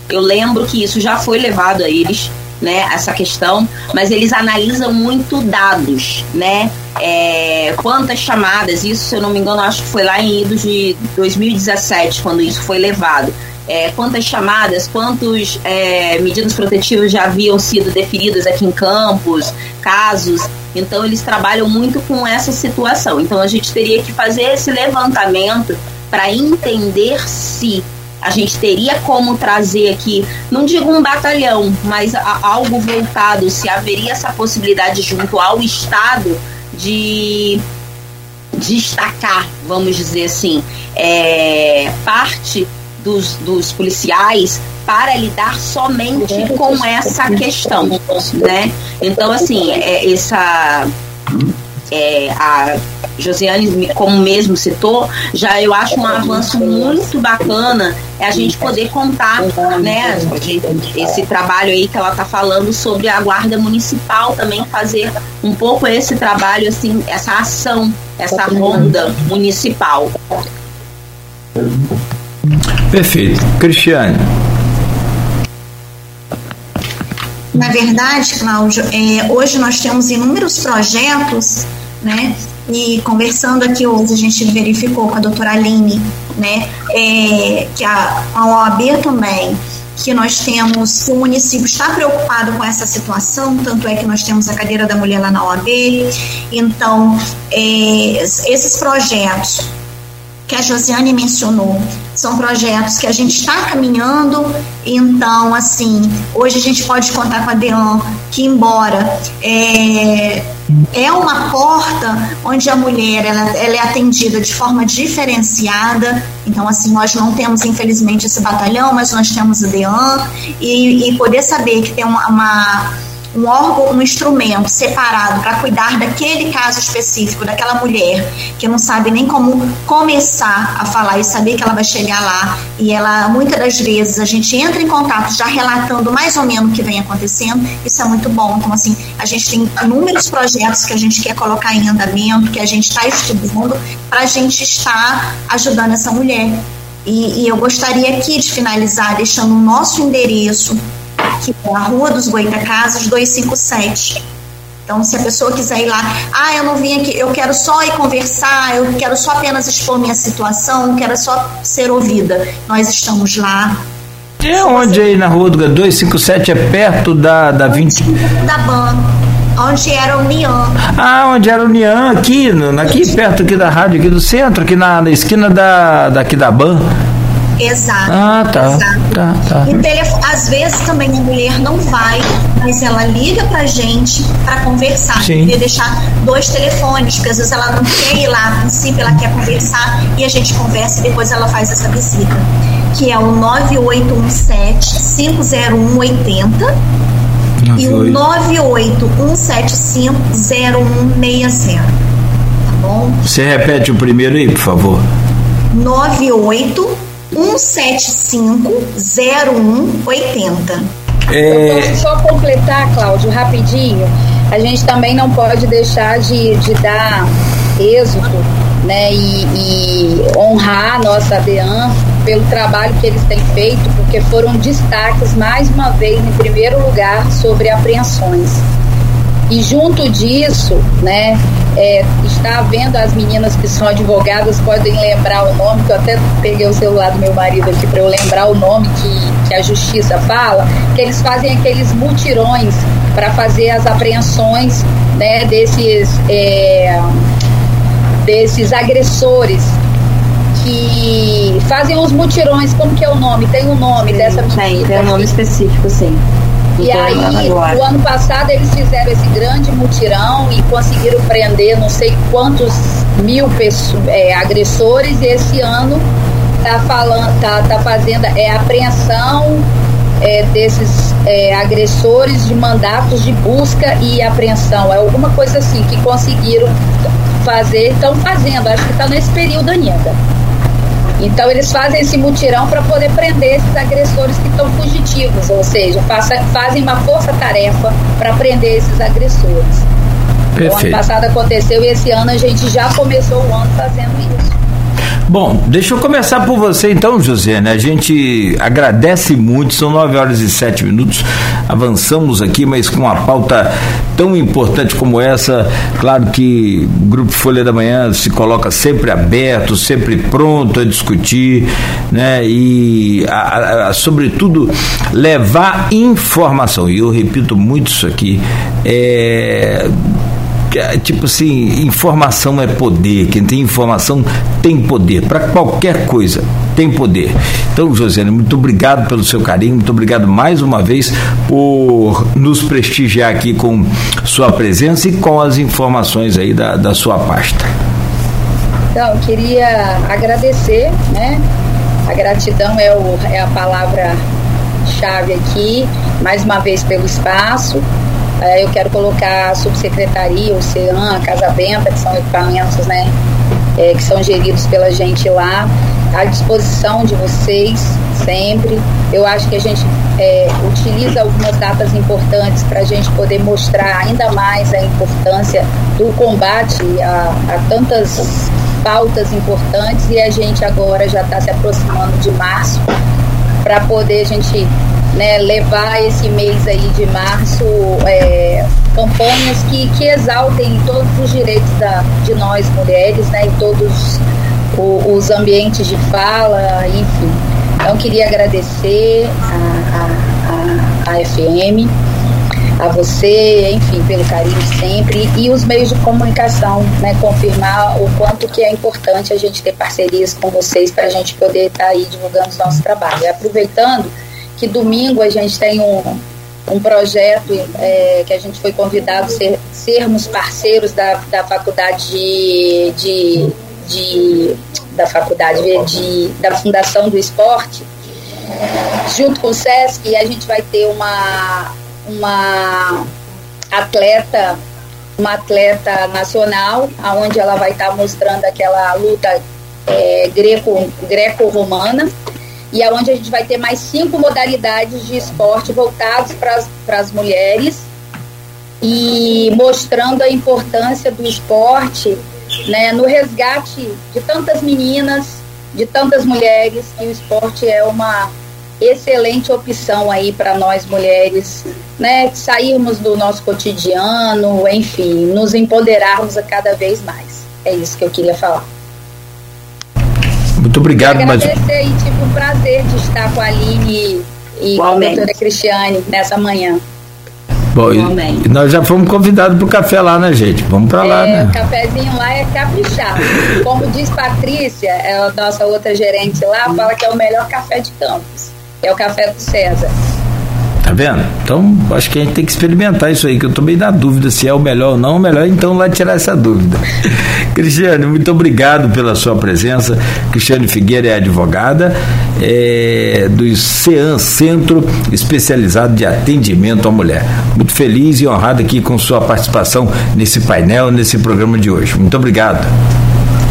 eu lembro que isso já foi levado a eles, né, essa questão, mas eles analisam muito dados, né, é, quantas chamadas, isso, se eu não me engano, acho que foi lá em idos de 2017, quando isso foi levado é, quantas chamadas, quantas é, medidas protetivas já haviam sido definidas aqui em Campos, casos. Então, eles trabalham muito com essa situação. Então, a gente teria que fazer esse levantamento para entender se a gente teria como trazer aqui, não digo um batalhão, mas algo voltado, se haveria essa possibilidade junto ao Estado de destacar, vamos dizer assim, é, parte dos, dos policiais para lidar somente com essa questão, né? Então, assim, é, essa é, a Josiane, como mesmo citou, já eu acho um avanço muito bacana é a gente poder contar, né, esse trabalho aí que ela está falando sobre a guarda municipal também fazer um pouco esse trabalho assim, essa ação, essa ronda municipal. Perfeito. Cristiane. Na verdade, Cláudio, é, hoje nós temos inúmeros projetos, né? E conversando aqui hoje, a gente verificou com a doutora Aline, né? É, que a, a OAB também, que nós temos, o município está preocupado com essa situação, tanto é que nós temos a cadeira da mulher lá na OAB. Então, é, esses projetos que a Josiane mencionou. São projetos que a gente está caminhando, então, assim, hoje a gente pode contar com a DEAN, que embora é, é uma porta onde a mulher ela, ela é atendida de forma diferenciada, então, assim, nós não temos, infelizmente, esse batalhão, mas nós temos a DEAN, e, e poder saber que tem uma, uma um órgão, um instrumento separado para cuidar daquele caso específico, daquela mulher que não sabe nem como começar a falar e saber que ela vai chegar lá. E ela, muitas das vezes, a gente entra em contato já relatando mais ou menos o que vem acontecendo. Isso é muito bom. Então, assim, a gente tem inúmeros projetos que a gente quer colocar em andamento, que a gente está estudando, para a gente estar ajudando essa mulher. E, e, eu gostaria aqui de finalizar deixando o nosso endereço, que é a Rua dos Goitacazes 257. Então, se a pessoa quiser ir lá, ah, eu não vim aqui, eu quero só ir conversar, eu quero só apenas expor minha situação, quero só ser ouvida. Nós estamos lá. É onde aí na rua do 257 é perto da, da 20. Da BAN onde era o Nian. Ah, onde era o Nian, aqui, aqui perto aqui da rádio, aqui do centro, aqui na, na esquina da, daqui da Ban. Exato. Ah, tá. Exato. tá, tá. E telefone, às vezes também a mulher não vai, mas ela liga pra gente para conversar. Sim. E deixar dois telefones, porque às vezes ela não quer ir lá, a princípio ela quer conversar e a gente conversa e depois ela faz essa visita. Que é o 9817 50180 e o 981750160. Tá bom? Você repete o primeiro aí, por favor. 981750180. É... Eu posso só completar, Cláudio, rapidinho. A gente também não pode deixar de, de dar êxito né, e, e honrar a nossa DEAN pelo trabalho que eles têm feito, porque foram destaques mais uma vez em primeiro lugar sobre apreensões. E junto disso, né, é, está vendo as meninas que são advogadas podem lembrar o nome, que eu até peguei o celular do meu marido aqui para eu lembrar o nome que, que a justiça fala, que eles fazem aqueles mutirões para fazer as apreensões né, desses, é, desses agressores que fazem os mutirões, como que é o nome? Tem um nome sim, dessa Tem, tem um nome específico, sim. E aí, o ano passado, eles fizeram esse grande mutirão e conseguiram prender não sei quantos mil pessoas, é, agressores, e esse ano tá falando, tá, tá fazendo é, apreensão é, desses é, agressores de mandatos de busca e apreensão. É alguma coisa assim que conseguiram fazer, estão fazendo, acho que está nesse período ainda. Então eles fazem esse mutirão para poder prender esses agressores que estão fugitivos, ou seja, faça, fazem uma força-tarefa para prender esses agressores. Perfeito. O ano passado aconteceu e esse ano a gente já começou o ano fazendo isso. Bom, deixa eu começar por você então, José. Né? A gente agradece muito, são 9 horas e 7 minutos. Avançamos aqui, mas com uma pauta tão importante como essa. Claro que o Grupo Folha da Manhã se coloca sempre aberto, sempre pronto a discutir, né? E, a, a, a, sobretudo, levar informação. E eu repito muito isso aqui. É tipo assim, informação é poder. Quem tem informação tem poder. Para qualquer coisa, tem poder. Então, Josiane, muito obrigado pelo seu carinho, muito obrigado mais uma vez por nos prestigiar aqui com sua presença e com as informações aí da, da sua pasta. Então, queria agradecer, né? A gratidão é, o, é a palavra-chave aqui, mais uma vez pelo espaço é, eu quero colocar a subsecretaria, o CEAM, a Casa Benta, que são equipamentos né, é, que são geridos pela gente lá, à disposição de vocês sempre. Eu acho que a gente é, utiliza algumas datas importantes para a gente poder mostrar ainda mais a importância do combate a, a tantas pautas importantes e a gente agora já está se aproximando de março para poder a gente né, levar esse mês aí de março é, campanhas que, que exaltem todos os direitos da, de nós mulheres, né, em todos o, os ambientes de fala, enfim. Então queria agradecer a, a, a, FM, a você, enfim, pelo carinho sempre e os meios de comunicação, né, confirmar o quanto que é importante a gente ter parcerias com vocês para a gente poder estar tá aí divulgando o nosso trabalho. E aproveitando que domingo a gente tem um, um projeto é, que a gente foi convidado a ser, sermos parceiros da, da faculdade de, de, de da faculdade de, da Fundação do Esporte, junto com o SESC, a gente vai ter uma, uma atleta, uma atleta nacional, aonde ela vai estar mostrando aquela luta é, greco, e aonde a gente vai ter mais cinco modalidades de esporte voltados para as mulheres e mostrando a importância do esporte né, no resgate de tantas meninas, de tantas mulheres, que o esporte é uma excelente opção aí para nós mulheres, né, sairmos do nosso cotidiano, enfim, nos empoderarmos a cada vez mais. É isso que eu queria falar. Muito obrigado, mas agradecer e tive um prazer de estar com a Aline e com a doutora Cristiane nessa manhã. Bom, e nós já fomos convidados para o café lá, né, gente? Vamos para lá, é, né? O cafezinho lá é caprichado. Como diz Patrícia, é a nossa outra gerente lá, fala que é o melhor café de Campos. É o café do César. Tá vendo? Então, acho que a gente tem que experimentar isso aí, que eu meio na dúvida se é o melhor ou não. Melhor então lá tirar essa dúvida. Cristiane, muito obrigado pela sua presença. Cristiane Figueira é advogada é, do CEAN, Centro Especializado de Atendimento à Mulher. Muito feliz e honrado aqui com sua participação nesse painel, nesse programa de hoje. Muito obrigado.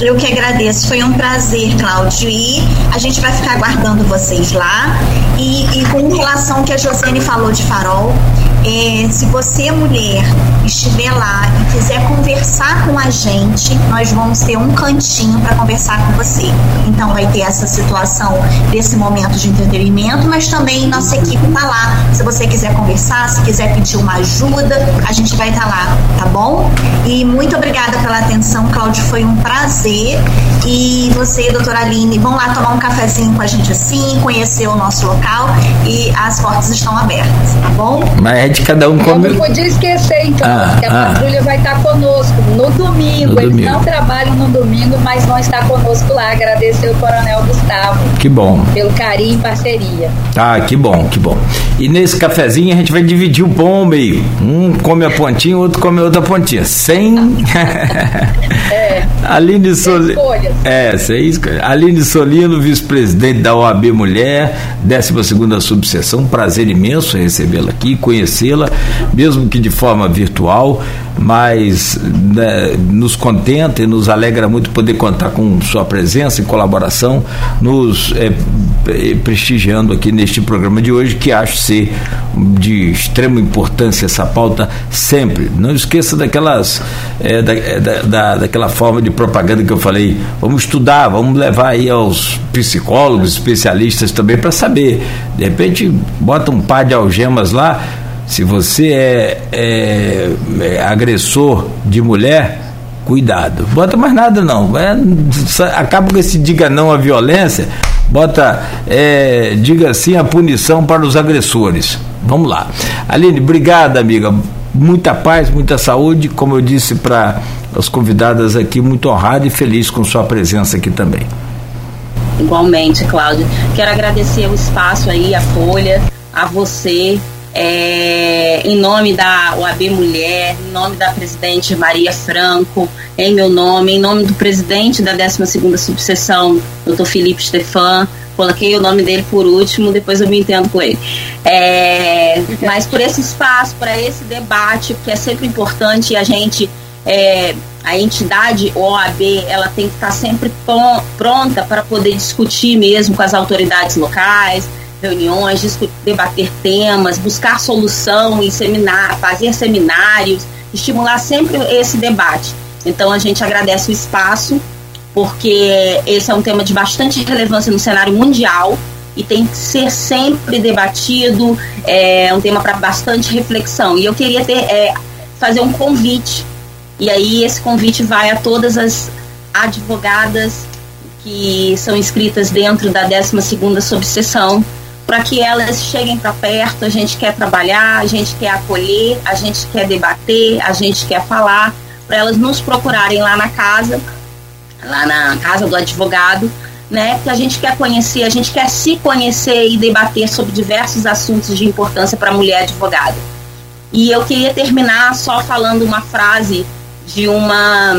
Eu que agradeço, foi um prazer, Cláudio. E a gente vai ficar aguardando vocês lá. E, com relação ao que a Josiane falou de farol, é, se você, mulher, estiver lá e quiser conversar com a gente, nós vamos ter um cantinho para conversar com você. Então, vai ter essa situação desse momento de entretenimento, mas também nossa equipe está lá. Se você quiser conversar, se quiser pedir uma ajuda, a gente vai estar tá lá, tá bom? E muito obrigada pela atenção, Cláudio. Foi um prazer. E você, doutora Aline, vão lá tomar um cafezinho com a gente assim, conhecer o nosso local e as portas estão abertas, tá bom? Mas de cada um come. Eu não podia esquecer, então, ah, que a ah. patrulha vai estar conosco no domingo. No Eles domingo. não trabalham no domingo, mas vão estar conosco lá. Agradecer o Coronel Gustavo. Que bom. Pelo carinho e parceria. Ah, que bom, que bom. E nesse cafezinho a gente vai dividir o pão ao meio. Um come a pontinha, o outro come a outra pontinha. Sem. é. Aline Solino. É, sem escolha. Aline Solino, vice-presidente da OAB Mulher, 12 subseção. Prazer imenso recebê-la aqui, conhecer conhecê-la, mesmo que de forma virtual, mas né, nos contenta e nos alegra muito poder contar com sua presença e colaboração, nos é, prestigiando aqui neste programa de hoje, que acho ser de extrema importância essa pauta sempre. Não esqueça daquelas é, da, é, da, daquela forma de propaganda que eu falei. Vamos estudar, vamos levar aí aos psicólogos, especialistas também para saber. De repente bota um par de algemas lá se você é, é, é agressor de mulher, cuidado. Bota mais nada não. É, acaba com esse diga não à violência, bota é, diga sim à punição para os agressores. Vamos lá. Aline, obrigada, amiga. Muita paz, muita saúde. Como eu disse para as convidadas aqui, muito honrado e feliz com sua presença aqui também. Igualmente, Cláudia. Quero agradecer o espaço aí, a Folha, a você, é, em nome da OAB Mulher, em nome da presidente Maria Franco, em meu nome, em nome do presidente da 12ª subseção, doutor Felipe Stefan, coloquei o nome dele por último, depois eu me entendo com ele. É, mas por esse espaço, para esse debate, que é sempre importante, a gente, é, a entidade OAB, ela tem que estar sempre pronta para poder discutir mesmo com as autoridades locais, reuniões, debater temas, buscar solução em seminário, fazer seminários, estimular sempre esse debate. Então a gente agradece o espaço, porque esse é um tema de bastante relevância no cenário mundial e tem que ser sempre debatido, é um tema para bastante reflexão. E eu queria ter, é, fazer um convite, e aí esse convite vai a todas as advogadas que são inscritas dentro da 12ª subseção para que elas cheguem para perto. A gente quer trabalhar, a gente quer acolher, a gente quer debater, a gente quer falar, para elas nos procurarem lá na casa, lá na casa do advogado, né? Que a gente quer conhecer, a gente quer se conhecer e debater sobre diversos assuntos de importância para a mulher advogada. E eu queria terminar só falando uma frase de uma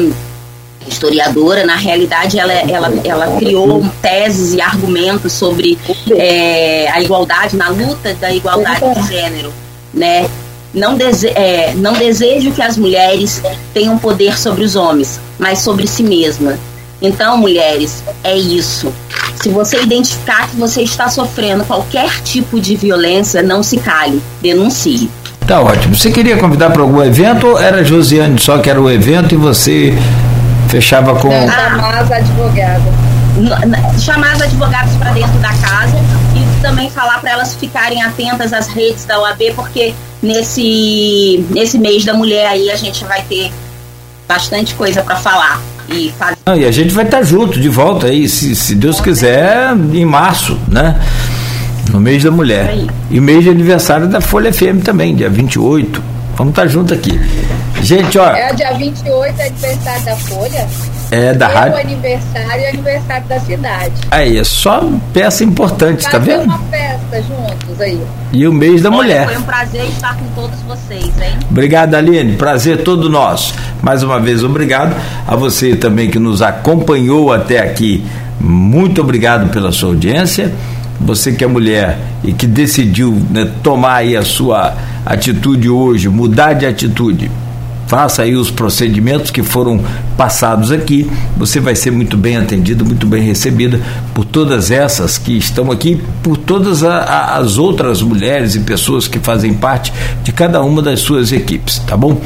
historiadora, na realidade ela, ela, ela criou teses e argumentos sobre é, a igualdade, na luta da igualdade de gênero, né? não, dese é, não desejo que as mulheres tenham poder sobre os homens, mas sobre si mesma. Então, mulheres, é isso. Se você identificar que você está sofrendo qualquer tipo de violência, não se cale, denuncie. Tá ótimo. Você queria convidar para algum evento era Josiane só que era o evento e você fechava com. Chamar as advogadas. Chamar as advogadas para dentro da casa e também falar para elas ficarem atentas às redes da OAB, porque nesse, nesse mês da mulher aí a gente vai ter bastante coisa para falar. E, fazer... ah, e a gente vai estar junto de volta aí, se, se Deus quiser, em março, né? No mês da mulher. E mês de aniversário da Folha FM também, dia 28. Vamos estar tá junto aqui. Gente, ó. É dia 28 é aniversário da Folha? É, da Meu rádio. aniversário e aniversário da cidade. Aí, é só peça importante, tá vendo? uma festa juntos aí. E o mês da Olha, mulher. Foi um prazer estar com todos vocês, hein? Obrigado, Aline. Prazer todo nosso. Mais uma vez, obrigado a você também que nos acompanhou até aqui. Muito obrigado pela sua audiência. Você que é mulher e que decidiu né, tomar aí a sua atitude hoje, mudar de atitude faça aí os procedimentos que foram passados aqui, você vai ser muito bem atendido, muito bem recebida por todas essas que estão aqui, por todas a, a, as outras mulheres e pessoas que fazem parte de cada uma das suas equipes, tá bom?